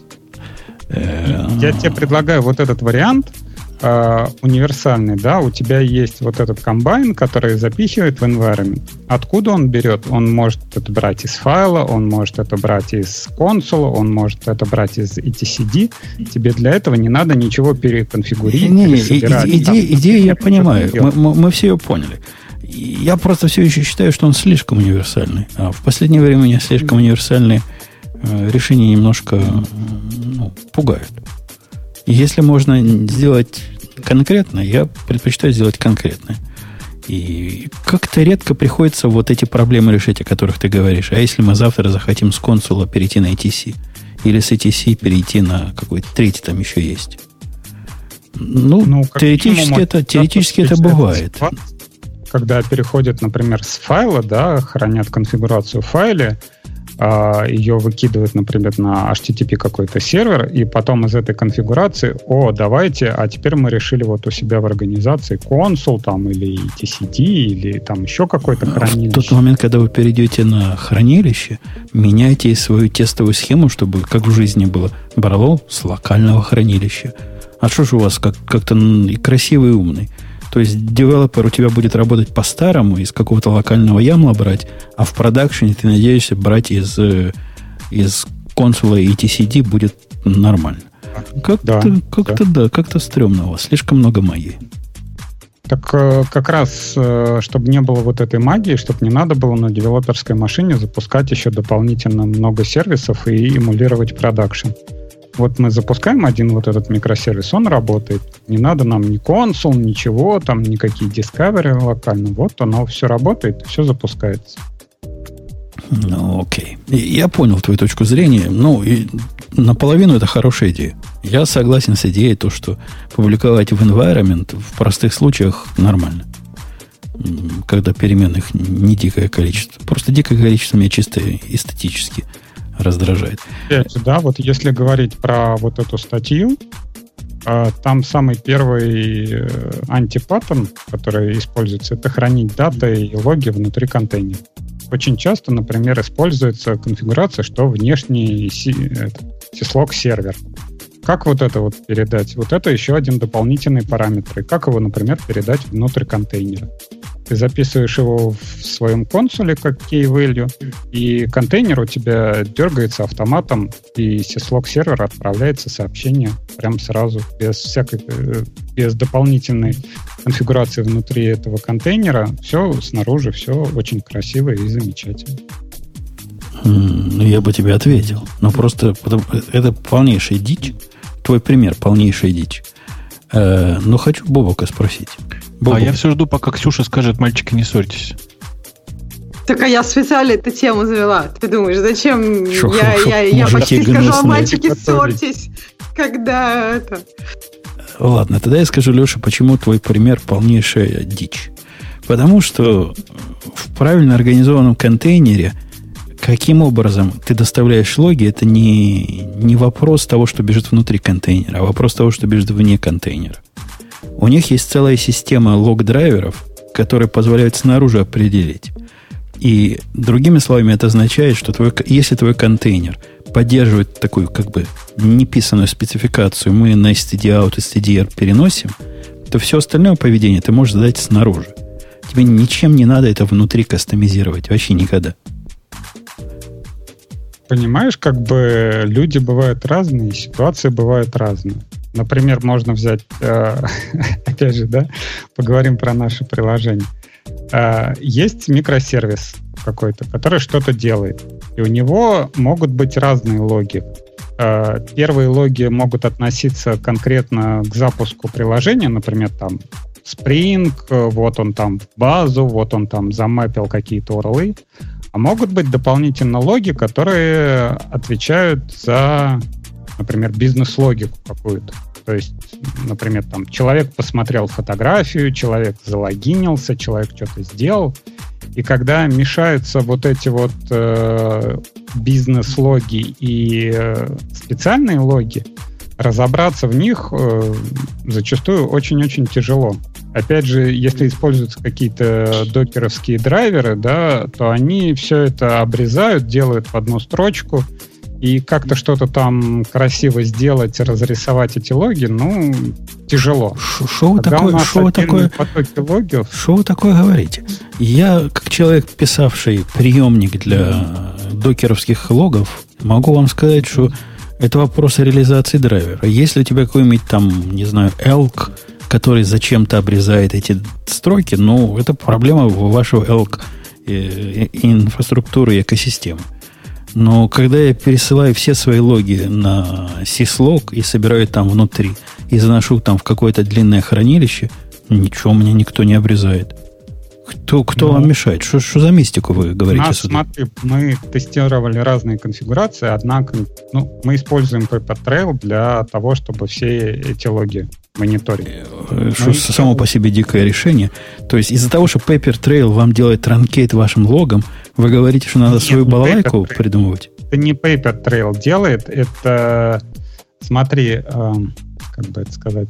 Э, я тебе предлагаю вот этот вариант – э, универсальный, да, у тебя есть вот этот комбайн, который запихивает в environment. Откуда он берет? Он может это брать из файла, он может это брать из консула, он может это брать из etcd. Тебе для этого не надо ничего переконфигурировать. Не, не, идея, идея я понимаю, мы, мы, мы все ее поняли. Я просто все еще считаю, что он слишком универсальный. А в последнее время меня слишком универсальные э, решения немножко ну, пугают. Если можно сделать конкретно, я предпочитаю сделать конкретно. И как-то редко приходится вот эти проблемы решить, о которых ты говоришь. А если мы завтра захотим с консула перейти на ETC, или с ETC перейти на какой-то третий там еще есть. Ну, ну теоретически это, теоретически это бывает. Когда переходят, например, с файла, да, хранят конфигурацию в файле, ее выкидывает, например, на HTTP какой-то сервер, и потом из этой конфигурации, о, давайте, а теперь мы решили вот у себя в организации консул там или TCD, или там еще какой-то хранилище. В тот момент, когда вы перейдете на хранилище, меняйте свою тестовую схему, чтобы как в жизни было, брало с локального хранилища. А что же у вас как, как-то красивый и умный? То есть девелопер у тебя будет работать по-старому, из какого-то локального ямла брать, а в продакшене ты надеешься брать из, э, из консула и TCD будет нормально. Как-то, да, как-то да. да, как-то стрёмно у вас. Слишком много магии. Так э, как раз, э, чтобы не было вот этой магии, чтобы не надо было на девелоперской машине запускать еще дополнительно много сервисов и эмулировать продакшн. Вот мы запускаем один вот этот микросервис, он работает. Не надо нам ни консул, ничего, там никакие discovery локально. Вот оно все работает, все запускается. Ну, окей. Я понял твою точку зрения. Ну, и наполовину это хорошая идея. Я согласен с идеей, то, что публиковать в environment в простых случаях нормально. Когда переменных не дикое количество. Просто дикое количество меня чисто эстетически раздражает. Да, вот если говорить про вот эту статью, а, там самый первый э, антипаттern, который используется, это хранить даты и логи внутри контейнера. Очень часто, например, используется конфигурация, что внешний syslog сервер. Как вот это вот передать? Вот это еще один дополнительный параметр. И как его, например, передать внутрь контейнера? Ты записываешь его в своем консуле как key value, и контейнер у тебя дергается автоматом, и syslog сервер отправляется сообщение прям сразу, без всякой, э, без дополнительной конфигурации внутри этого контейнера. Все снаружи, все очень красиво и замечательно. Ну, я бы тебе ответил. Но просто это полнейшая дичь. Твой пример полнейшая дичь. Э, но хочу Бобока спросить. Бобок. А я все жду, пока Ксюша скажет, мальчики, не ссорьтесь. Так а я специально эту тему завела. Ты думаешь, зачем шо, [laughs] я, я, я почти скажу, а мальчики, ссорьтесь, когда это... Ладно, тогда я скажу, Леша, почему твой пример полнейшая дичь. Потому что в правильно организованном контейнере каким образом ты доставляешь логи, это не, не вопрос того, что бежит внутри контейнера, а вопрос того, что бежит вне контейнера. У них есть целая система лог-драйверов, которые позволяют снаружи определить. И другими словами, это означает, что твой, если твой контейнер поддерживает такую как бы неписанную спецификацию, мы на std-out и stdr переносим, то все остальное поведение ты можешь задать снаружи. Тебе ничем не надо это внутри кастомизировать, вообще никогда. Понимаешь, как бы люди бывают разные, ситуации бывают разные. Например, можно взять, э, [laughs] опять же, да, поговорим про наше приложение. Э, есть микросервис какой-то, который что-то делает. И у него могут быть разные логи. Э, первые логи могут относиться конкретно к запуску приложения, например, там Spring, вот он там базу, вот он там замапил какие-то URL. А могут быть дополнительно логи, которые отвечают за, например, бизнес-логику какую-то. То есть, например, там человек посмотрел фотографию, человек залогинился, человек что-то сделал. И когда мешаются вот эти вот э, бизнес-логи и э, специальные логи, разобраться в них э, зачастую очень-очень тяжело. Опять же, если используются какие-то докеровские драйверы, да, то они все это обрезают, делают в одну строчку, и как-то что-то там красиво сделать, разрисовать эти логи, ну, тяжело. Что вы такое, шо вы такое, логов... Вы такое говорите? Я, как человек, писавший приемник для докеровских логов, могу вам сказать, что это вопрос реализации драйвера. Если у тебя какой-нибудь там, не знаю, elk, который зачем-то обрезает эти строки, ну, это проблема вашего elk э, инфраструктуры и экосистемы. Но когда я пересылаю все свои логи на syslog и собираю там внутри, и заношу там в какое-то длинное хранилище, ничего мне никто не обрезает. Кто, кто ну, вам мешает? Что, что за мистику вы говорите? Нас, смотри, мы тестировали разные конфигурации, однако ну, мы используем Paper Trail для того, чтобы все эти логи мониторить. Э, что ну, само по себе дикое решение. То есть из-за того, что Paper Trail вам делает транкейт вашим логом, вы говорите, что надо Нет, свою балалайку придумывать? Это не Paper Trail делает, это, смотри, э, как бы это сказать,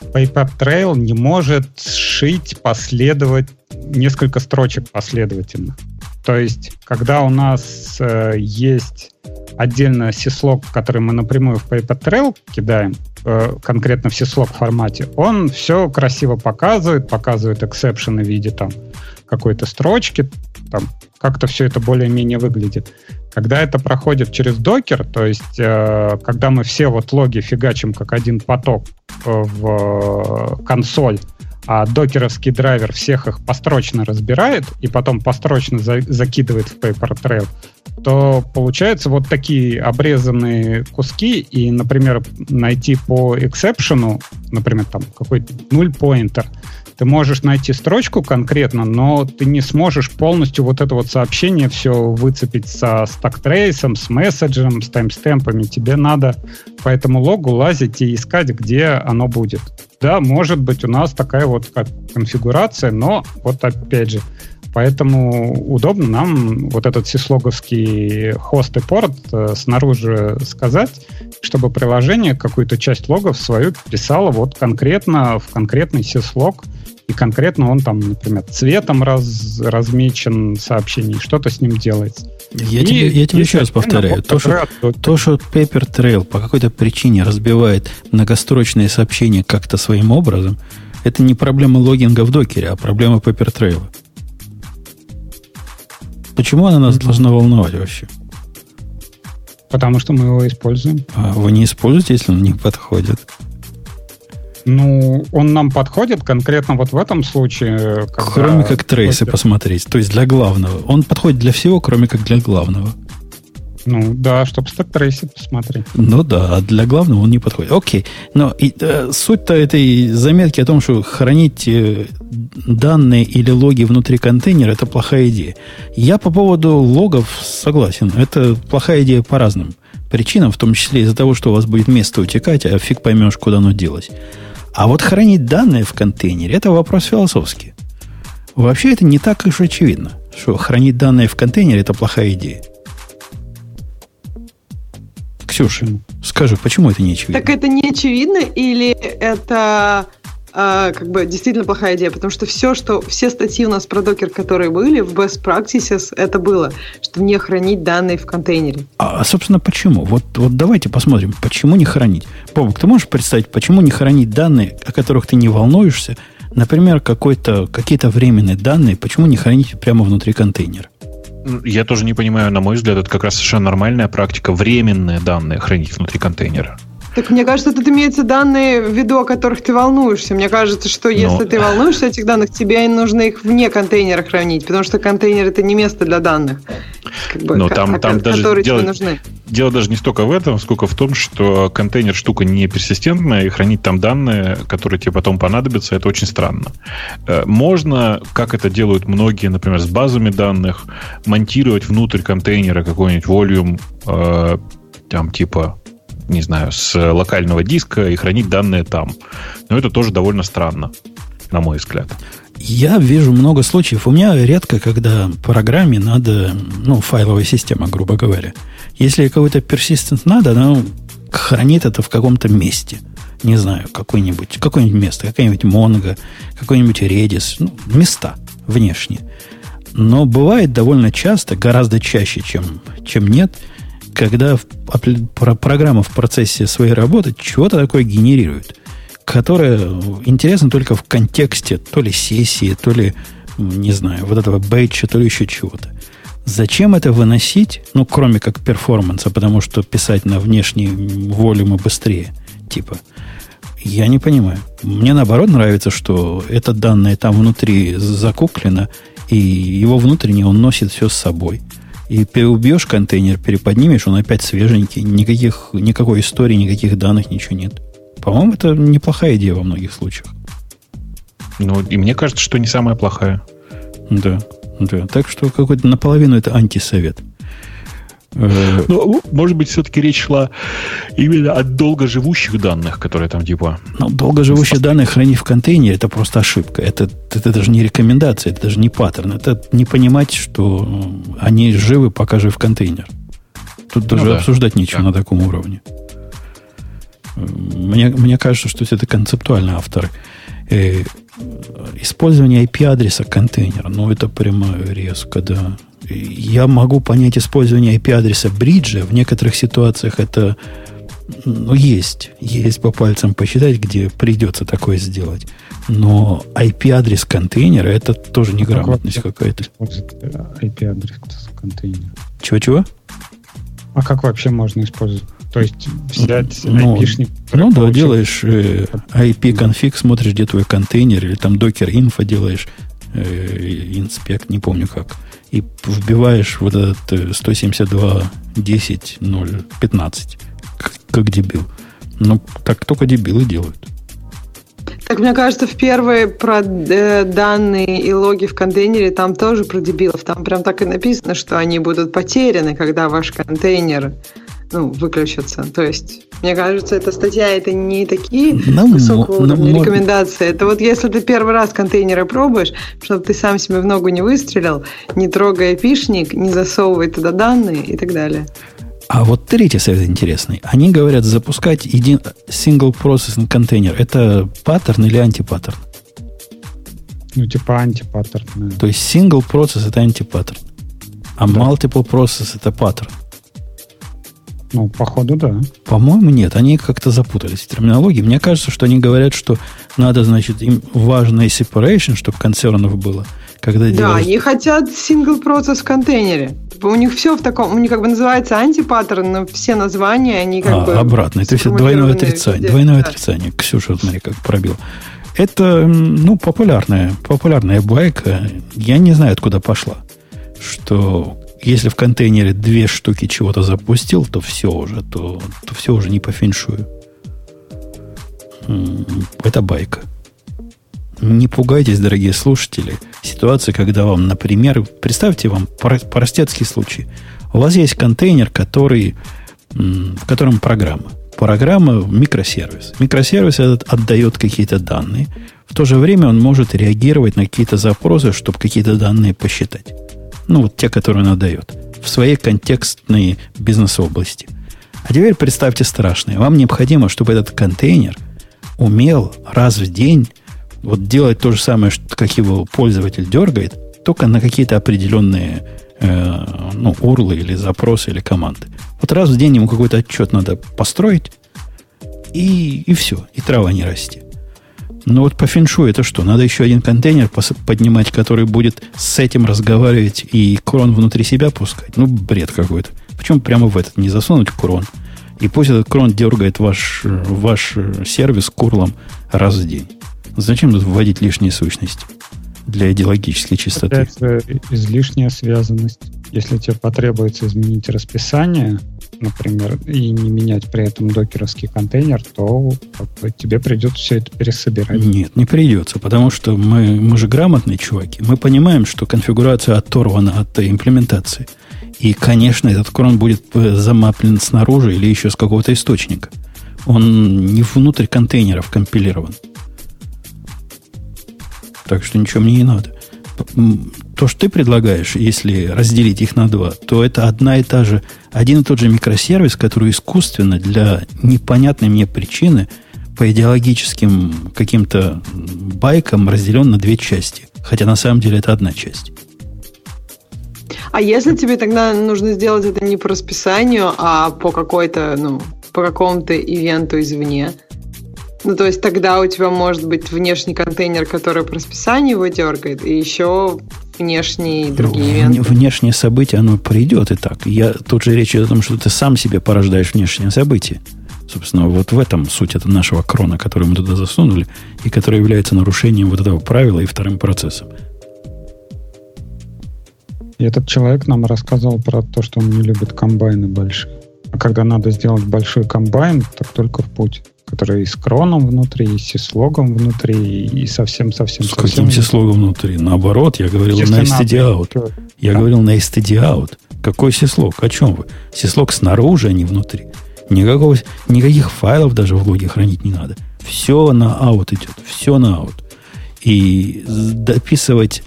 Paper Trail не может сшить последовать несколько строчек последовательно. То есть, когда у нас э, есть отдельно syslog, который мы напрямую в PaperTrail кидаем, э, конкретно в syslog формате, он все красиво показывает, показывает эксепшены в виде там какой-то строчки, там как-то все это более-менее выглядит. Когда это проходит через докер, то есть э, когда мы все вот логи фигачим как один поток э, в консоль, а докеровский драйвер всех их построчно разбирает и потом построчно за закидывает в Paper Trail, то получаются вот такие обрезанные куски, и, например, найти по эксепшену, например, там какой-то нуль поинтер, ты можешь найти строчку конкретно, но ты не сможешь полностью вот это вот сообщение все выцепить со стактрейсом, с месседжем, с таймстемпами. Тебе надо по этому логу лазить и искать, где оно будет. Да, может быть, у нас такая вот конфигурация, но вот опять же, Поэтому удобно нам вот этот сислоговский хост и порт э, снаружи сказать, чтобы приложение какую-то часть логов свою писало вот конкретно в конкретный сислог, и конкретно он там, например, цветом раз, размечен сообщение, что-то с ним делается. Я и, тебе, я тебе еще раз повторяю. То что, то, что Paper Trail по какой-то причине разбивает многострочные сообщения как-то своим образом, это не проблема логинга в докере, а проблема Paper Trail. Почему она нас mm-hmm. должна волновать вообще? Потому что мы его используем. А вы не используете, если он не подходит? Ну, он нам подходит конкретно вот в этом случае. Кроме как трейсы посмотреть. То есть для главного. Он подходит для всего, кроме как для главного. Ну да, чтобы стек трейсы посмотреть. Ну да, а для главного он не подходит. Окей. Но и, э, суть-то этой заметки о том, что хранить э, данные или логи внутри контейнера это плохая идея. Я по поводу логов согласен. Это плохая идея по разным причинам, в том числе из-за того, что у вас будет место утекать, а фиг поймешь, куда оно делось. А вот хранить данные в контейнере – это вопрос философский. Вообще это не так уж очевидно, что хранить данные в контейнере – это плохая идея. Ксюша, скажи, почему это не очевидно? Так это не очевидно или это а, как бы действительно плохая идея, потому что все, что все статьи у нас про докер, которые были в best practices, это было, что не хранить данные в контейнере. А, а собственно, почему? Вот, вот давайте посмотрим, почему не хранить. Бобок, ты можешь представить, почему не хранить данные, о которых ты не волнуешься, например, какой-то, какие-то временные данные, почему не хранить прямо внутри контейнера? Я тоже не понимаю, на мой взгляд, это как раз совершенно нормальная практика временные данные хранить внутри контейнера. Так мне кажется, тут имеются данные, ввиду о которых ты волнуешься. Мне кажется, что если Но... ты [laughs] волнуешься этих данных, тебе нужно их вне контейнера хранить, потому что контейнер это не место для данных. Как бы, Но там, там даже дело, нужны. Дело даже не столько в этом, сколько в том, что контейнер штука не персистентная, и хранить там данные, которые тебе потом понадобятся, это очень странно. Э, можно, как это делают многие, например, с базами данных, монтировать внутрь контейнера какой-нибудь volume, э, там типа не знаю, с локального диска и хранить данные там. Но это тоже довольно странно, на мой взгляд. Я вижу много случаев. У меня редко, когда программе надо, ну, файловая система, грубо говоря. Если какой-то persistent надо, она хранит это в каком-то месте. Не знаю, какое-нибудь, какое-нибудь место, какая-нибудь Mongo, какой-нибудь Redis, ну, места внешние. Но бывает довольно часто, гораздо чаще, чем, чем нет – когда программа в процессе своей работы чего-то такое генерирует, которое интересно только в контексте то ли сессии, то ли, не знаю, вот этого бейча, то ли еще чего-то. Зачем это выносить, ну, кроме как перформанса, потому что писать на внешней волюмы быстрее, типа. Я не понимаю. Мне наоборот нравится, что это данное там внутри закуклено, и его внутреннее он носит все с собой – и переубьешь контейнер, переподнимешь, он опять свеженький, никаких, никакой истории, никаких данных, ничего нет. По-моему, это неплохая идея во многих случаях. Ну, и мне кажется, что не самая плохая. Да, да. Так что какой-то наполовину это антисовет. Э, ну, может быть, все-таки речь шла именно о долгоживущих данных, которые там типа... Ну, долгоживущие данные хранить в контейнере это просто ошибка. Это, это даже не рекомендация, это даже не паттерн. Это не понимать, что они живы, пока жив контейнер. Тут даже ну, да. обсуждать нечего да. на таком уровне. Мне, мне кажется, что это концептуальный автор. Э, использование IP-адреса контейнера, ну, это прямо резко, да. Я могу понять использование IP-адреса бриджа. В некоторых ситуациях это ну, есть. Есть по пальцам посчитать, где придется такое сделать. Но IP-адрес контейнера это тоже неграмотность как какая-то. IP-адрес контейнера. Чего-чего? А как вообще можно использовать? То есть взять ну, IP-шник. Ну да, делаешь э, IP-конфиг, смотришь, где твой контейнер, или там докер инфо делаешь, э, инспект, не помню как, и вбиваешь вот этот 172.10.0.15, как, как дебил. Ну, так только дебилы делают. Так мне кажется, в первой про э, данные и логи в контейнере там тоже про дебилов. Там прям так и написано, что они будут потеряны, когда ваш контейнер ну, выключится. То есть, мне кажется, эта статья это не такие нам, высокого нам, уровня нам, рекомендации. Это вот если ты первый раз контейнеры пробуешь, чтобы ты сам себе в ногу не выстрелил, не трогай IP шник, не засовывай туда данные и так далее. А вот третий совет интересный. Они говорят запускать один single processing контейнер. Это паттерн или антипаттерн? Ну, типа антипаттерн. Да. То есть single process это антипаттерн. А да. multiple process это паттерн. Ну, походу, да. По-моему, нет. Они как-то запутались в терминологии. Мне кажется, что они говорят, что надо, значит, им важно separation, чтобы концернов было. Когда да, делаешь... они хотят single process в контейнере. У них все в таком, у них как бы называется антипаттерн, но все названия, они как а, бы... обратно. То есть двойное отрицание. Везде. Двойное да. отрицание. Ксюша, смотри, как пробил. Это, ну, популярная, популярная байка. Я не знаю, откуда пошла. Что если в контейнере две штуки чего-то запустил, то все уже, то, то все уже не по феншую. Это байка. Не пугайтесь, дорогие слушатели. Ситуация, когда вам, например, представьте вам простецкий случай. У вас есть контейнер, который, в котором программа. Программа микросервис. Микросервис этот отдает какие-то данные. В то же время он может реагировать на какие-то запросы, чтобы какие-то данные посчитать. Ну, вот те, которые он отдает. В своей контекстной бизнес-области. А теперь представьте страшное. Вам необходимо, чтобы этот контейнер умел раз в день вот делать то же самое, как его пользователь дергает, только на какие-то определенные э, ну, урлы или запросы или команды. Вот раз в день ему какой-то отчет надо построить, и, и все, и трава не расти. Но вот по феншу это что? Надо еще один контейнер поднимать, который будет с этим разговаривать и крон внутри себя пускать. Ну, бред какой-то. Почему прямо в этот не засунуть крон? И пусть этот крон дергает ваш, ваш сервис курлом раз в день. Зачем тут вводить лишние сущности для идеологической чистоты? Это излишняя связанность. Если тебе потребуется изменить расписание, например, и не менять при этом докеровский контейнер, то тебе придется все это пересобирать. Нет, не придется, потому что мы, мы же грамотные чуваки. Мы понимаем, что конфигурация оторвана от имплементации. И, конечно, этот крон будет э, замаплен снаружи или еще с какого-то источника. Он не внутрь контейнеров компилирован. Так что ничего мне не надо то, что ты предлагаешь, если разделить их на два, то это одна и та же, один и тот же микросервис, который искусственно для непонятной мне причины по идеологическим каким-то байкам разделен на две части. Хотя на самом деле это одна часть. А если тебе тогда нужно сделать это не по расписанию, а по какой-то, ну, по какому-то ивенту извне, ну, то есть тогда у тебя может быть внешний контейнер, который по расписанию его дергает, и еще внешние другие ивенты. Внешнее событие, оно придет и так. Я тут же речь идет о том, что ты сам себе порождаешь внешнее событие. Собственно, вот в этом суть это нашего крона, который мы туда засунули, и который является нарушением вот этого правила и вторым процессом. И этот человек нам рассказывал про то, что он не любит комбайны большие. А когда надо сделать большой комбайн, так только в путь который и с кроном внутри, и с сислогом внутри, и совсем-совсем... С каким сислогом внутри? Наоборот, я говорил Если на std out. Я да. говорил на std out. Какой сислог? О чем вы? Сислог снаружи, а не внутри. Никакого, никаких файлов даже в логе хранить не надо. Все на аут идет. Все на аут. И дописывать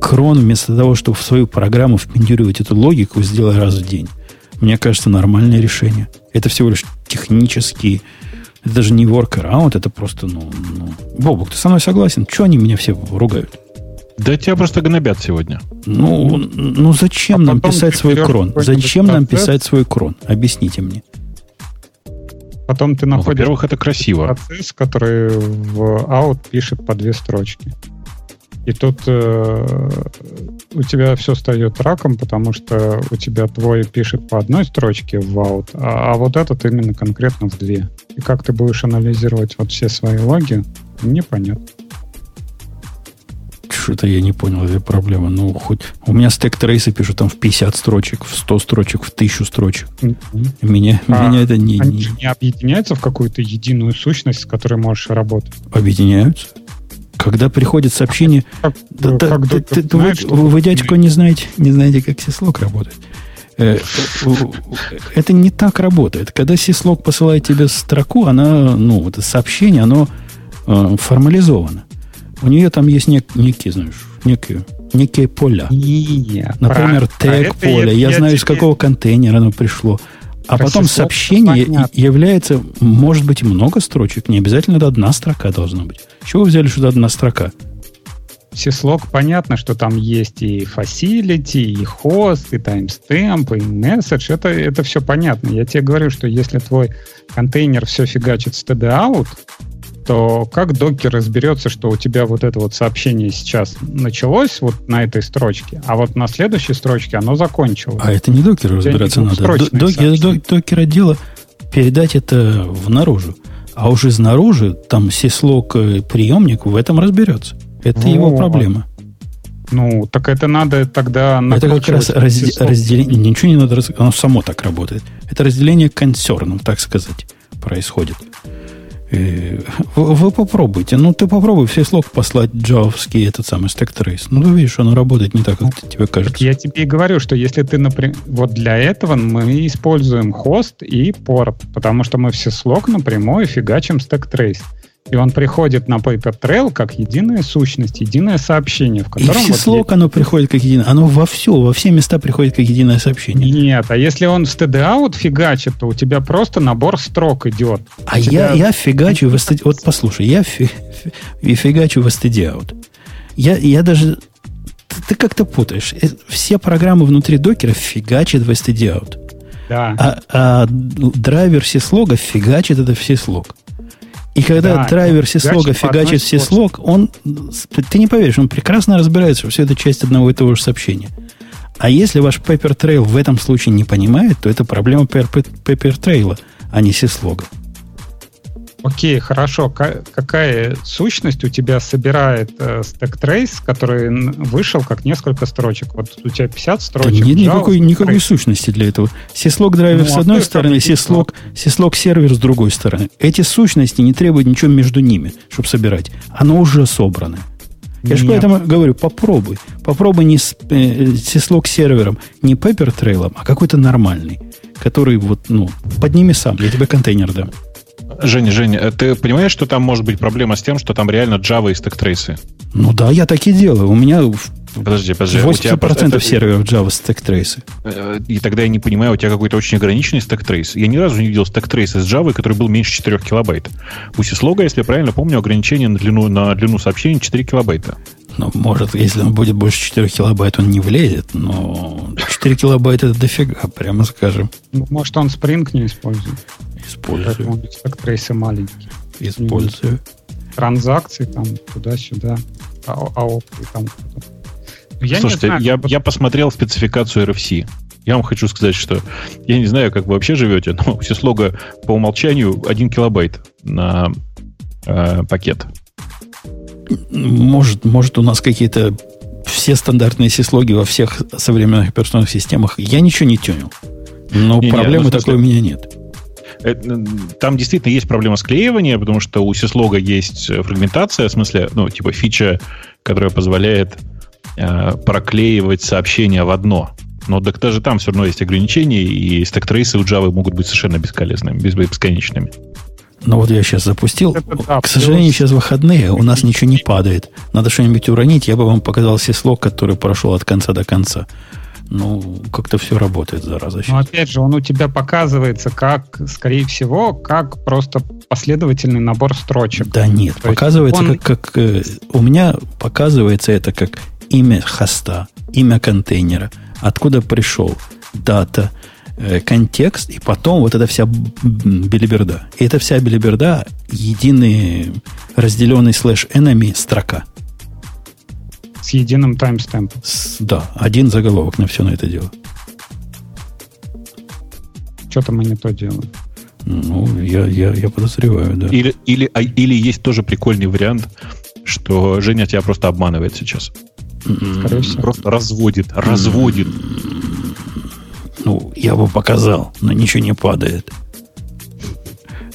крон вместо того, чтобы в свою программу впендюривать эту логику, сделать раз в день. Мне кажется, нормальное решение. Это всего лишь технический это даже не workaround, это просто, ну, ну... Бобук, ты со мной согласен? Чего они меня все ругают? Да тебя просто гнобят сегодня. Ну, ну зачем а нам писать свой крон? Зачем нам писать свой крон? Объясните мне. Потом ты находишь... Ну, во-первых, это красиво. Процесс, который в out пишет по две строчки. И тут э, у тебя все встает раком, потому что у тебя твой пишет по одной строчке в out, а, а вот этот именно конкретно в две. И как ты будешь анализировать вот все свои логи, непонятно. Что-то я не понял этой проблемы. Ну, хоть у меня стек трейсы пишут там в 50 строчек, в 100 строчек, в 1000 строчек. Mm-hmm. Меня, а меня это не... Они не... не объединяются в какую-то единую сущность, с которой можешь работать? Объединяются. Когда приходит сообщение... Как, да, как, да, как, ты, знаешь, вы, вы, дядько, не знаете, не знаете, как сислок работает. Э, это не так работает. Когда сислок посылает тебе строку, она, ну, вот сообщение, оно э, формализовано. У нее там есть нек, некие, знаешь, некие, некие поля. Например, тег поля. Я знаю, из какого контейнера оно пришло. А потом сообщение является, может быть, много строчек. Не обязательно это одна строка должна быть. Чего вы взяли, что это одна строка? Syslog понятно, что там есть и facility, и host, и timestamp, и message. Это, это все понятно. Я тебе говорю, что если твой контейнер все фигачит std out, то как докер разберется, что у тебя вот это вот сообщение сейчас началось вот на этой строчке, а вот на следующей строчке оно закончилось? А это не докер разбираться надо. Докер, докер отдела передать это в наружу. А уже снаружи, там сислок э, приемник в этом разберется. Это вот. его проблема. Ну, так это надо тогда Это как раз разде- разделение. Ничего не надо, оно само так работает. Это разделение консерном, так сказать, происходит. Вы, вы попробуйте. Ну, ты попробуй все слог послать джавский этот самый stack trace. Ну, ты видишь, оно работает не так, как ну, тебе кажется. Я тебе и говорю, что если ты, например, вот для этого мы используем хост и порт, потому что мы все слог напрямую фигачим stack trace. И он приходит на Paper Trail как единая сущность, единое сообщение, в котором... И число вот оно приходит как единое. Оно во все, во все места приходит как единое сообщение. Нет, а если он в std-out фигачит, то у тебя просто набор строк идет. А я, я фигачу в std... Вот послушай, я фи... фигачу в std-out. Я, я даже... Ты, ты как-то путаешь. Э, все программы внутри докера фигачат в std-out. Да. А, а драйвер сислога фигачит это все слог. И когда да, драйвер сислога фигачит сислог, он, ты не поверишь, он прекрасно разбирается, что все это часть одного и того же сообщения. А если ваш Paper Trail в этом случае не понимает, то это проблема Paper Trail, а не сислога. Окей, хорошо. какая сущность у тебя собирает э, stack trace, который вышел как несколько строчек? Вот у тебя 50 строчек. Да нет Java, никакой, никакой сущности для этого. Syslog драйвер ну, с а одной стороны, syslog, syslog сервер с другой стороны. Эти сущности не требуют ничего между ними, чтобы собирать. Оно уже собрано. Я же поэтому говорю, попробуй. Попробуй не с э, syslog сервером, не Paper Trail, а какой-то нормальный, который вот, ну, подними сам, я тебе контейнер дам. Женя, Женя, э, ты понимаешь, что там может быть проблема с тем, что там реально Java и stack trace ы? Ну да, я так и делаю. У меня Подожди, подожди. 80% это... серверов Java stack trace ы. Э, и тогда я не понимаю, у тебя какой-то очень ограниченный stack trace. Я ни разу не видел stack trace из Java, который был меньше 4 килобайт. У Syslog, если я правильно помню, ограничение на длину, на длину сообщений 4 килобайта. Ну, может, если он будет больше 4 килобайт, он не влезет, но 4 килобайта это дофига, прямо скажем. Ну, может, он Spring не использует. Использую. Так трейсы маленькие. Использую. Транзакции там туда-сюда, а, а там ну, я Слушайте, знаю, я, я посмотрел спецификацию RFC. Я вам хочу сказать, что я не знаю, как вы вообще живете, но у Syslog по умолчанию 1 килобайт на э, пакет. Может, может, у нас какие-то все стандартные сислоги во всех современных операционных системах. Я ничего не тюнил. Но не, проблемы не, ну, такой у меня нет. Э, там действительно есть проблема склеивания, потому что у Syslog а есть э, фрагментация, в смысле, ну, типа фича, которая позволяет э, проклеивать сообщения в одно. Но так даже там все равно есть ограничения, и stack trace ы у Java могут быть совершенно бесколесными, бесконечными. Ну вот я сейчас запустил. Это, да, К сожалению, сейчас выходные, у нас ничего не падает. Надо что-нибудь уронить. Я бы вам показал Syslog, который прошел от конца до конца. Ну, как-то все работает, зараза. Но опять же, он у тебя показывается как, скорее всего, как просто последовательный набор строчек. Да нет, То показывается он... как, как... Э, у меня показывается это как имя хоста, имя контейнера, откуда пришел, дата, Э, контекст, и потом вот эта вся билиберда. И эта вся билиберда единый разделенный слэш enemy строка. С единым таймстемпом. Да, один заголовок на все на это дело. Что-то мы не то делаем. Ну, я, я, я подозреваю, да. Или, или, а, или есть тоже прикольный вариант, что Женя тебя просто обманывает сейчас. Скорее всего. Просто разводит, разводит. Ну, я бы показал, но ничего не падает.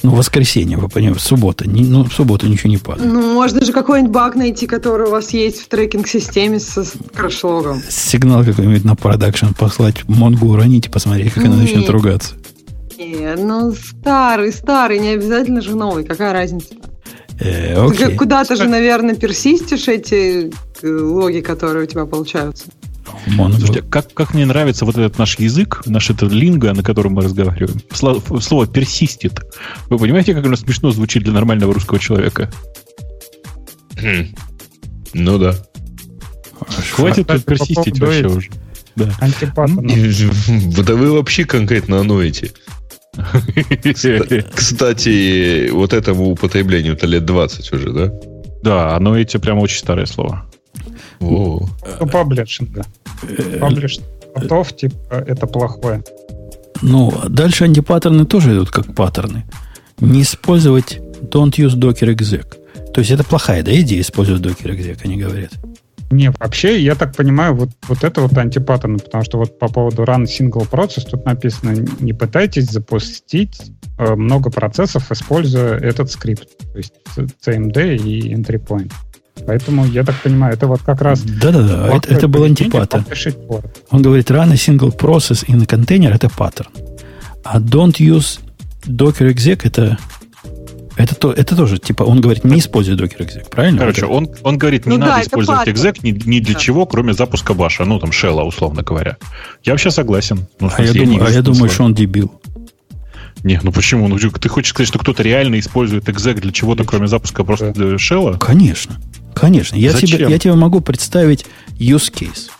Ну, воскресенье, вы понимаете, суббота. Не, ну, в субботу ничего не падает. Ну, можно же какой-нибудь баг найти, который у вас есть в трекинг-системе с крашлогом. Сигнал какой-нибудь на продакшн послать, Монгу уронить и посмотреть, как она начнет ругаться. Нет, ну, старый, старый, не обязательно же новый. Какая разница? Э, окей. Куда-то же, наверное, персистишь эти э, логи, которые у тебя получаются. Моно. Слушайте, как, как мне нравится вот этот наш язык, наш этот линго, на котором мы разговариваем. Слово, слово персистит. Вы понимаете, как оно смешно звучит для нормального русского человека? Хм. Ну да. Хватит тут персистить вообще уже. Да. Да вы вообще конкретно оноете. Кстати, вот этому употреблению-то лет 20 уже, да? Да, оно эти прямо очень старое слово. Ну, паблишинга. Паблиш готов, типа, это плохое. Ну, дальше антипаттерны тоже идут как паттерны. Не использовать don't use docker exec. То есть это плохая да, идея использовать docker exec, они говорят. Не, вообще, я так понимаю, вот, вот это вот антипаттерн, потому что вот по поводу run single process тут написано, не пытайтесь запустить э, много процессов, используя этот скрипт, то есть CMD и entry point. Поэтому, я так понимаю, это вот как раз... Да-да-да, это, это был антипаттерн. Он говорит, run a single process in a container – это паттерн. А don't use docker exec – это это, то, это тоже, типа, он говорит, не используй Docker exec, правильно? Короче, он, он говорит, не ну, надо да, использовать exec ни, ни для да. чего, кроме запуска баша, ну, там, шелла, условно говоря. Я вообще согласен. Ну, а я, думаю, а я думаю, что он дебил. Не, ну почему? Ну, ты хочешь сказать, что кто-то реально использует exec для чего-то, кроме запуска просто да. шелла? Конечно. Конечно. Я тебе, я тебе могу представить use case.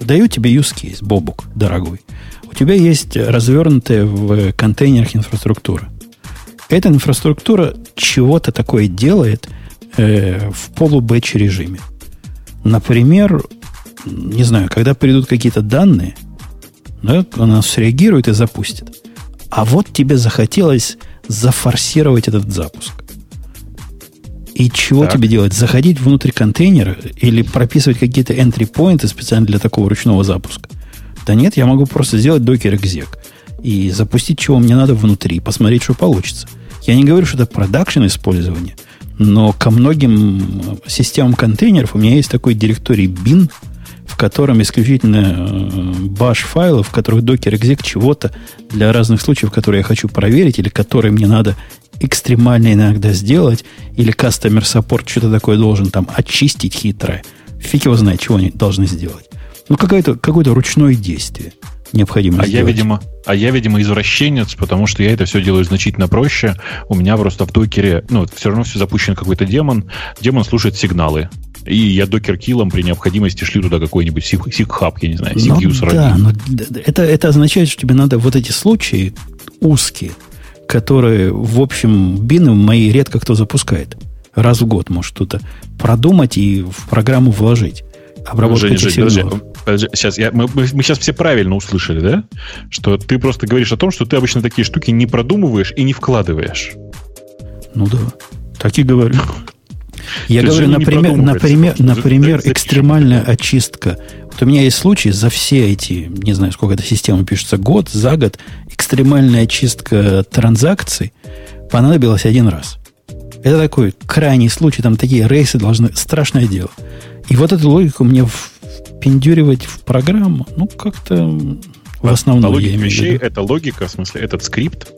Даю тебе use case, Бобук, дорогой. У тебя есть развернутая в контейнерах инфраструктура. Эта инфраструктура чего-то такое делает э, в полубэч режиме. Например, не знаю, когда придут какие-то данные, да, она среагирует и запустит. А вот тебе захотелось зафорсировать этот запуск. И чего так. тебе делать? Заходить внутрь контейнера или прописывать какие-то entry points специально для такого ручного запуска? Да нет, я могу просто сделать докер exec и запустить, чего мне надо внутри, посмотреть, что получится. Я не говорю, что это продакшн использование, но ко многим системам контейнеров у меня есть такой директорий bin, в котором исключительно баш э, файлов, в которых докер exec чего-то для разных случаев, которые я хочу проверить, или которые мне надо экстремально иногда сделать, или customer support что-то такое должен там очистить хитрое. Фиг его знает, чего они должны сделать. Ну, какое-то какое ручное действие необходимо а сделать. Я, видимо, а я, видимо, извращенец, потому что я это все делаю значительно проще. У меня просто в докере, ну, все равно все запущен какой-то демон. Демон слушает сигналы. И я докер-киллом при необходимости шлю туда какой-нибудь сик-хаб, я не знаю, ну, Да, но это, это означает, что тебе надо вот эти случаи узкие, которые, в общем, бины мои редко кто запускает. Раз в год может что-то продумать и в программу вложить. Обработка Женя, этих Женя, подожди, подожди, сейчас, я, мы, мы, мы сейчас все правильно услышали, да? Что ты просто говоришь о том, что ты обычно такие штуки не продумываешь и не вкладываешь. Ну да, так и говорю. [laughs] Я То говорю, например, например, например, экстремальная очистка. Вот у меня есть случай за все эти, не знаю, сколько эта система пишется, год, за год, экстремальная очистка транзакций понадобилась один раз. Это такой крайний случай, там такие рейсы должны... Страшное дело. И вот эту логику мне впендюривать в программу, ну, как-то в основном. По логике вещей, это логика, в смысле, этот скрипт,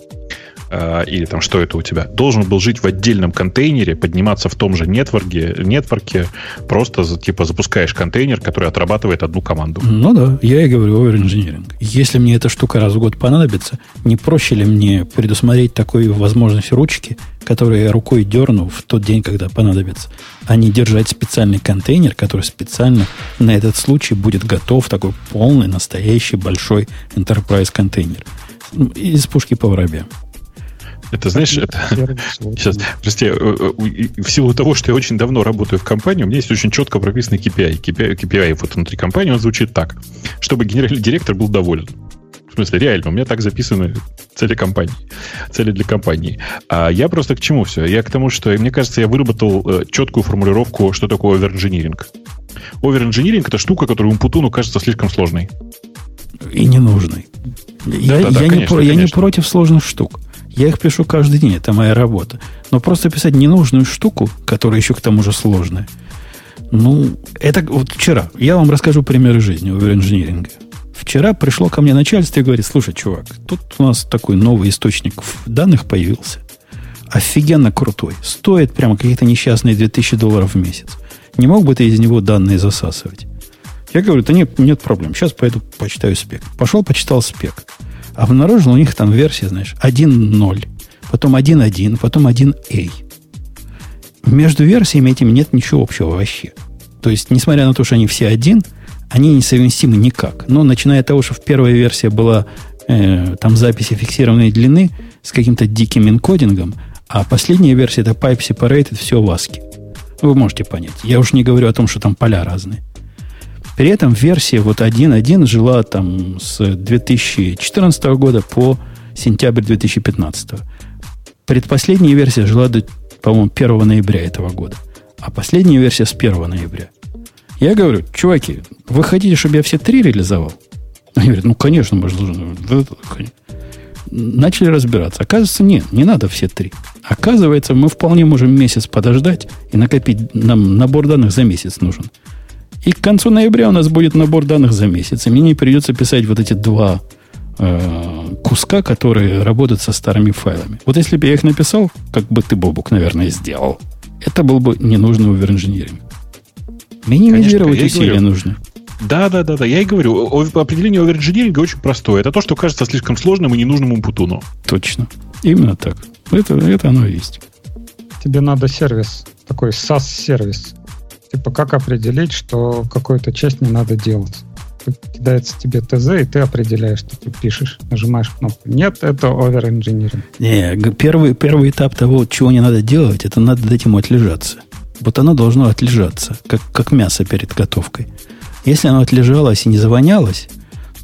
э, или там что это у тебя, должен был жить в отдельном контейнере, подниматься в том же нетворке, нетворке просто типа запускаешь контейнер, который отрабатывает одну команду. Ну да, я и говорю оверинжиниринг. Если мне эта штука раз в год понадобится, не проще ли мне предусмотреть такую возможность ручки, которую я рукой дерну в тот день, когда понадобится, а не держать специальный контейнер, который специально на этот случай будет готов, такой полный, настоящий, большой enterprise контейнер. Из пушки по воробьям. Это, знаешь, это... [laughs] Сейчас, прости, э, э, в силу того, что я очень давно работаю в компании, у меня есть очень четко прописанный KPI. KPI, KPI вот внутри компании, он звучит так. Чтобы генеральный директор был доволен. В смысле, реально, у меня так записаны цели компании. Цели для компании. А я просто к чему все? Я к тому, что, мне кажется, я выработал э, четкую формулировку, что такое оверинжиниринг. Оверинжиниринг — это штука, которая Умпутуну кажется слишком сложной. И ненужной. Я, да, да, я, конечно, не, я не против сложных штук. Я их пишу каждый день, это моя работа. Но просто писать ненужную штуку, которая еще к тому же сложная, ну, это вот вчера. Я вам расскажу примеры жизни инжиниринга. Вчера пришло ко мне начальство и говорит, слушай, чувак, тут у нас такой новый источник данных появился. Офигенно крутой. Стоит прямо какие-то несчастные 2000 долларов в месяц. Не мог бы ты из него данные засасывать? Я говорю, да нет, нет проблем. Сейчас пойду почитаю спек. Пошел, почитал спек обнаружил у них там версия, знаешь, 1.0, потом 1.1, потом 1A. Между версиями этими нет ничего общего вообще. То есть, несмотря на то, что они все один, они несовместимы никак. Но начиная от того, что в первой версии была э, там записи фиксированной длины с каким-то диким энкодингом, а последняя версия это pipe separated, все в ASCII. Вы можете понять. Я уж не говорю о том, что там поля разные. При этом версия вот 1.1 жила там с 2014 года по сентябрь 2015. Предпоследняя версия жила до, по-моему, 1 ноября этого года. А последняя версия с 1 ноября. Я говорю, чуваки, вы хотите, чтобы я все три реализовал? Они говорят, ну, конечно, мы должны. Начали разбираться. Оказывается, нет, не надо все три. Оказывается, мы вполне можем месяц подождать и накопить. Нам набор данных за месяц нужен. И к концу ноября у нас будет набор данных за месяц. И мне не придется писать вот эти два э, куска, которые работают со старыми файлами. Вот если бы я их написал, как бы ты, Бобук, наверное, сделал, это был бы ненужный оверинжиниринг. Минимизировать усилия нужно. Да, да, да, да. Я и говорю, определение оверинжиниринга очень простое. Это то, что кажется слишком сложным и ненужным Умпутуну. Точно. Именно так. Это, это оно и есть. Тебе надо сервис, такой SaaS-сервис Типа, как определить, что какую-то часть не надо делать? кидается тебе ТЗ, и ты определяешь, что ты пишешь. Нажимаешь кнопку. Нет, это over-engineering. Не, первый, первый этап того, чего не надо делать, это надо дать ему отлежаться. Вот оно должно отлежаться, как, как мясо перед готовкой. Если оно отлежалось и не завонялось,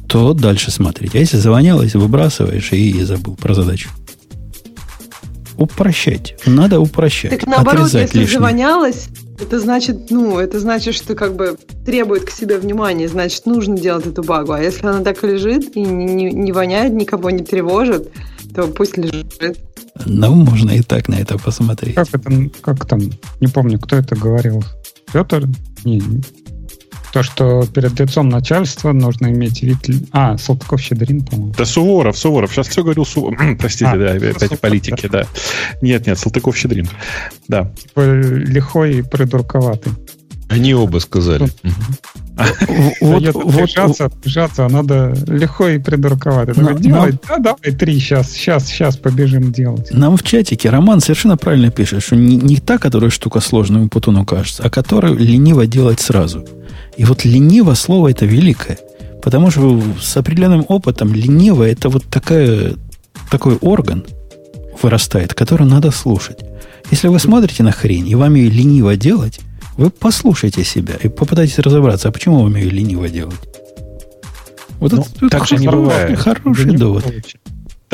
то дальше смотреть. А если завонялось, выбрасываешь и, и забыл про задачу. Упрощать. Надо упрощать. Так наоборот, Отрезать если лишнее. завонялось, это значит, ну, это значит, что как бы требует к себе внимания, значит, нужно делать эту багу. А если она так лежит и не, не, не воняет, никого не тревожит, то пусть лежит. Ну, можно и так на это посмотреть. Как это, как там, не помню, кто это говорил. Петр? Не, то, что перед лицом начальства нужно иметь вид... А, Салтыков-Щедрин, по-моему. Да, Суворов, Суворов. Сейчас все говорил Суворов. [clears throat] Простите, а, да, опять политики, да. Нет, нет, Салтыков-Щедрин. Да. Типа лихой и придурковатый. Они оба сказали. [laughs] Вот, вот, бежаться, а надо легко и придурковато. Делать, да, давай три, сейчас, сейчас, сейчас побежим делать. Нам в чатике Роман совершенно правильно пишет, что не, не та, которая штука сложная Путуну кажется, а которую лениво делать сразу. И вот лениво слово это великое. Потому что с определенным опытом лениво это вот такая, такой орган вырастает, который надо слушать. Если вы смотрите на хрень, и вам ее лениво делать, вы послушайте себя и попытайтесь разобраться, а почему вам ее лениво делать. Вот ну, это, так же не бывает. Хороший да довод.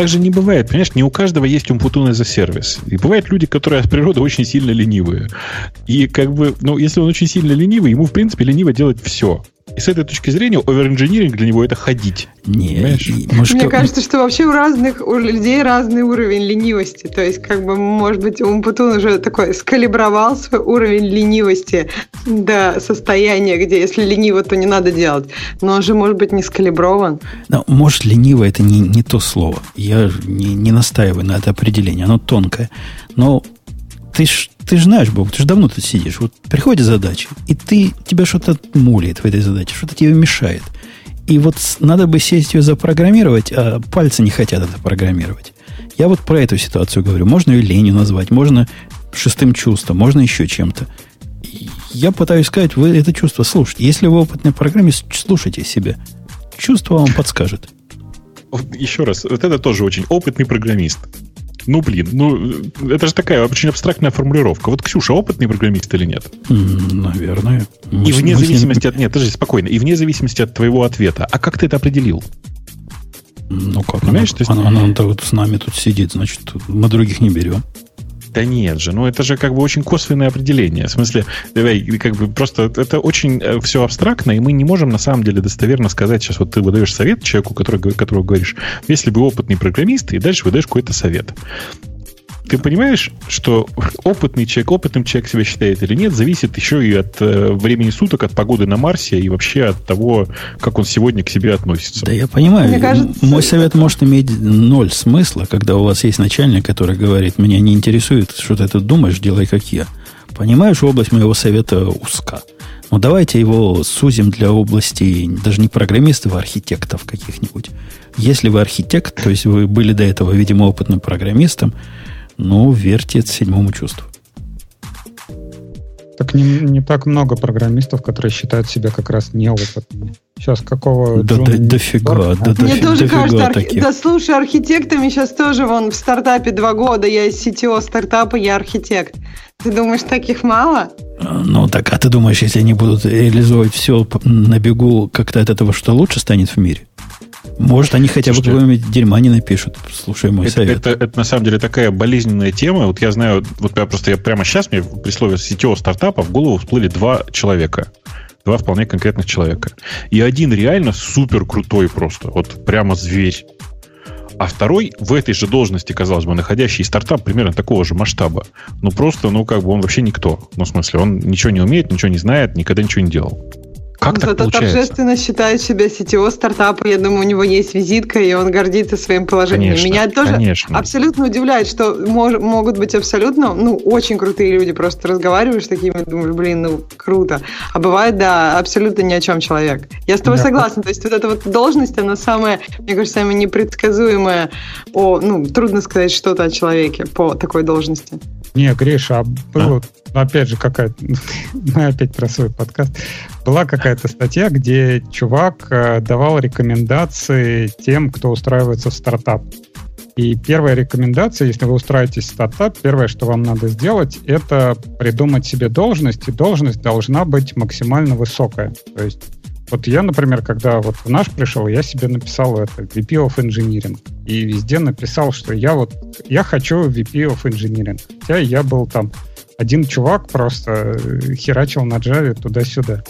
Так же не бывает. Понимаешь, не у каждого есть умпутун за сервис. И бывают люди, которые от природы очень сильно ленивые. И как бы, ну, если он очень сильно ленивый, ему, в принципе, лениво делать все. И с этой точки зрения оверинжиниринг для него это ходить. Не, может, Мне как... кажется, что вообще у разных у людей разный уровень ленивости. То есть, как бы, может быть, Умпутун уже такой скалибровал свой уровень ленивости до состояния, где если лениво, то не надо делать. Но он же, может быть, не скалиброван. Но, может, лениво это не, не то слово. Я не, не настаиваю на это определение. Оно тонкое. Но ты ж, ты ж знаешь, Бог, ты же давно тут сидишь. Вот приходит задача, и ты, тебя что-то мулит в этой задаче, что-то тебе мешает. И вот надо бы сесть ее запрограммировать, а пальцы не хотят это программировать. Я вот про эту ситуацию говорю. Можно ее ленью назвать, можно шестым чувством, можно еще чем-то. Я пытаюсь сказать, вы это чувство слушайте. Если вы опытный программист, слушайте себя. Чувство вам подскажет. Еще раз, вот это тоже очень опытный программист. Ну, блин, ну, это же такая очень абстрактная формулировка. Вот Ксюша опытный программист или нет? Наверное. Мы, и вне зависимости от... Нет, подожди, спокойно. И вне зависимости от твоего ответа. А как ты это определил? Ну как, Понимаешь, она, она, она, она с нами тут сидит, значит, мы других не берем. Да нет же, ну это же как бы очень косвенное определение. В смысле, давай, как бы просто это очень э, все абстрактно, и мы не можем на самом деле достоверно сказать, сейчас вот ты выдаешь совет человеку, который, которого говоришь, если бы опытный программист, и дальше выдаешь какой-то совет. Ты понимаешь, что опытный человек, опытным человек себя считает или нет, зависит еще и от э, времени суток, от погоды на Марсе и вообще от того, как он сегодня к себе относится. Да, я понимаю. Мне кажется... Мой совет может иметь ноль смысла, когда у вас есть начальник, который говорит, меня не интересует, что ты тут думаешь, делай как я. Понимаешь, область моего совета узка. Но давайте его сузим для области даже не программистов, а архитектов каких-нибудь. Если вы архитект, то есть вы были до этого, видимо, опытным программистом, ну, верьте седьмому чувству. Так не, не так много программистов, которые считают себя как раз неопытными. Сейчас какого... Да, да, дофига, да, да, Мне дофига, тоже кажется, архи... да слушай, архитектами сейчас тоже вон в стартапе два года, я из CTO стартапа, я архитект. Ты думаешь, таких мало? А, ну так, а ты думаешь, если они будут реализовывать все на бегу, как-то от этого что лучше станет в мире? Может, они хотя бы какого-нибудь дерьма не напишут, слушай мой это, совет. Это, это, на самом деле такая болезненная тема. Вот я знаю, вот я просто я прямо сейчас мне при слове сетевого стартапа в голову всплыли два человека. Два вполне конкретных человека. И один реально супер крутой просто. Вот прямо зверь. А второй в этой же должности, казалось бы, находящий стартап примерно такого же масштаба. Ну просто, ну как бы он вообще никто. Ну в смысле, он ничего не умеет, ничего не знает, никогда ничего не делал. Как Зато так получается? торжественно считает себя сетевого стартапа. Я думаю, у него есть визитка, и он гордится своим положением. Конечно, Меня тоже конечно. абсолютно удивляет, что мож, могут быть абсолютно, ну, очень крутые люди. Просто разговариваешь с такими, думаешь, блин, ну, круто. А бывает, да, абсолютно ни о чем человек. Я с тобой да. согласна. То есть вот эта вот должность, она самая, мне кажется, самая непредсказуемая. О, ну, трудно сказать что-то о человеке по такой должности. Не, Гриша, а было, а? опять же, какая-то, [laughs] мы опять про свой подкаст, была какая-то статья, где чувак э, давал рекомендации тем, кто устраивается в стартап. И первая рекомендация, если вы устраиваетесь в стартап, первое, что вам надо сделать, это придумать себе должность, и должность должна быть максимально высокая. То есть вот я, например, когда вот в наш пришел, я себе написал это VP of Engineering. И везде написал, что я вот, я хочу VP of Engineering. Хотя я был там один чувак просто э, херачил на Java туда-сюда.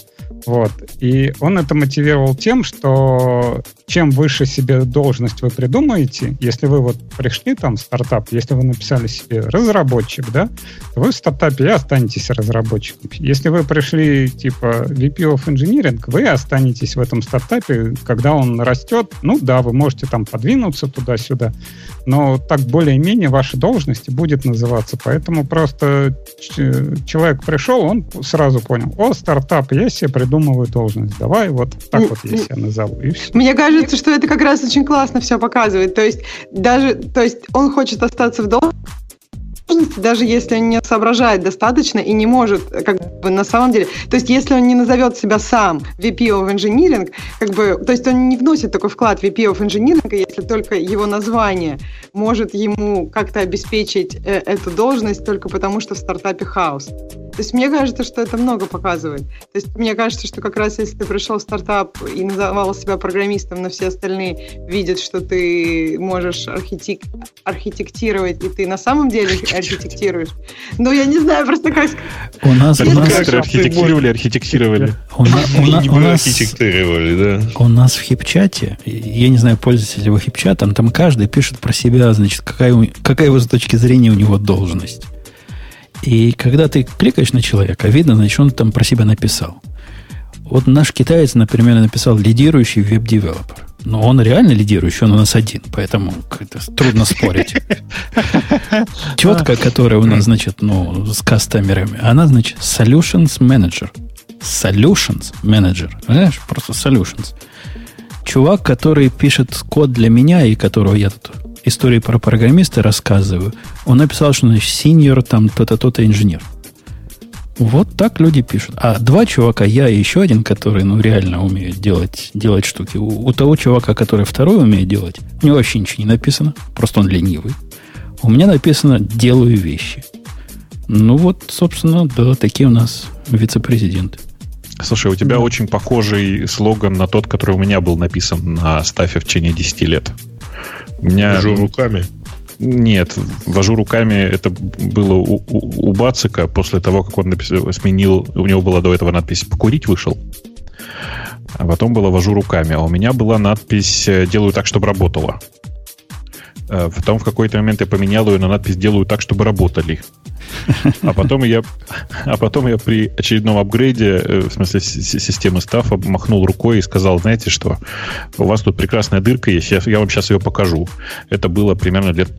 Вот. И он это мотивировал тем, что чем выше себе должность вы придумаете, если вы вот пришли там в стартап, если вы написали себе разработчик, да, то вы в стартапе и останетесь разработчиком. Если вы пришли типа VP of Engineering, вы останетесь в этом стартапе, когда он растет, ну да, вы можете там подвинуться туда-сюда, но так более-менее ваша должность будет называться. Поэтому просто человек пришел, он сразу понял, о, стартап, я себе придумываю должность, давай вот так вот я себя назову. И все. Мне кажется, что это как раз очень классно все показывает. То есть даже, то есть он хочет остаться в должности, даже если он не соображает достаточно и не может, как бы на самом деле, то есть если он не назовет себя сам VP of Engineering, как бы, то есть он не вносит такой вклад VP of Engineering, если только его название может ему как-то обеспечить э, эту должность только потому, что в стартапе хаос. То есть мне кажется, что это много показывает. То есть мне кажется, что как раз если ты пришел в стартап и называл себя программистом, но все остальные видят, что ты можешь архитек... архитектировать, и ты на самом деле [laughs] архитектируешь. Ну, я не знаю просто как... У нас... У нас архитектировали, архитектировали. У нас... архитектировали, да. У нас в хипчате, я не знаю, пользуетесь ли вы хипчатом, там каждый пишет про себя, значит, какая, какая его с точки зрения у него должность. И когда ты кликаешь на человека, видно, значит, он там про себя написал. Вот наш китаец, например, написал лидирующий веб-девелопер. Но он реально лидирующий, он у нас один, поэтому трудно спорить. [laughs] Тетка, которая у нас, значит, ну, с кастомерами, она, значит, Solutions Manager. Solutions Manager. Знаешь, просто Solutions. Чувак, который пишет код для меня и которого я тут истории про программиста рассказываю, он написал, что значит senior там то-то, то-то инженер. Вот так люди пишут. А два чувака, я и еще один, который, ну, реально умеет делать, делать штуки. У, у того чувака, который второй умеет делать, у него вообще ничего не написано. Просто он ленивый. У меня написано «делаю вещи». Ну вот, собственно, да, такие у нас вице-президенты. Слушай, у тебя да. очень похожий слоган на тот, который у меня был написан на стафе в течение 10 лет. У меня... Вожу руками? Нет, вожу руками. Это было у, у, у Бацика после того, как он написал, сменил... У него была до этого надпись «Покурить вышел». А потом было «Вожу руками». А у меня была надпись «Делаю так, чтобы работало». Потом в какой-то момент я поменял ее на надпись «Делаю так, чтобы работали». [laughs] А потом я, а потом я при очередном апгрейде, э, в смысле системы стафа, махнул рукой и сказал, знаете что, у вас тут прекрасная дырка есть, я, я вам сейчас ее покажу. Это было примерно лет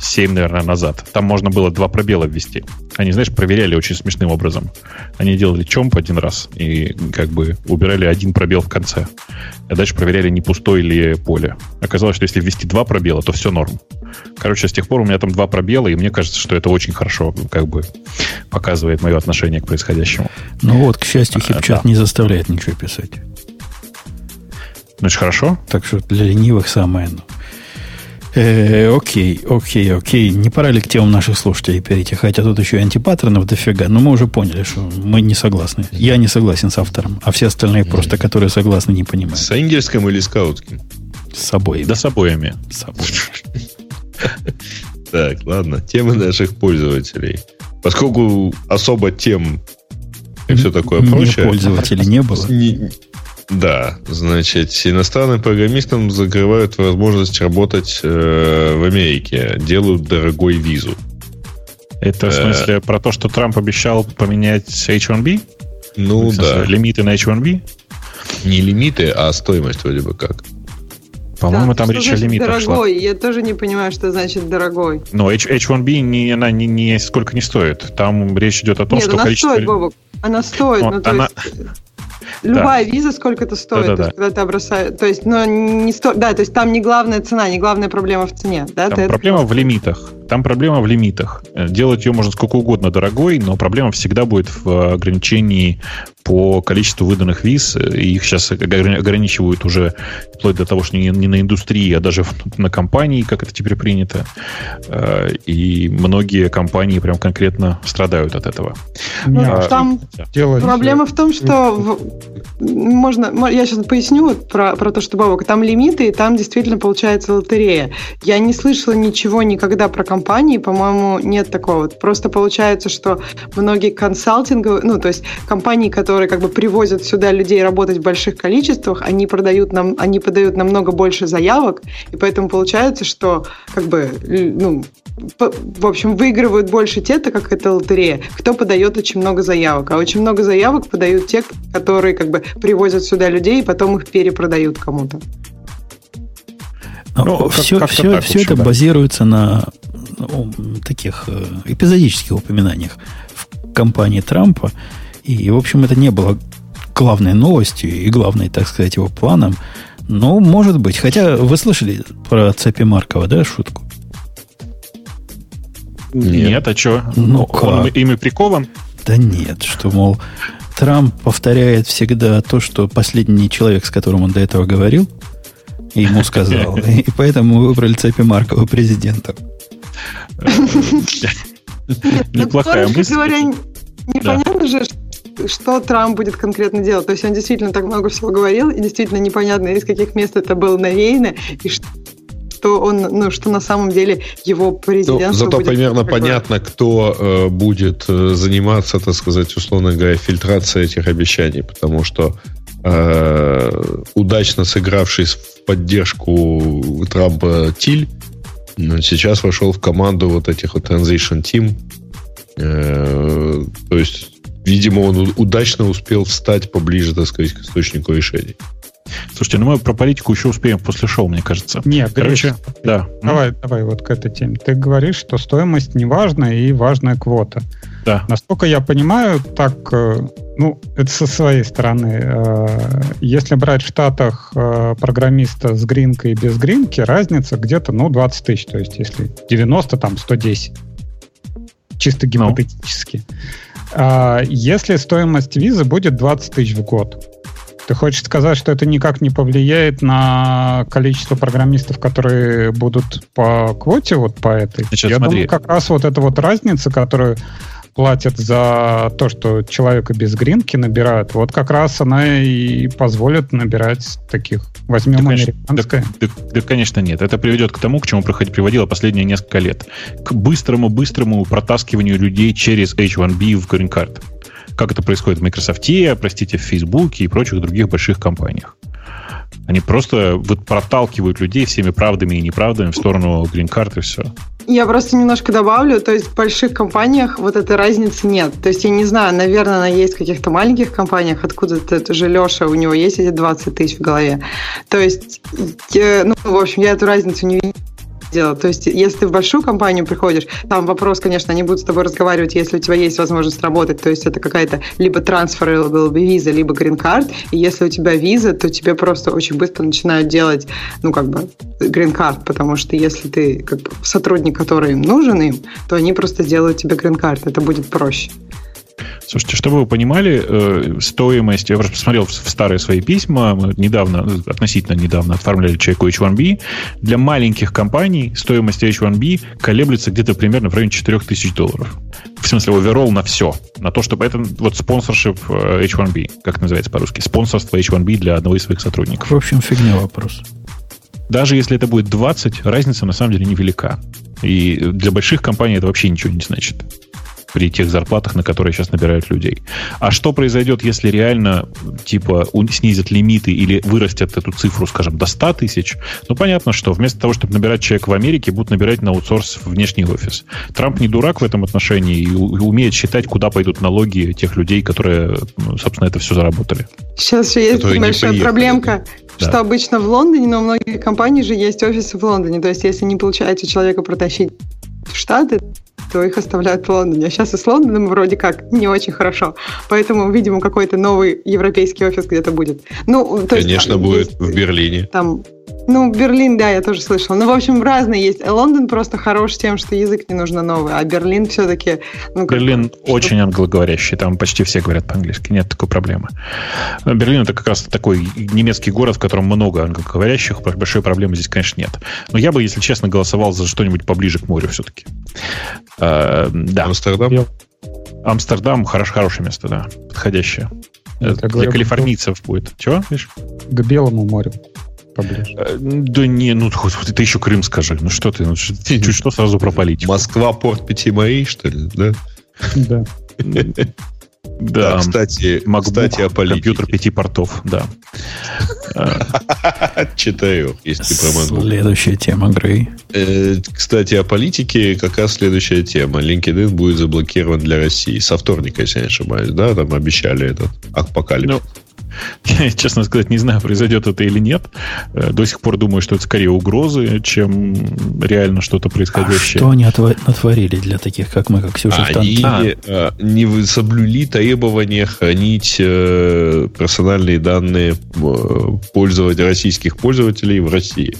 7, наверное, назад. Там можно было два пробела ввести. Они, знаешь, проверяли очень смешным образом. Они делали чомп один раз и как бы убирали один пробел в конце. А дальше проверяли, не пустое ли поле. Оказалось, что если ввести два пробела, то все норм. Короче, с тех пор у меня там два пробела, и мне кажется, что это очень хорошо как бы показывает мое отношение к происходящему. Ну вот, к счастью, хипчат а, да. не заставляет ничего писать. Ну, это хорошо. Так что для ленивых самое ну. Э, окей, окей, окей. Не пора ли к темам наших слушателей перейти? Хотя тут еще и антипаттернов дофига. Но мы уже поняли, что мы не согласны. Я не согласен с автором, а все остальные просто, которые согласны, не понимают. С Энгельским или с Каутским? С обоими. Да с обоими. С обоими. [laughs] Так, ладно. Темы наших пользователей. Поскольку особо тем и все такое прочее... пользователей не было. Да, значит, иностранным программистам закрывают возможность работать э, в Америке, делают дорогой визу. Это в э, смысле э, про то, что Трамп обещал поменять H1B? Ну да. Лимиты на H1B? Не лимиты, а стоимость вроде бы как. По-моему, да, там речь о лимитах дорогой? Шла. Я тоже не понимаю, что значит дорогой. Но H- H1B не, она не, не сколько не стоит. Там речь идет о том, Нет, что она количество... Стоит, Бобок. Она стоит, Но ну, то она... есть... Любая да. виза сколько это стоит, да, да, то есть, когда ты бросаешь, то есть, но не сто, да, то есть там не главная цена, не главная проблема в цене, да? Там проблема это... в лимитах. Там проблема в лимитах. Э, делать ее можно сколько угодно дорогой, но проблема всегда будет в ограничении по количеству выданных виз. И их сейчас ограничивают уже вплоть до того, что не, не на индустрии, а даже на компании, как это теперь принято. Э, и многие компании прям конкретно страдают от этого. Ну, а, там делать... проблема в том, что в... можно, я сейчас поясню про, про то, что Бабок, там лимиты, и там действительно получается лотерея. Я не слышала ничего никогда про компанию компании, по-моему, нет такого. Просто получается, что многие консалтинговые, ну, то есть компании, которые как бы привозят сюда людей работать в больших количествах, они продают нам, они подают намного больше заявок, и поэтому получается, что как бы, ну, в общем, выигрывают больше те, так как это лотерея, кто подает очень много заявок. А очень много заявок подают те, которые как бы привозят сюда людей и потом их перепродают кому-то. Ну, все, как все, все это да. базируется на ну, таких э, эпизодических упоминаниях в кампании Трампа. И, в общем, это не было главной новостью и главной, так сказать, его планом. Ну, может быть. Хотя вы слышали про Цепи Маркова, да, шутку? Нет, нет а что? Ну, Он как? ими прикован? Да нет, что, мол, Трамп повторяет всегда то, что последний человек, с которым он до этого говорил, ему сказал. [laughs] И поэтому мы выбрали Цепи Маркова президентом. Неплохая мысль. непонятно да. же, что Трамп будет конкретно делать. То есть он действительно так много всего говорил, и действительно непонятно, из каких мест это было навеяно, и что что он, ну, что на самом деле его президентство ну, Зато будет примерно такое. понятно, кто э, будет э, заниматься, так сказать, условно говоря, фильтрацией этих обещаний, потому что э, удачно сыгравший в поддержку Трампа Тиль сейчас вошел в команду вот этих вот Transition Team. Э, то есть, видимо, он удачно успел встать поближе, так сказать, к источнику решений. Слушайте, ну мы про политику еще успеем после шоу, мне кажется. Нет, короче, да. Давай, давай вот к этой теме. Ты говоришь, что стоимость не важна и важная квота. Да. Насколько я понимаю, так, э, ну, это со своей стороны. Э, если брать в Штатах э, программиста с гринкой и без гринки, разница где-то, ну, 20 тысяч. То есть, если 90, там, 110. Чисто ну. гипотетически. No. Если стоимость визы будет 20 тысяч в год, ты хочешь сказать, что это никак не повлияет на количество программистов, которые будут по квоте вот по этой? Значит, Я смотри. думаю, как раз вот эта вот разница, которую платят за то, что человека без гринки набирают, вот как раз она и позволит набирать таких. Возьмем да, американское. Да, да, да, конечно, нет. Это приведет к тому, к чему приводило последние несколько лет. К быстрому-быстрому протаскиванию людей через H1B в Card как это происходит в Microsoft, простите, в Facebook и прочих других больших компаниях. Они просто вот проталкивают людей всеми правдами и неправдами в сторону грин-карт и все. Я просто немножко добавлю, то есть в больших компаниях вот этой разницы нет. То есть я не знаю, наверное, она есть в каких-то маленьких компаниях, откуда-то это же Леша, у него есть эти 20 тысяч в голове. То есть, ну, в общем, я эту разницу не дело. То есть, если ты в большую компанию приходишь, там вопрос, конечно, они будут с тобой разговаривать, если у тебя есть возможность работать. То есть, это какая-то либо трансфер, либо виза, либо грин-карт. И если у тебя виза, то тебе просто очень быстро начинают делать, ну, как бы, грин-карт, потому что если ты как бы, сотрудник, который им нужен им, то они просто сделают тебе грин-карт. Это будет проще. Слушайте, чтобы вы понимали, э, стоимость, я просто посмотрел в, старые свои письма, мы недавно, относительно недавно оформляли человеку H1B, для маленьких компаний стоимость H1B колеблется где-то примерно в районе 4000 долларов. В смысле, оверолл на все. На то, чтобы это вот спонсоршип э, H1B, как называется по-русски, спонсорство H1B для одного из своих сотрудников. В общем, фигня вопрос. Даже если это будет 20, разница на самом деле невелика. И для больших компаний это вообще ничего не значит при тех зарплатах, на которые сейчас набирают людей. А что произойдет, если реально типа снизят лимиты или вырастят эту цифру, скажем, до 100 тысяч? Ну, понятно, что вместо того, чтобы набирать человек в Америке, будут набирать на аутсорс внешний офис. Трамп не дурак в этом отношении и умеет считать, куда пойдут налоги тех людей, которые, ну, собственно, это все заработали. Сейчас же есть большая проблемка, да. что обычно в Лондоне, но у многих компаний же есть офисы в Лондоне. То есть, если не получается человека протащить в Штаты, то их оставляют в Лондоне. А сейчас и с Лондоном вроде как не очень хорошо. Поэтому, видимо, какой-то новый европейский офис где-то будет. Ну, то Конечно, есть, будет есть, в Берлине. Там ну, Берлин, да, я тоже слышала. Ну, в общем, разные есть. Лондон просто хорош тем, что язык не нужно новый, а Берлин все-таки... Ну, Берлин что... очень англоговорящий, там почти все говорят по-английски, нет такой проблемы. Берлин это как раз такой немецкий город, в котором много англоговорящих, большой проблемы здесь, конечно, нет. Но я бы, если честно, голосовал за что-нибудь поближе к морю все-таки. А, да. Амстердам? Амстердам хорош, хорошее место, да, подходящее. Это Для калифорнийцев будет. Чего, видишь? К Белому морю поближе. Э, да не, ну господи, ты еще Крым скажи. Ну что ты, ну, ты чуть что сразу про политику. Москва, порт пяти морей, что ли, да? Да. [laughs] Да, кстати, MacBook, кстати, о политике. Компьютер пяти портов, да. [laughs] Четырех, если про MacBook. Следующая тема, Грей. Э, кстати, о политике какая следующая тема. LinkedIn будет заблокирован для России. Со вторника, если я не ошибаюсь, да? Там обещали этот апокалипсис. Я, честно сказать, не знаю, произойдет это или нет. Э, до сих пор думаю, что это скорее угрозы, чем реально что-то происходящее. А что они натворили для таких, как мы, как Ксюша Они а. Э, не соблюли требования хранить э, персональные данные пользователей, российских пользователей в России.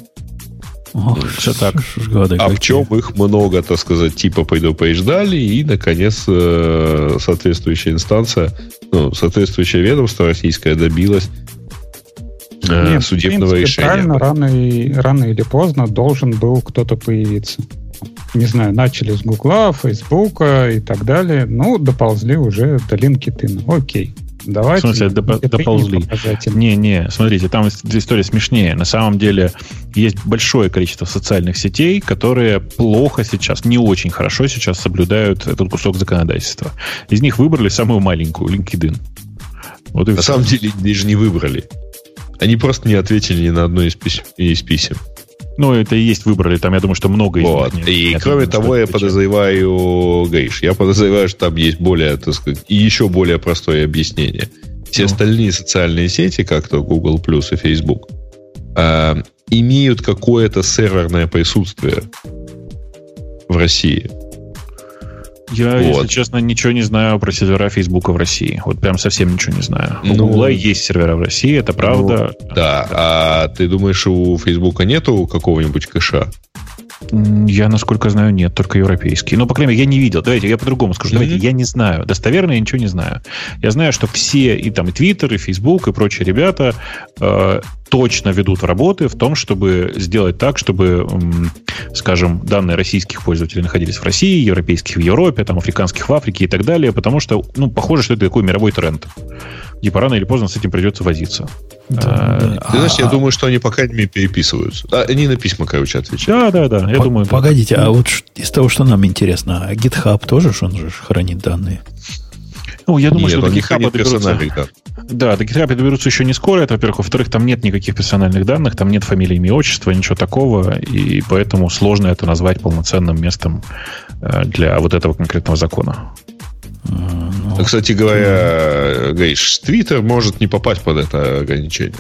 Ох, все так. Годы а какие. в чем их много, так сказать, типа пойду поеждали, и, наконец, соответствующая инстанция ну, соответствующее ведомство российское добилось э, Нет, судебного принципе, решения. Правильно, рано, и, рано или поздно должен был кто-то появиться. не знаю, начали с Гугла, Фейсбука и так далее, ну, доползли уже до LinkedIn. Окей. Давайте. В смысле, доп- доползли. Не, не, смотрите, там история смешнее. На самом деле есть большое количество социальных сетей, которые плохо сейчас, не очень хорошо сейчас соблюдают этот кусок законодательства. Из них выбрали самую маленькую, LinkedIn. Вот и На все. самом деле, даже не выбрали. Они просто не ответили ни на одно из писем. Из писем. Ну, это и есть выбрали. Там, я думаю, что много вот. из них. И я кроме того, я подозреваю, Гейш, я подозреваю, что там есть более, так сказать, и еще более простое объяснение. Все ну. остальные социальные сети, как то Google Plus и Facebook, э, имеют какое-то серверное присутствие в России. Я, вот. если честно, ничего не знаю про сервера Фейсбука в России. Вот прям совсем ничего не знаю. У ну, Гугла есть сервера в России, это правда. Ну, да. А ты думаешь, у Фейсбука нету какого-нибудь кэша? Я, насколько знаю, нет, только европейский. Но, по крайней мере, я не видел. Давайте я по-другому скажу. Давайте, mm-hmm. я не знаю. Достоверно я ничего не знаю. Я знаю, что все, и там и Twitter, и Facebook, и прочие ребята э, точно ведут работы в том, чтобы сделать так, чтобы, э, скажем, данные российских пользователей находились в России, европейских в Европе, там, африканских в Африке и так далее, потому что, ну, похоже, что это такой мировой тренд. Типа рано или поздно с этим придется возиться. Да, а, да. Ты знаешь, а, я думаю, что они по крайней мере переписываются. А, они на письма, короче, отвечают. Да, да, да. Я По- думаю. Погодите, да. а вот из того, что нам интересно, а GitHub тоже, он же хранит данные? Ну, я думаю, нет, что до GitHub доберутся... Да, до GitHub доберутся еще не скоро, это, во-первых. Во-вторых, там нет никаких персональных данных, там нет фамилии, имя, отчества, ничего такого, и поэтому сложно это назвать полноценным местом э, для вот этого конкретного закона. Ну, Кстати говоря, Гейш, Twitter может не попасть под это ограничение.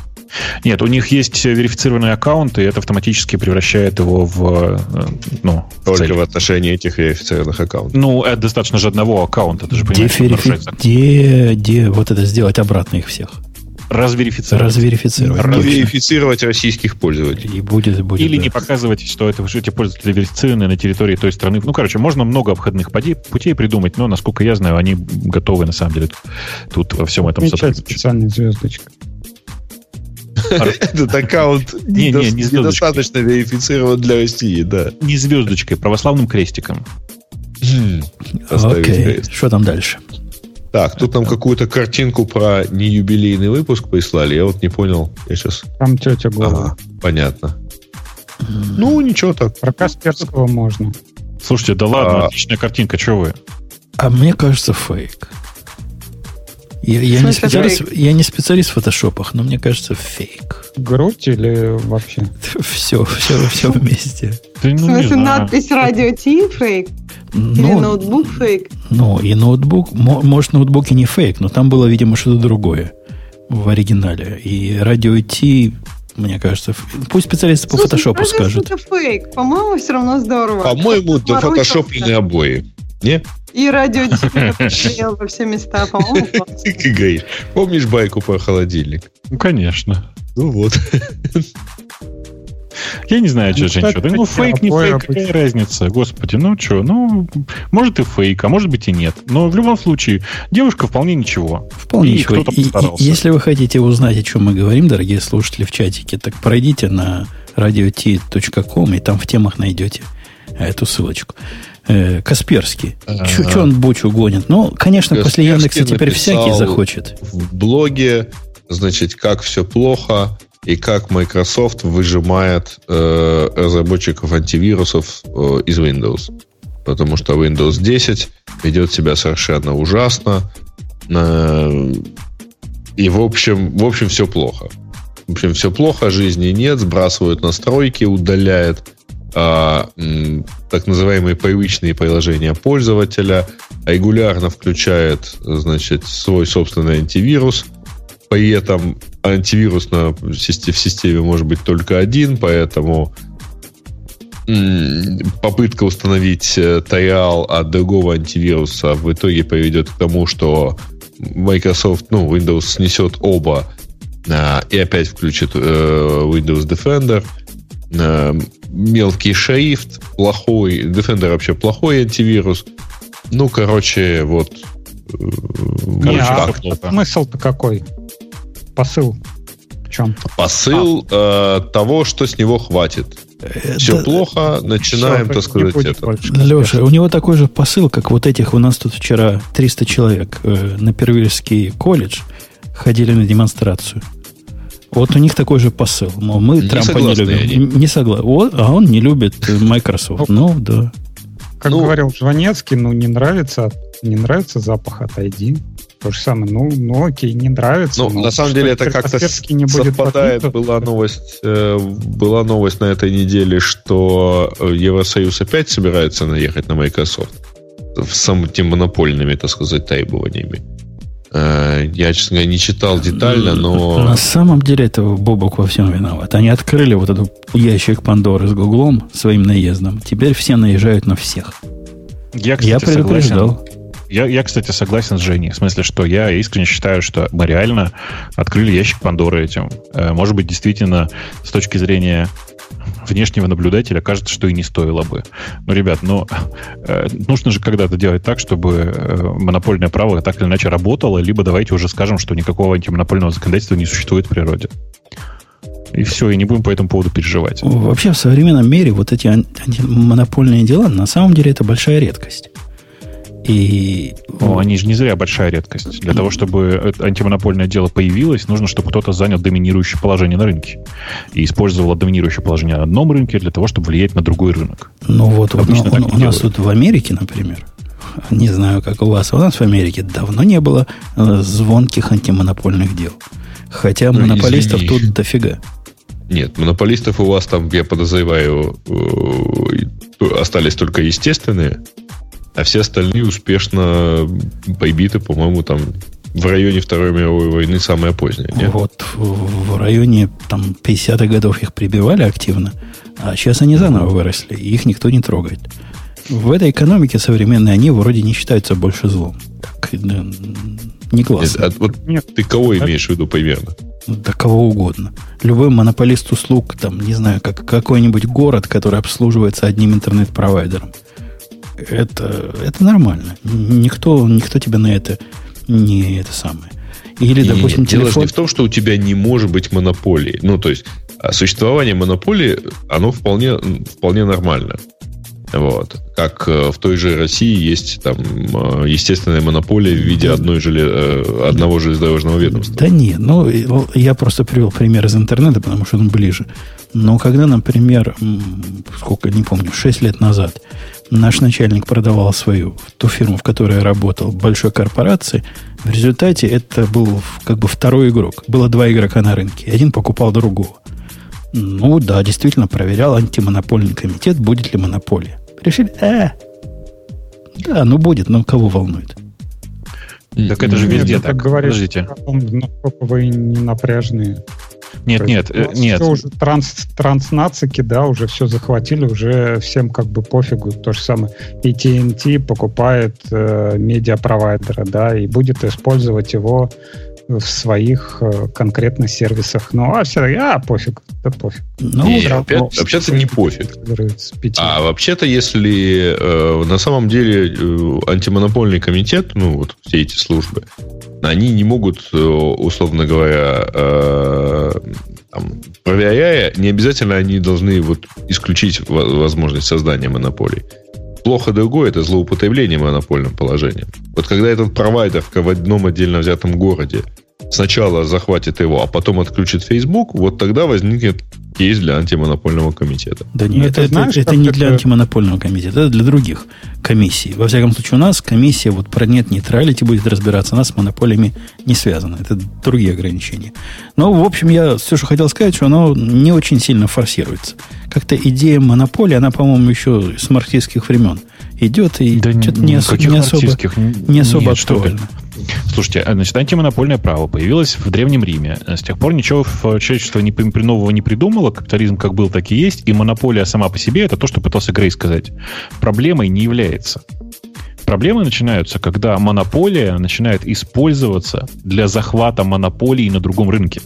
Нет, у них есть верифицированный аккаунт, и это автоматически превращает его в... Э, ну, Только цель. в отношении этих верифицированных аккаунтов. Ну, это достаточно же одного аккаунта. Ты же понимаешь, где, верифи... где, где вот это сделать обратно их всех? Разверифицировать. Разверифицировать. Разверифицировать российских пользователей. И будет, будет, Или да. не показывать, что это, что эти пользователи верифицированы на территории той страны. Ну, короче, можно много обходных путей придумать, но, насколько я знаю, они готовы, на самом деле, тут во всем этом сотрудничать. специальная звездочка. Этот аккаунт не, не, не недостаточно верифицирован для России, да. Не звездочкой, православным крестиком. Окей, что там дальше? Так, тут нам какую-то картинку про неюбилейный выпуск прислали. Я вот не понял. Я сейчас... Там тетя Гола. Ага, понятно. Ну, ничего так. Про Касперского можно. Слушайте, да ладно, а... отличная картинка, что вы? А мне кажется, фейк. Я, я, не специалист, я не специалист в фотошопах, но мне кажется, фейк. Грудь или вообще? Все, все, все вместе. Ну, в смысле, надпись радио Ти фейк? Ну, Или ноутбук фейк? Ну, и ноутбук, может, ноутбук и не фейк, но там было, видимо, что-то другое в оригинале. И радио Ти, мне кажется, пусть спецалисты по фотошопу скажут. это фейк. По-моему, все равно здорово. По-моему, это фотошопленные обои. Не? И радио [laughs] Ти во все места, по-моему. [laughs] Помнишь байку про холодильник? Ну, конечно. Ну вот. Я не знаю, что, Жень, что. Ну, фейк, не фейк, какая разница? Господи, ну что, ну, может и фейк, а может быть и нет. Но в любом случае, девушка вполне ничего. Вполне и ничего. постарался. И, если вы хотите узнать, о чем мы говорим, дорогие слушатели в чатике, так пройдите на radiot.com и там в темах найдете эту ссылочку. Э, Касперский. А-а-а. Что он бучу гонит? Ну, конечно, Касперский после Яндекса теперь всякий захочет. В блоге, значит, как все плохо, и как Microsoft выжимает э, разработчиков антивирусов э, из Windows. Потому что Windows 10 ведет себя совершенно ужасно. Э, и, в общем, в общем, все плохо. В общем, все плохо, жизни нет, сбрасывают настройки, удаляет а, так называемые привычные приложения пользователя, регулярно включает, значит, свой собственный антивирус – при этом антивирус на, в системе может быть только один, поэтому попытка установить э, триал от другого антивируса в итоге приведет к тому, что Microsoft, ну, Windows снесет оба а, и опять включит э, Windows Defender. А, мелкий шрифт, плохой, Defender вообще плохой антивирус. Ну, короче, вот. Короче, Не, а смысл-то какой? посыл? В чем? Посыл а. э, того, что с него хватит. Это... Все плохо, начинаем, Все, так сказать, это. Леша, у него такой же посыл, как вот этих у нас тут вчера 300 человек э, на Первильский колледж ходили на демонстрацию. Вот у них такой же посыл. Мол, мы не Трампа не любим. Они. Не согласен. А он не любит Microsoft. Ну, да. Как ну, говорил Жванецкий, ну, не нравится, не нравится запах, отойди. То же самое, ну, ну окей, не нравится. Ну, на самом деле это как-то не будет совпадает. Покрыто. Была новость, э, была новость на этой неделе, что э, Евросоюз опять собирается наехать на Microsoft с этими монопольными, так сказать, требованиями. Э, я, честно говоря, не читал детально, но... На самом деле это Бобок во всем виноват. Они открыли вот этот ящик Пандоры с Гуглом своим наездом. Теперь все наезжают на всех. Я, кстати, я предупреждал. Я, я, кстати, согласен с Женей. В смысле, что я искренне считаю, что мы реально открыли ящик Пандоры этим. Э, может быть, действительно, с точки зрения внешнего наблюдателя кажется, что и не стоило бы. Но, ребят, но э, нужно же когда-то делать так, чтобы э, монопольное право так или иначе работало, либо давайте уже скажем, что никакого антимонопольного законодательства не существует в природе. И все, и не будем по этому поводу переживать. Вообще в современном мире вот эти антимонопольные дела на самом деле это большая редкость. И... О, они же не зря большая редкость. Для того, чтобы антимонопольное дело появилось, нужно, чтобы кто-то занял доминирующее положение на рынке. И использовал доминирующее положение на одном рынке для того, чтобы влиять на другой рынок. Ну вот, Обычно он, у, у нас тут в Америке, например, не знаю, как у вас, у нас в Америке давно не было э, звонких антимонопольных дел. Хотя ну, монополистов извини. тут дофига. Нет, монополистов у вас там, я подозреваю, э, остались только естественные а все остальные успешно побиты, по-моему, там в районе Второй мировой войны самое позднее. Нет? Вот в, районе там 50-х годов их прибивали активно, а сейчас они заново выросли, и их никто не трогает. В этой экономике современной они вроде не считаются больше злом. Так, да, не классно. Нет, а вот Нет, ты кого так? имеешь в виду примерно? Да кого угодно. Любой монополист услуг, там, не знаю, как какой-нибудь город, который обслуживается одним интернет-провайдером это, это нормально. Никто, никто тебя на это не это самое. Или, допустим, нет, телефон... Дело не в том, что у тебя не может быть монополии. Ну, то есть, а существование монополии, оно вполне, вполне нормально. Вот. Как э, в той же России есть там э, естественная монополия в виде одной желе... Э, одного железнодорожного ведомства. Да нет, ну я просто привел пример из интернета, потому что он ближе. Но когда, например, сколько, не помню, 6 лет назад наш начальник продавал свою, ту фирму, в которой я работал, большой корпорации, в результате это был как бы второй игрок. Было два игрока на рынке. Один покупал другого. Ну да, действительно проверял антимонопольный комитет, будет ли монополия. Решили, э, да, ну будет, но кого волнует? Так это же везде Нет, так. Говоришь, Подождите. Насколько вы не напряжные. Нет, нет, э, нет. Все уже транс, транснацики, да, уже все захватили, уже всем как бы пофигу. То же самое. И TNT покупает э, медиапровайдера, да, и будет использовать его в своих э, конкретно сервисах. Ну, а все, а, пофиг, да пофиг. Ну, не, да, опять, ну, вообще-то не пофиг. А вообще-то, если э, на самом деле э, антимонопольный комитет, ну, вот все эти службы, они не могут, э, условно говоря, э, там, проверяя, не обязательно они должны вот исключить возможность создания монополий плохо другое, это злоупотребление монопольным положением. Вот когда этот провайдер в одном отдельно взятом городе сначала захватит его, а потом отключит Facebook, вот тогда возникнет кейс для антимонопольного комитета. Да нет, это, это, знаешь, это, не для антимонопольного комитета, это для других комиссий. Во всяком случае, у нас комиссия вот про нет нейтралити будет разбираться, она с монополиями не связана. Это другие ограничения. Но, в общем, я все, что хотел сказать, что оно не очень сильно форсируется. Как-то идея монополии, она, по-моему, еще с марксистских времен идет и да что-то не, не особо, не особо нет, актуально. Слушайте, а, значит, антимонопольное право появилось в Древнем Риме. С тех пор ничего человечество не, нового не придумало. Капитализм как был, так и есть. И монополия сама по себе это то, что пытался Грей сказать. Проблемой не является. Проблемы начинаются, когда монополия начинает использоваться для захвата монополии на другом рынке.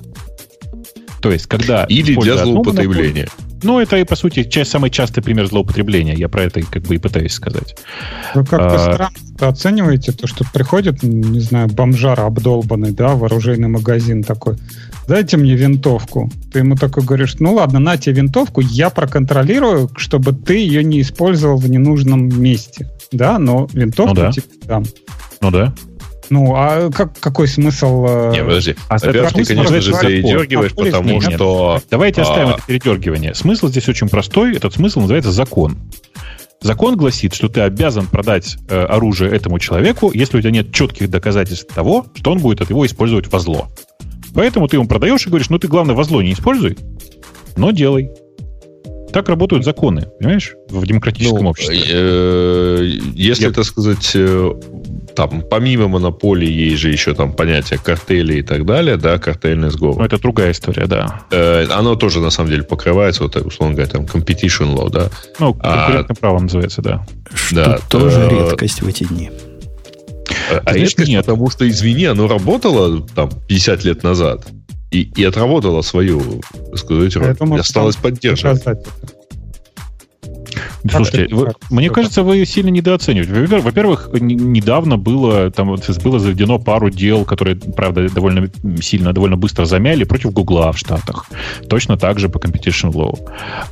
То есть, когда... Или для злоупотребления. Ну, это и, по сути, часть, самый частый пример злоупотребления. Я про это как бы и пытаюсь сказать. Вы как-то а... странно оцениваете то, что приходит, не знаю, бомжар обдолбанный, да, в оружейный магазин такой, дайте мне винтовку. Ты ему такой говоришь, ну ладно, на тебе винтовку, я проконтролирую, чтобы ты ее не использовал в ненужном месте. Да, но винтовку ну, да. тебе дам. Ну да. Ну, а как, какой смысл... Э, не, подожди. А Во-первых, ты, конечно же, передергиваешь, а потому нет, что... Давайте а... оставим это передергивание. Смысл здесь очень простой. Этот смысл называется закон. Закон гласит, что ты обязан продать э, оружие этому человеку, если у тебя нет четких доказательств того, что он будет от его использовать во зло. Поэтому ты ему продаешь и говоришь, ну ты, главное, во зло не используй, но делай. Так работают законы, понимаешь, в демократическом ну, обществе. Э, если, Я... так сказать, э, там, помимо монополии, есть же еще там понятие картели и так далее, да, картельный сговор. Ну, это другая история, да. Э, оно тоже, на самом деле, покрывается, вот, условно говоря, там, competition law, да. Ну, а конкурентное а, право называется, да. Что да, тоже то, редкость в эти дни. А, а редкость, нет. потому что, извини, оно работало там 50 лет назад и, и отработало свою, так сказать, роль. Поэтому осталось поддерживать. Слушайте, вы, мне кажется, вы сильно недооцениваете. Во-первых, недавно было, там было заведено пару дел, которые, правда, довольно сильно, довольно быстро замяли против Гугла в Штатах. Точно так же по Competition Law.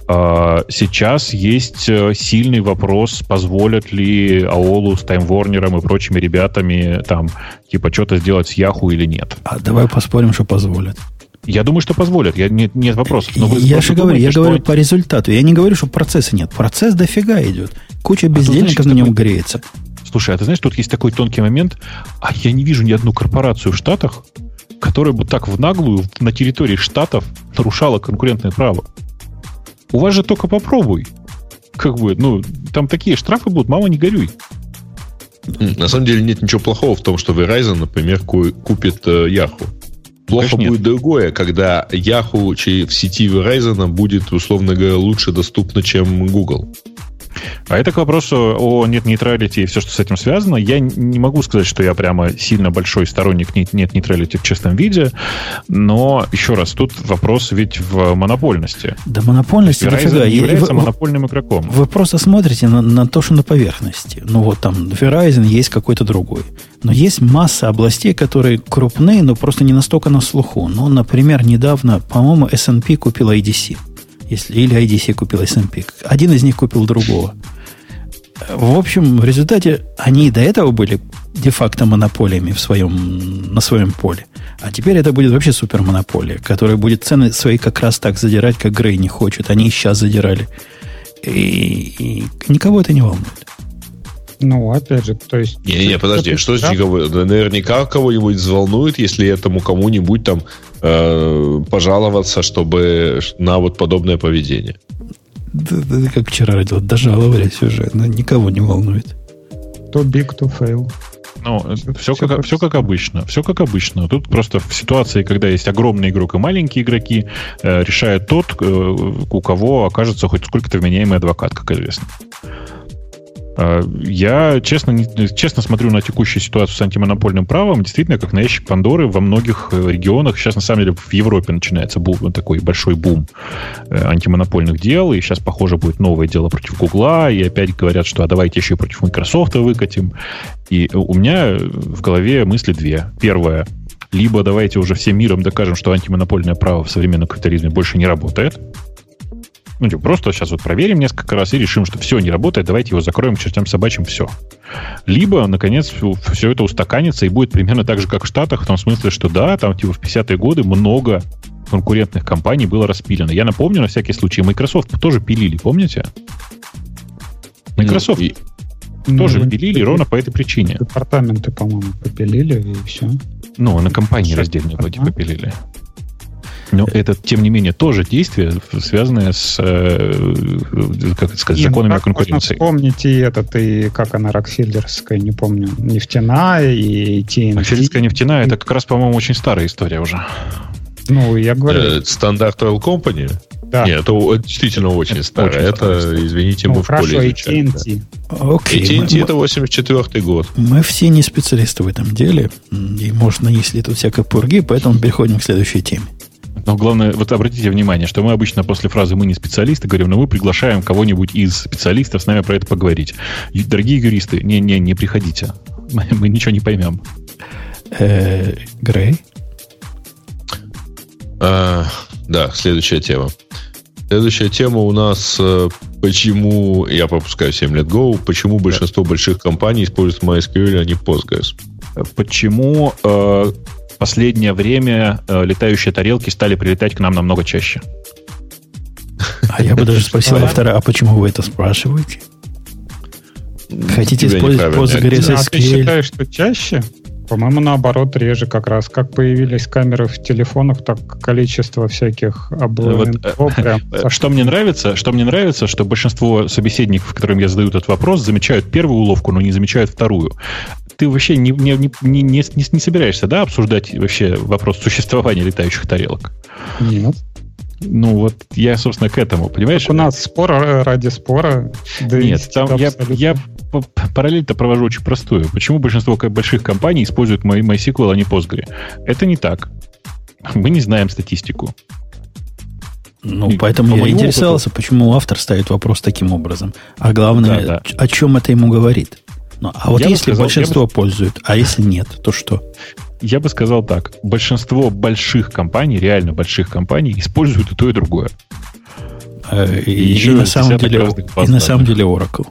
А, сейчас есть э, сильный вопрос, позволят ли AOL с Time Warner и прочими ребятами там типа что-то сделать с Yahoo или нет. А давай поспорим, что позволят. Я думаю, что позволят. Я, нет, нет вопросов. Но вы я же говорю, я что... говорю по результату. Я не говорю, что процесса нет. Процесс дофига идет. Куча бездельников а на нем такой... греется. Слушай, а ты знаешь, тут есть такой тонкий момент. А я не вижу ни одну корпорацию в Штатах, которая бы так в наглую на территории Штатов нарушала конкурентное право. У вас же только попробуй. Как бы, ну, там такие штрафы будут, мама, не горюй. На самом деле нет ничего плохого в том, что Verizon, например, купит э, Yahoo. Плохо Конечно, будет нет. другое, когда Yahoo в сети Verizon будет, условно говоря, лучше доступно, чем Google. А это к вопросу о нет нейтралити и все, что с этим связано. Я не могу сказать, что я прямо сильно большой сторонник нет нейтралити в чистом виде, но еще раз, тут вопрос ведь в монопольности. Да монопольности дофига. является вы, монопольным игроком. Вы просто смотрите на, на то, что на поверхности. Ну вот там Verizon есть какой-то другой. Но есть масса областей, которые крупные, но просто не настолько на слуху. Ну, например, недавно, по-моему, S&P купил IDC если, или IDC купил S&P. Один из них купил другого. В общем, в результате они и до этого были де-факто монополиями в своем, на своем поле. А теперь это будет вообще супермонополия, которая будет цены свои как раз так задирать, как Грей не хочет. Они и сейчас задирали. И, и никого это не волнует. Ну, опять же, то есть... Не-не, подожди, что да? никого... Наверняка кого-нибудь взволнует, если этому кому-нибудь там э, пожаловаться, чтобы на вот подобное поведение. Да, да, как вчера родил, дожаловались уже, но никого не волнует. То big, to fail. Ну, все, все, как, все как обычно. Все как обычно. Тут просто в ситуации, когда есть огромный игрок и маленькие игроки, э, решает тот, э, у кого окажется хоть сколько-то вменяемый адвокат, как известно. А, я честно, честно смотрю на текущую ситуацию с антимонопольным правом, действительно, как на ящик Пандоры во многих э, регионах. Сейчас, на самом деле, в Европе начинается бум, такой большой бум э, антимонопольных дел, и сейчас, похоже, будет новое дело против Гугла, и опять говорят, что а давайте еще и против Microsoft выкатим. И у меня в голове мысли две. Первое, либо давайте уже всем миром докажем, что антимонопольное право в современном капитализме больше не работает, ну, типа, просто сейчас вот проверим несколько раз и решим, что все не работает, давайте его закроем к чертям собачьим, все. Либо, наконец, все это устаканится и будет примерно так же, как в Штатах, в том смысле, что да, там типа в 50-е годы много конкурентных компаний было распилено. Я напомню, на всякий случай, Microsoft тоже пилили, помните? Microsoft ну, тоже ну, пилили ну, ровно по этой причине. Департаменты, по-моему, попилили и все. Ну, на компании раздельно ага. попилили. Но это, тем не менее, тоже действие, связанное с, э, как это сказать, законами как конкуренции. Помните этот, и как она, Рокфеллерская, не помню, нефтяная и TNT. Рокфеллерская нефтяная, это как раз, по-моему, очень старая история уже. Ну, я говорю... Э, стандарт Oil Company? Да. Нет, это действительно очень это старое. это, старое. извините, ну, мы хорошо, в поле изучали. AT&T. Окей. AT&T это 84 год. Мы все не специалисты в этом деле. И можно, если тут всякой пурги, поэтому переходим к следующей теме. Но главное, вот обратите внимание, что мы обычно после фразы «мы не специалисты» говорим, но мы приглашаем кого-нибудь из специалистов с нами про это поговорить. Дорогие юристы, не-не, не приходите. [laughs] Мы, мы ничего не поймем. Э, Грей? А, да, следующая тема. Следующая тема у нас э, почему, я пропускаю 7 лет Go, почему большинство больших компаний используют MySQL, а не Postgres. Почему э, последнее время э, летающие тарелки стали прилетать к нам намного чаще? А я бы даже спросил автора, а почему вы это спрашиваете? Хотите использовать Postgres SQL? А ты считаешь, что чаще? По-моему, наоборот, реже как раз. Как появились камеры в телефонах, так количество всяких вот, прям э, Что мне нравится, что мне нравится, что большинство собеседников, которым я задаю этот вопрос, замечают первую уловку, но не замечают вторую. Ты вообще не, не, не, не, не, не собираешься, да, обсуждать вообще вопрос существования летающих тарелок? Нет. Ну, вот я, собственно, к этому, понимаешь? Так у нас спор ради спора. Да Нет, там я, я параллель-то провожу очень простую. Почему большинство больших компаний используют MySQL, а не Postgre? Это не так. Мы не знаем статистику. Ну, и поэтому я интересовался, опыту... почему автор ставит вопрос таким образом. А главное, да, да. о чем это ему говорит. Ну, а вот я если сказал, большинство бы... пользуют, а если нет, то что? Я бы сказал так. Большинство больших компаний, реально больших компаний, используют и то, и другое. Э, и, и, и, на, самом деле, и на самом деле Oracle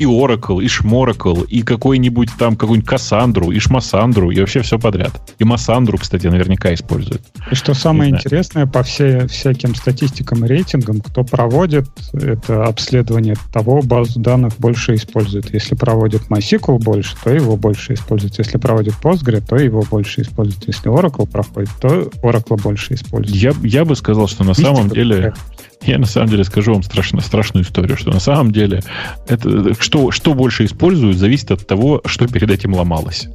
и Oracle, и Шморакл, и какой-нибудь там, какую-нибудь Кассандру, и Шмасандру, и вообще все подряд. И Массандру, кстати, наверняка используют. И что самое интересное, по все, всяким статистикам и рейтингам, кто проводит это обследование того, базу данных больше использует. Если проводит MySQL больше, то его больше используют. Если проводит Postgre, то его больше используют. Если Oracle проходит, то Oracle больше используют. Я, я бы сказал, что на Мистика самом деле... Такая. Я на самом деле скажу вам страшно, страшную историю, что на самом деле это, что, что больше используют, зависит от того, что перед этим ломалось.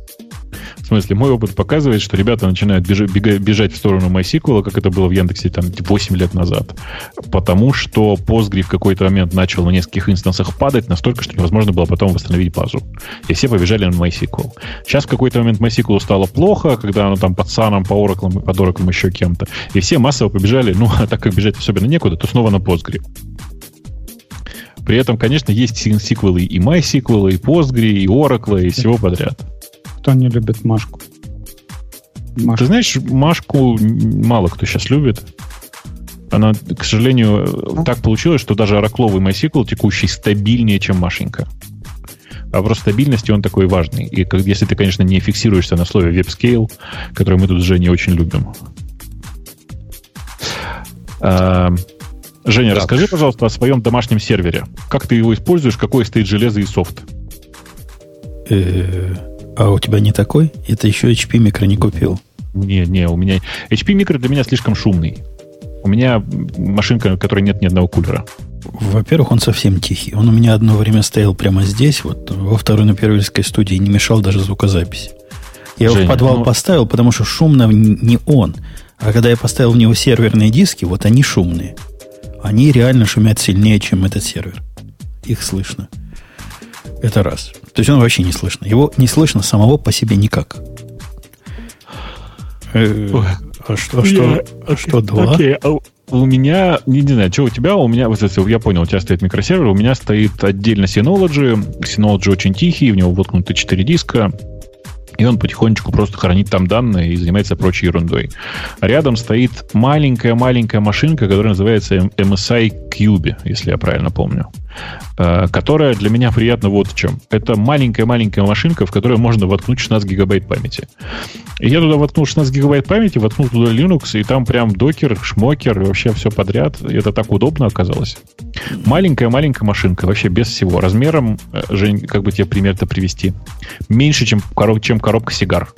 В смысле, мой опыт показывает, что ребята начинают бежать, бежать в сторону MySQL, как это было в Яндексе там 8 лет назад. Потому что Postgre в какой-то момент начал на нескольких инстансах падать настолько, что невозможно было потом восстановить базу. И все побежали на MySQL. Сейчас в какой-то момент MySQL стало плохо, когда оно там под Sun, по Oracle, под Oracle еще кем-то. И все массово побежали, ну, а так как бежать особенно некуда, то снова на Postgre. При этом, конечно, есть сиквелы и MySQL, и Postgre, и Oracle, и всего подряд кто не любит Машку? Машку. Ты знаешь, Машку мало кто сейчас любит. Она, к сожалению, ну? так получилось, что даже оракловый MySQL текущий стабильнее, чем Машенька. А вопрос стабильности, он такой важный. И как, если ты, конечно, не фиксируешься на слове WebScale, которое мы тут уже не очень любим. А, Женя, так. расскажи, пожалуйста, о своем домашнем сервере. Как ты его используешь, какой стоит железо и софт? Э, а у тебя не такой? Это еще HP микро не купил. Не, не, у меня... HP микро для меня слишком шумный. У меня машинка, в которой нет ни одного кулера. Во-первых, он совсем тихий. Он у меня одно время стоял прямо здесь, вот во второй на Первильской студии, не мешал даже звукозаписи. Я Женя, его в подвал ну... поставил, потому что шумно не он. А когда я поставил в него серверные диски, вот они шумные. Они реально шумят сильнее, чем этот сервер. Их слышно. Это раз. То есть он вообще не слышно. Его не слышно самого по себе никак. Э, а что, а что, а что два? Окей, а у меня, не, не знаю, что у тебя, у меня, вот я понял, у тебя стоит микросервер, у меня стоит отдельно Synology. Synology очень тихий, в него воткнуты 4 диска, и он потихонечку просто хранит там данные и занимается прочей ерундой. рядом стоит маленькая-маленькая машинка, которая называется MSI Cube, если я правильно помню. Э, которая для меня приятна вот в чем. Это маленькая-маленькая машинка, в которую можно воткнуть 16 гигабайт памяти. И я туда воткнул 16 гигабайт памяти, воткнул туда Linux, и там прям докер, шмокер, вообще все подряд. И это так удобно оказалось. Маленькая-маленькая машинка, вообще без всего. Размером, э, Жень, как бы тебе пример-то привести, меньше, чем, короб, чем коробка сигар.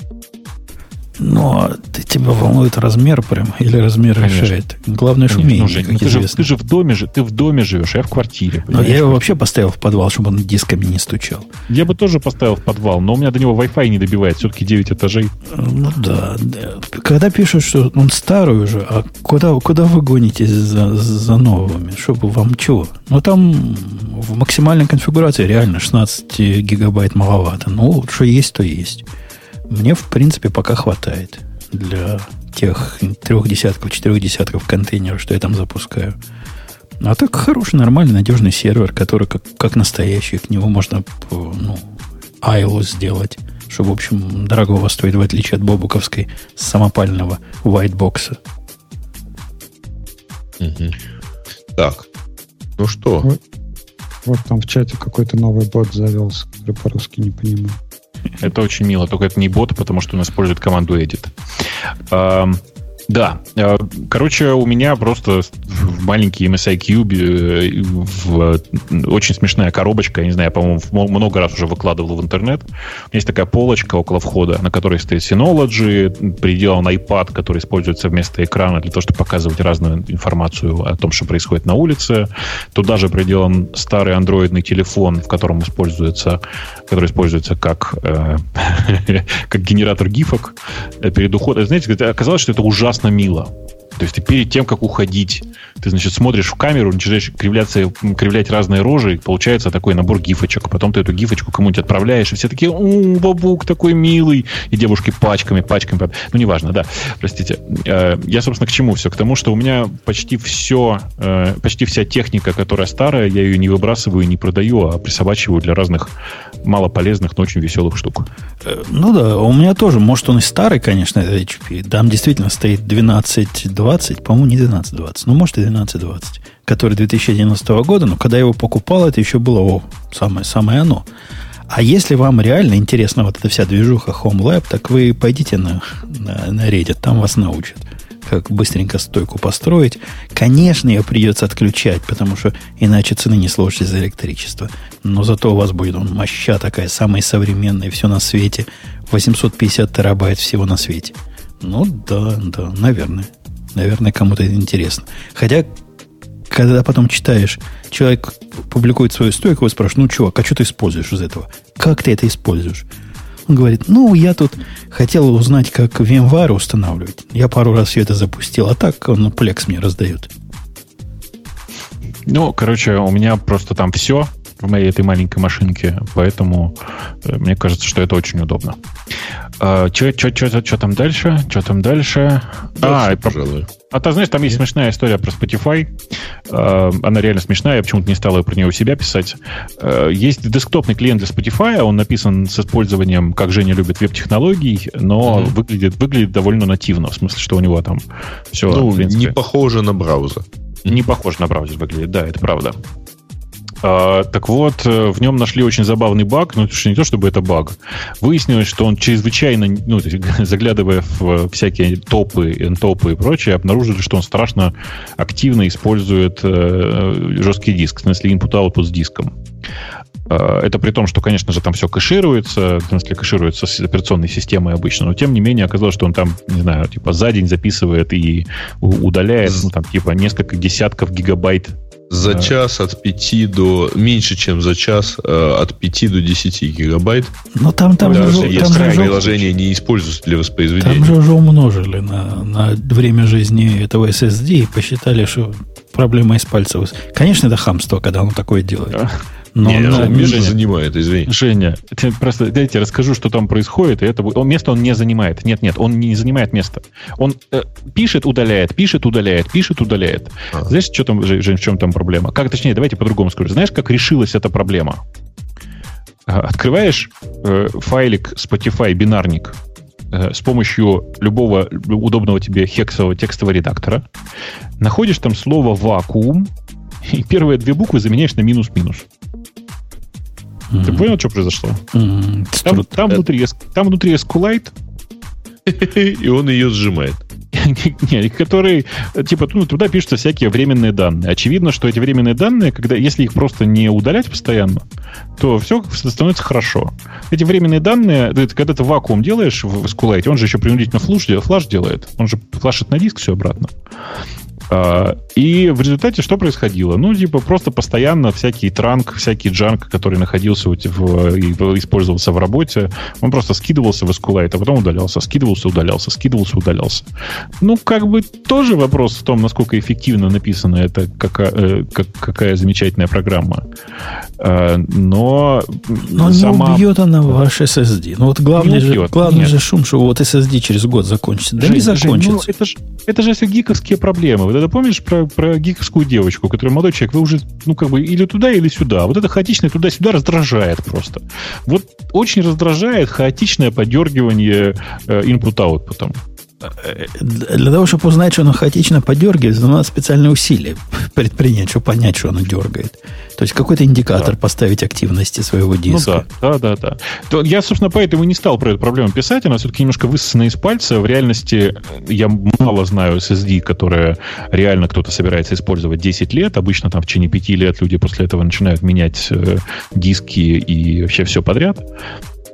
Но ты, тебя волнует размер прям или размер Конечно. решает? Главное, что умение, ну, Жень, ну, ты, же, ты же в доме, же, ты в доме живешь, я в квартире. Но я его вообще поставил в подвал, чтобы он дисками не стучал. Я бы тоже поставил в подвал, но у меня до него Wi-Fi не добивает, все-таки 9 этажей. Ну да, да. Когда пишут, что он старый уже, а куда, куда вы гонитесь за, за новыми? Чтобы вам чего? Ну там в максимальной конфигурации реально 16 гигабайт маловато. Ну, что есть, то есть. Мне, в принципе, пока хватает для тех трех десятков, четырех десятков контейнеров, что я там запускаю. А так хороший, нормальный, надежный сервер, который как, как настоящий, к нему можно ну, айлу сделать, что, в общем, дорогого стоит, в отличие от бобуковской самопального whitebox. Угу. Так, ну что? Вот, вот там в чате какой-то новый бот завелся, который по-русски не понимаю. Это очень мило, только это не бот, потому что он использует команду edit. Да. Э, короче, у меня просто маленький MSI Cube э, в, очень смешная коробочка. Я не знаю, по-моему, много раз уже выкладывал в интернет. Есть такая полочка около входа, на которой стоит Synology, приделан iPad, который используется вместо экрана для того, чтобы показывать разную информацию о том, что происходит на улице. Туда же приделан старый андроидный телефон, в котором используется, который используется как, э, [laughs] как генератор гифок перед уходом. Знаете, оказалось, что это ужасно ужасно мило. То есть ты перед тем, как уходить, ты, значит, смотришь в камеру, начинаешь кривляться, кривлять разные рожи, и получается такой набор гифочек. Потом ты эту гифочку кому-нибудь отправляешь, и все такие, у, бабук такой милый. И девушки пачками, пачками. Ну, неважно, да. Простите. Э, я, собственно, к чему все? К тому, что у меня почти все, э, почти вся техника, которая старая, я ее не выбрасываю не продаю, а присобачиваю для разных малополезных, но очень веселых штук. Э, ну да, у меня тоже, может, он и старый, конечно, этот HP. Там действительно стоит 1220, по-моему, не 1220, ну, может, и 1220, который 2011 года, но когда я его покупал, это еще было о, самое, самое оно. А если вам реально интересна вот эта вся движуха Home Lab, так вы пойдите на, на, на Reddit, там вас научат как быстренько стойку построить. Конечно, ее придется отключать, потому что иначе цены не сложите за электричество. Но зато у вас будет он моща такая, самая современная, все на свете. 850 терабайт всего на свете. Ну да, да, наверное. Наверное, кому-то это интересно. Хотя, когда потом читаешь, человек публикует свою стойку, вы спрашиваешь, ну, чувак, а что ты используешь из этого? Как ты это используешь? Он говорит, ну, я тут хотел узнать, как VMware устанавливать. Я пару раз все это запустил, а так он плекс мне раздает. Ну, короче, у меня просто там все в моей этой маленькой машинке, поэтому э, мне кажется, что это очень удобно. А, что там дальше? Что там дальше? Да, а, пожалуй. А ты знаешь, там есть смешная история про Spotify. А, она реально смешная, я почему-то не стал ее про нее у себя писать. А, есть десктопный клиент для Spotify, он написан с использованием, как Женя любит, веб-технологий, но mm-hmm. выглядит, выглядит довольно нативно, в смысле, что у него там все... Ну, не похоже на браузер. Не похоже на браузер выглядит, да, это правда. А, так вот, э, в нем нашли очень забавный баг, ну, не то чтобы это баг. Выяснилось, что он чрезвычайно, ну, [laughs] заглядывая в всякие топы, энтопы и прочее, обнаружили, что он страшно активно использует э, жесткий диск, в смысле input-output с диском. А, это при том, что, конечно же, там все кэшируется, в смысле, кэшируется с операционной системой обычно, но тем не менее оказалось, что он там, не знаю, типа за день записывает и удаляет, ну, там, типа, несколько десятков гигабайт за а. час от 5 до... Меньше, чем за час э, от 5 до 10 гигабайт. Но там, там Даже же, если там приложение не используется для воспроизведения. Там же уже умножили на, на время жизни этого SSD и посчитали, что проблема из пальцев. Конечно, это хамство, когда он такое делает. Но, не, место Женя, занимает, извини. Женя, просто дайте расскажу, что там происходит. И это, он, место он не занимает. Нет, нет, он не занимает место. Он э, пишет, удаляет, пишет, удаляет, пишет, удаляет. А. Знаешь, что там, Жень, в чем там проблема? Как, точнее, давайте по-другому скажу. Знаешь, как решилась эта проблема? А, открываешь э, файлик Spotify, бинарник, э, с помощью любого удобного тебе хексового текстового редактора, находишь там слово «вакуум», и первые две буквы заменяешь на минус-минус. Mm-hmm. Ты понял, что произошло? Mm-hmm. Там, там, внутри, там внутри SQLite. И он ее сжимает. [laughs] Не, которые, типа, ну, туда пишутся всякие временные данные. Очевидно, что эти временные данные, когда, если их просто не удалять постоянно, то все становится хорошо. Эти временные данные, когда ты вакуум делаешь в SQLite, он же еще принудительно флаш, флаш делает, он же флашит на диск все обратно. А, И в результате что происходило? Ну, типа, просто постоянно всякий транк, всякий джанк, который находился в, в, использовался в работе, он просто скидывался в SQLite, а потом удалялся, скидывался, удалялся, скидывался, удалялся. Ну, как бы тоже вопрос в том, насколько эффективно написана эта какая, э, как, какая замечательная программа. Э, но Но сама... не убьет она ваш SSD. Ну, вот главный, же, главный же шум, что вот SSD через год закончится. Да Жень, не закончится. Жень, ну, это, же, это же все гиковские проблемы. Вот это помнишь про, про гиковскую девочку, которая молодой человек, вы уже, ну, как бы, или туда, или сюда. Вот это хаотичное туда-сюда раздражает просто. Вот очень раздражает хаотичное подергивание э, input-output для того, чтобы узнать, что оно хаотично подергивается, надо специальные усилия предпринять, чтобы понять, что оно дергает. То есть какой-то индикатор да. поставить активности своего ну диска. Ну да, да, да, да. Я, собственно, поэтому не стал про эту проблему писать. Она все-таки немножко высосана из пальца. В реальности я мало знаю SSD, которые реально кто-то собирается использовать 10 лет. Обычно там в течение 5 лет люди после этого начинают менять э, диски и вообще все подряд.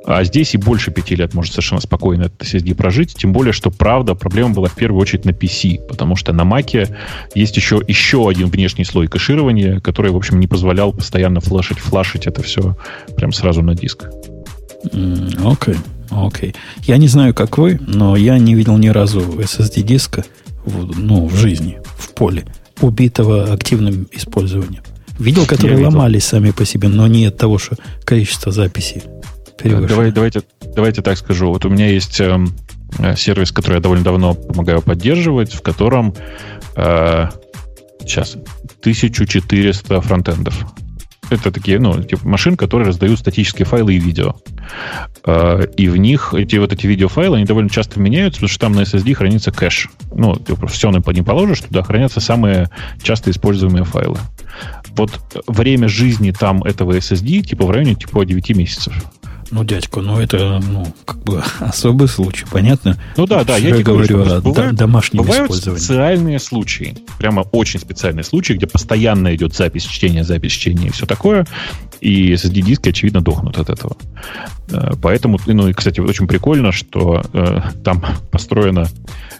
А здесь и больше пяти лет может совершенно спокойно этот SSD прожить. Тем более, что, правда, проблема была в первую очередь на PC, потому что на Mac есть еще, еще один внешний слой кэширования, который, в общем, не позволял постоянно флешить, флашить это все прям сразу на диск. Окей, mm, окей. Okay, okay. Я не знаю, как вы, но я не видел ни разу SSD-диска в, ну, в жизни, в поле, убитого активным использованием. Видел, которые я ломались видел. сами по себе, но не от того, что количество записей Давай, давайте, давайте так скажу. Вот у меня есть э, сервис, который я довольно давно помогаю поддерживать, в котором э, сейчас 1400 фронтендов. Это такие, ну, типа машин, которые раздают статические файлы и видео. Э, и в них эти вот эти видеофайлы, они довольно часто меняются, потому что там на SSD хранится кэш. Ну, ты все не положишь, туда хранятся самые часто используемые файлы. Вот время жизни там этого SSD типа в районе типа 9 месяцев. Ну, дядька, ну это, ну, как бы [laughs] особый случай, понятно? Ну да, да, я, я говорю о бывают, домашнем бывают использовании. специальные случаи, прямо очень специальные случаи, где постоянно идет запись чтения, запись чтения и все такое, и SSD-диски, очевидно, дохнут от этого. Э, поэтому, ну и, кстати, очень прикольно, что э, там построена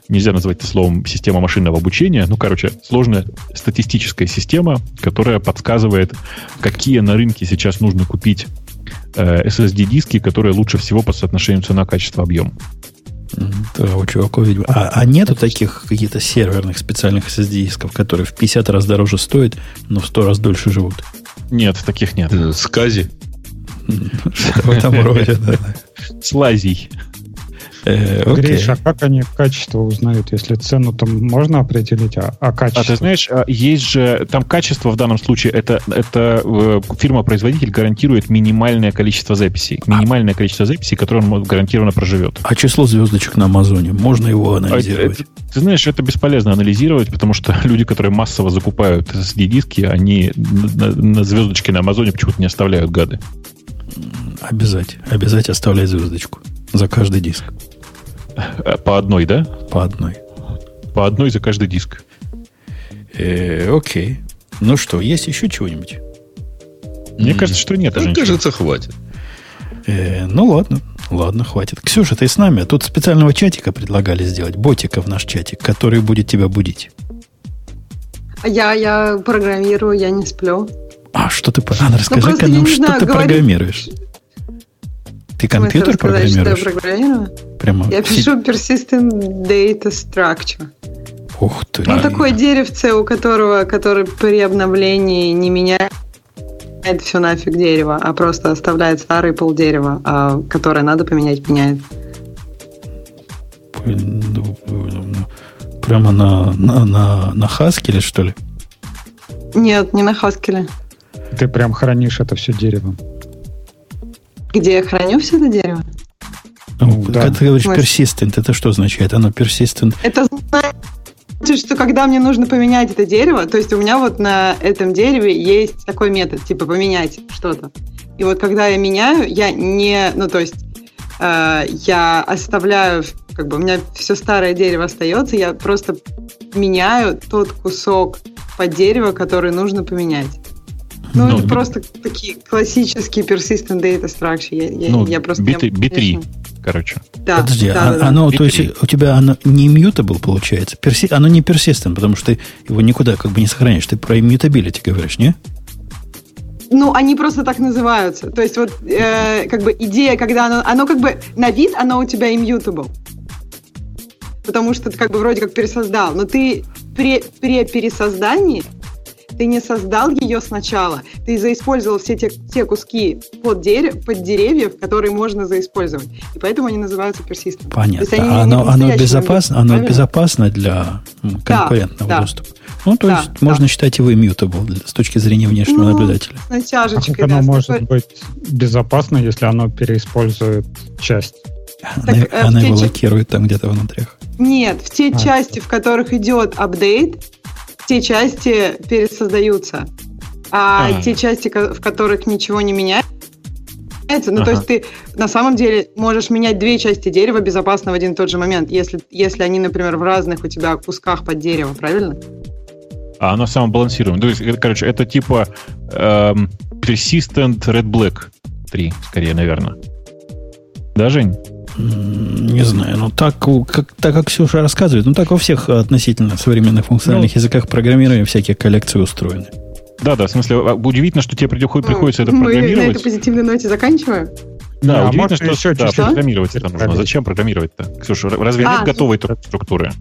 нельзя назвать это словом система машинного обучения. Ну, короче, сложная статистическая система, которая подсказывает, какие на рынке сейчас нужно купить SSD-диски, которые лучше всего по соотношению цена-качество-объем. Да, у чуваков, видимо. А, а нету таких каких-то серверных специальных SSD-дисков, которые в 50 раз дороже стоят, но в 100 раз дольше живут? Нет, таких нет. Э, скази. В этом роде, да. Слазий. Э, Гриш, а как они качество узнают, если цену там можно определить, а, а качество? А ты знаешь, а, есть же, там качество в данном случае, это, это э, фирма-производитель гарантирует минимальное количество записей. А минимальное а, количество записей, которое он гарантированно проживет. А число звездочек на Амазоне, можно его анализировать? А, ты знаешь, это бесполезно анализировать, потому что [laughs] люди, которые массово закупают SSD-диски, они на, на звездочки на Амазоне почему-то не оставляют гады. Обязательно. Обязательно оставлять звездочку за каждый диск. По одной, да? По одной. По одной за каждый диск. Э, окей. Ну что, есть еще чего-нибудь? Мне кажется, что нет. Мне кажется, хватит. Э, ну ладно, ладно, хватит. Ксюша, ты с нами? Тут специального чатика предлагали сделать, ботика в наш чатик, который будет тебя будить. Я, я программирую, я не сплю. А что ты... А, ну, расскажи-ка нам, что знаю, ты говорю... программируешь. Ты компьютер сказать, программируешь? Что я программирую? Прямо я пишу Persistent Data Structure. Ух ты. Ну, такое деревце, у которого, который при обновлении не меняет это все нафиг дерево, а просто оставляет старый пол дерева, а, которое надо поменять, меняет. Прямо на, на, на, на Хаскеле, что ли? Нет, не на Хаскеле. Ты прям хранишь это все деревом. Где я храню все это дерево? Ну, да. Когда ты говоришь persistent, это что означает? Оно persistent? Это значит, что когда мне нужно поменять это дерево, то есть у меня вот на этом дереве есть такой метод, типа поменять что-то. И вот когда я меняю, я не, ну то есть э, я оставляю, как бы у меня все старое дерево остается, я просто меняю тот кусок под дерево, который нужно поменять. Ну, ну это просто такие классические persistent data structure. Я, ну, я просто... B3. короче. Да, Подожди, да, а, да, оно, то есть у тебя оно не immutable получается? Перси, оно не persistent, потому что ты его никуда как бы не сохраняешь. Ты про immutability говоришь, не? Ну, они просто так называются. То есть вот э, как бы идея, когда оно, оно как бы на вид, оно у тебя immutable. Потому что ты как бы вроде как пересоздал. Но ты при, при пересоздании ты не создал ее сначала, ты заиспользовал все те, те куски под, дерев, под деревьев, которые можно заиспользовать. И поэтому они называются persistent. Понятно. Они оно, оно, безопасно, оно безопасно для конкурентного да, доступа. Ну, то да, есть да. можно считать его immutable с точки зрения внешнего ну, наблюдателя. С натяжечкой, а как да, оно может такой... быть безопасно, если оно переиспользует часть? Так, она, э, она его блокирует там где-то внутрях. Нет, в те а. части, в которых идет апдейт, те части пересоздаются. А, а те части, в которых ничего не меняется, ну, ага. то есть ты на самом деле можешь менять две части дерева безопасно в один и тот же момент, если, если они, например, в разных у тебя кусках под дерево, правильно? А оно самобалансируемо. То есть, короче, это типа эм, Persistent Red Black 3, скорее, наверное. Да, Жень? Не знаю, ну так как, так как Ксюша рассказывает, ну так во всех относительно современных функциональных ну, языках программирования всякие коллекции устроены. Да, да, в смысле, а, удивительно, что тебе приходится, ну, приходится это программировать. Мы на этой позитивной ноте заканчиваем? Да, да удивительно, что еще да, программировать это нужно. Зачем программировать-то? Ксюша, разве а, нет готовой структуры?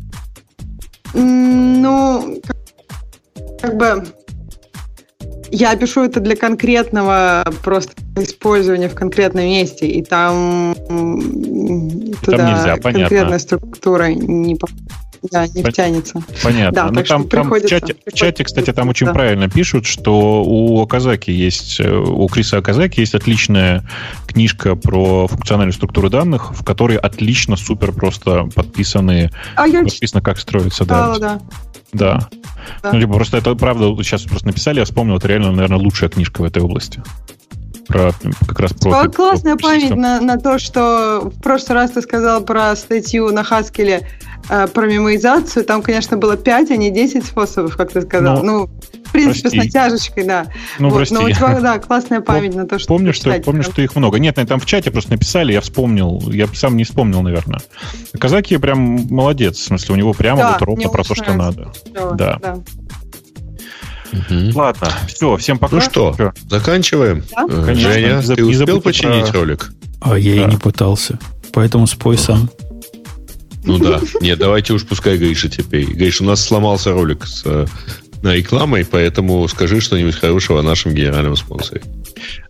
Ну, как бы я пишу это для конкретного просто использования в конкретном месте, и там, туда там нельзя, конкретная структура не, да, не втянется. Понятно. Да, ну, там, там в, чате, в чате, кстати, там очень да. правильно пишут, что у Оказаки есть, у Криса Оказаки есть отличная книжка про функциональную структуру данных, в которой отлично, супер просто подписаны, а подписано, я... как строится. Да, да. Да. да. Ну, либо просто это правда, сейчас просто написали, я вспомнил, это реально, наверное, лучшая книжка в этой области. Про, как раз про... Классная про память на, на то, что в прошлый раз ты сказал про статью на Хаскеле э, про мемоизацию. Там, конечно, было 5, а не 10 способов, как ты сказал. Но... Ну, принципе, прости. с натяжечкой, да. Ну, вот, прости. Но у тебя, да, [laughs] классная память на то, что помню, что Помню, что их много. Нет, там в чате просто написали, я вспомнил. Я сам не вспомнил, наверное. Казаки прям молодец. В смысле, у него прямо да, вот ровно про то, что надо. Клево, да. да. Угу. Ладно, все, всем пока. Ну что, все. заканчиваем. Да? Э, Конечно. Женя, не ты успел починить про... ролик? А я да. и не пытался. Поэтому спой сам. Ну да. Нет, давайте уж пускай Гриша теперь. Гриш, у нас сломался ролик с э, рекламой, поэтому скажи что-нибудь хорошего о нашем генеральном спонсоре.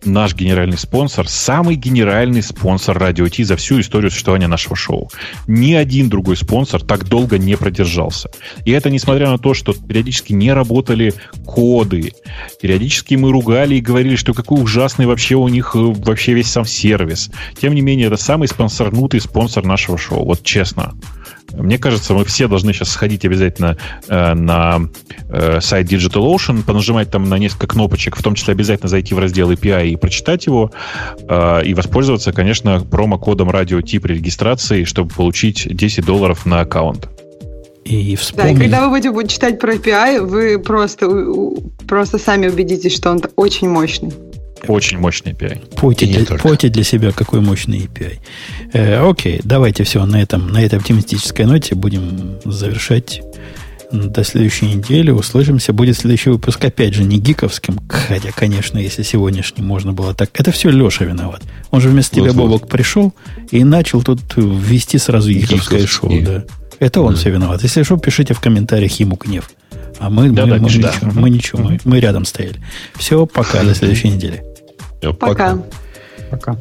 Наш генеральный спонсор – самый генеральный спонсор Радио Ти за всю историю существования нашего шоу. Ни один другой спонсор так долго не продержался. И это несмотря на то, что периодически не работали коды. Периодически мы ругали и говорили, что какой ужасный вообще у них э, вообще весь сам сервис. Тем не менее, это самый спонсорнутый спонсор нашего шоу. Вот честно. Мне кажется, мы все должны сейчас сходить обязательно э, на э, сайт DigitalOcean, понажимать там на несколько кнопочек, в том числе обязательно зайти в раздел API и прочитать его, э, и воспользоваться, конечно, промокодом T при регистрации, чтобы получить 10 долларов на аккаунт. И вспомни... Да, и когда вы будете читать про API, вы просто, просто сами убедитесь, что он очень мощный. Очень мощный API. Пойте, для, пойте для себя, какой мощный API. Э, окей, давайте все на, этом, на этой оптимистической ноте будем завершать до следующей недели. Услышимся. Будет следующий выпуск, опять же, не гиковским. Хотя, конечно, если сегодняшний можно было так. Это все Леша виноват. Он же вместо вот, тебя, вот. Бобок, пришел и начал тут ввести сразу гиковское шоу. Да. Это он да. все виноват. Если что, пишите в комментариях ему гнев. А мы, да, мы, да, мы, да. Ничего, мы ничего, мы, мы рядом стояли. Все, пока, до следующей недели. Пока. Пока.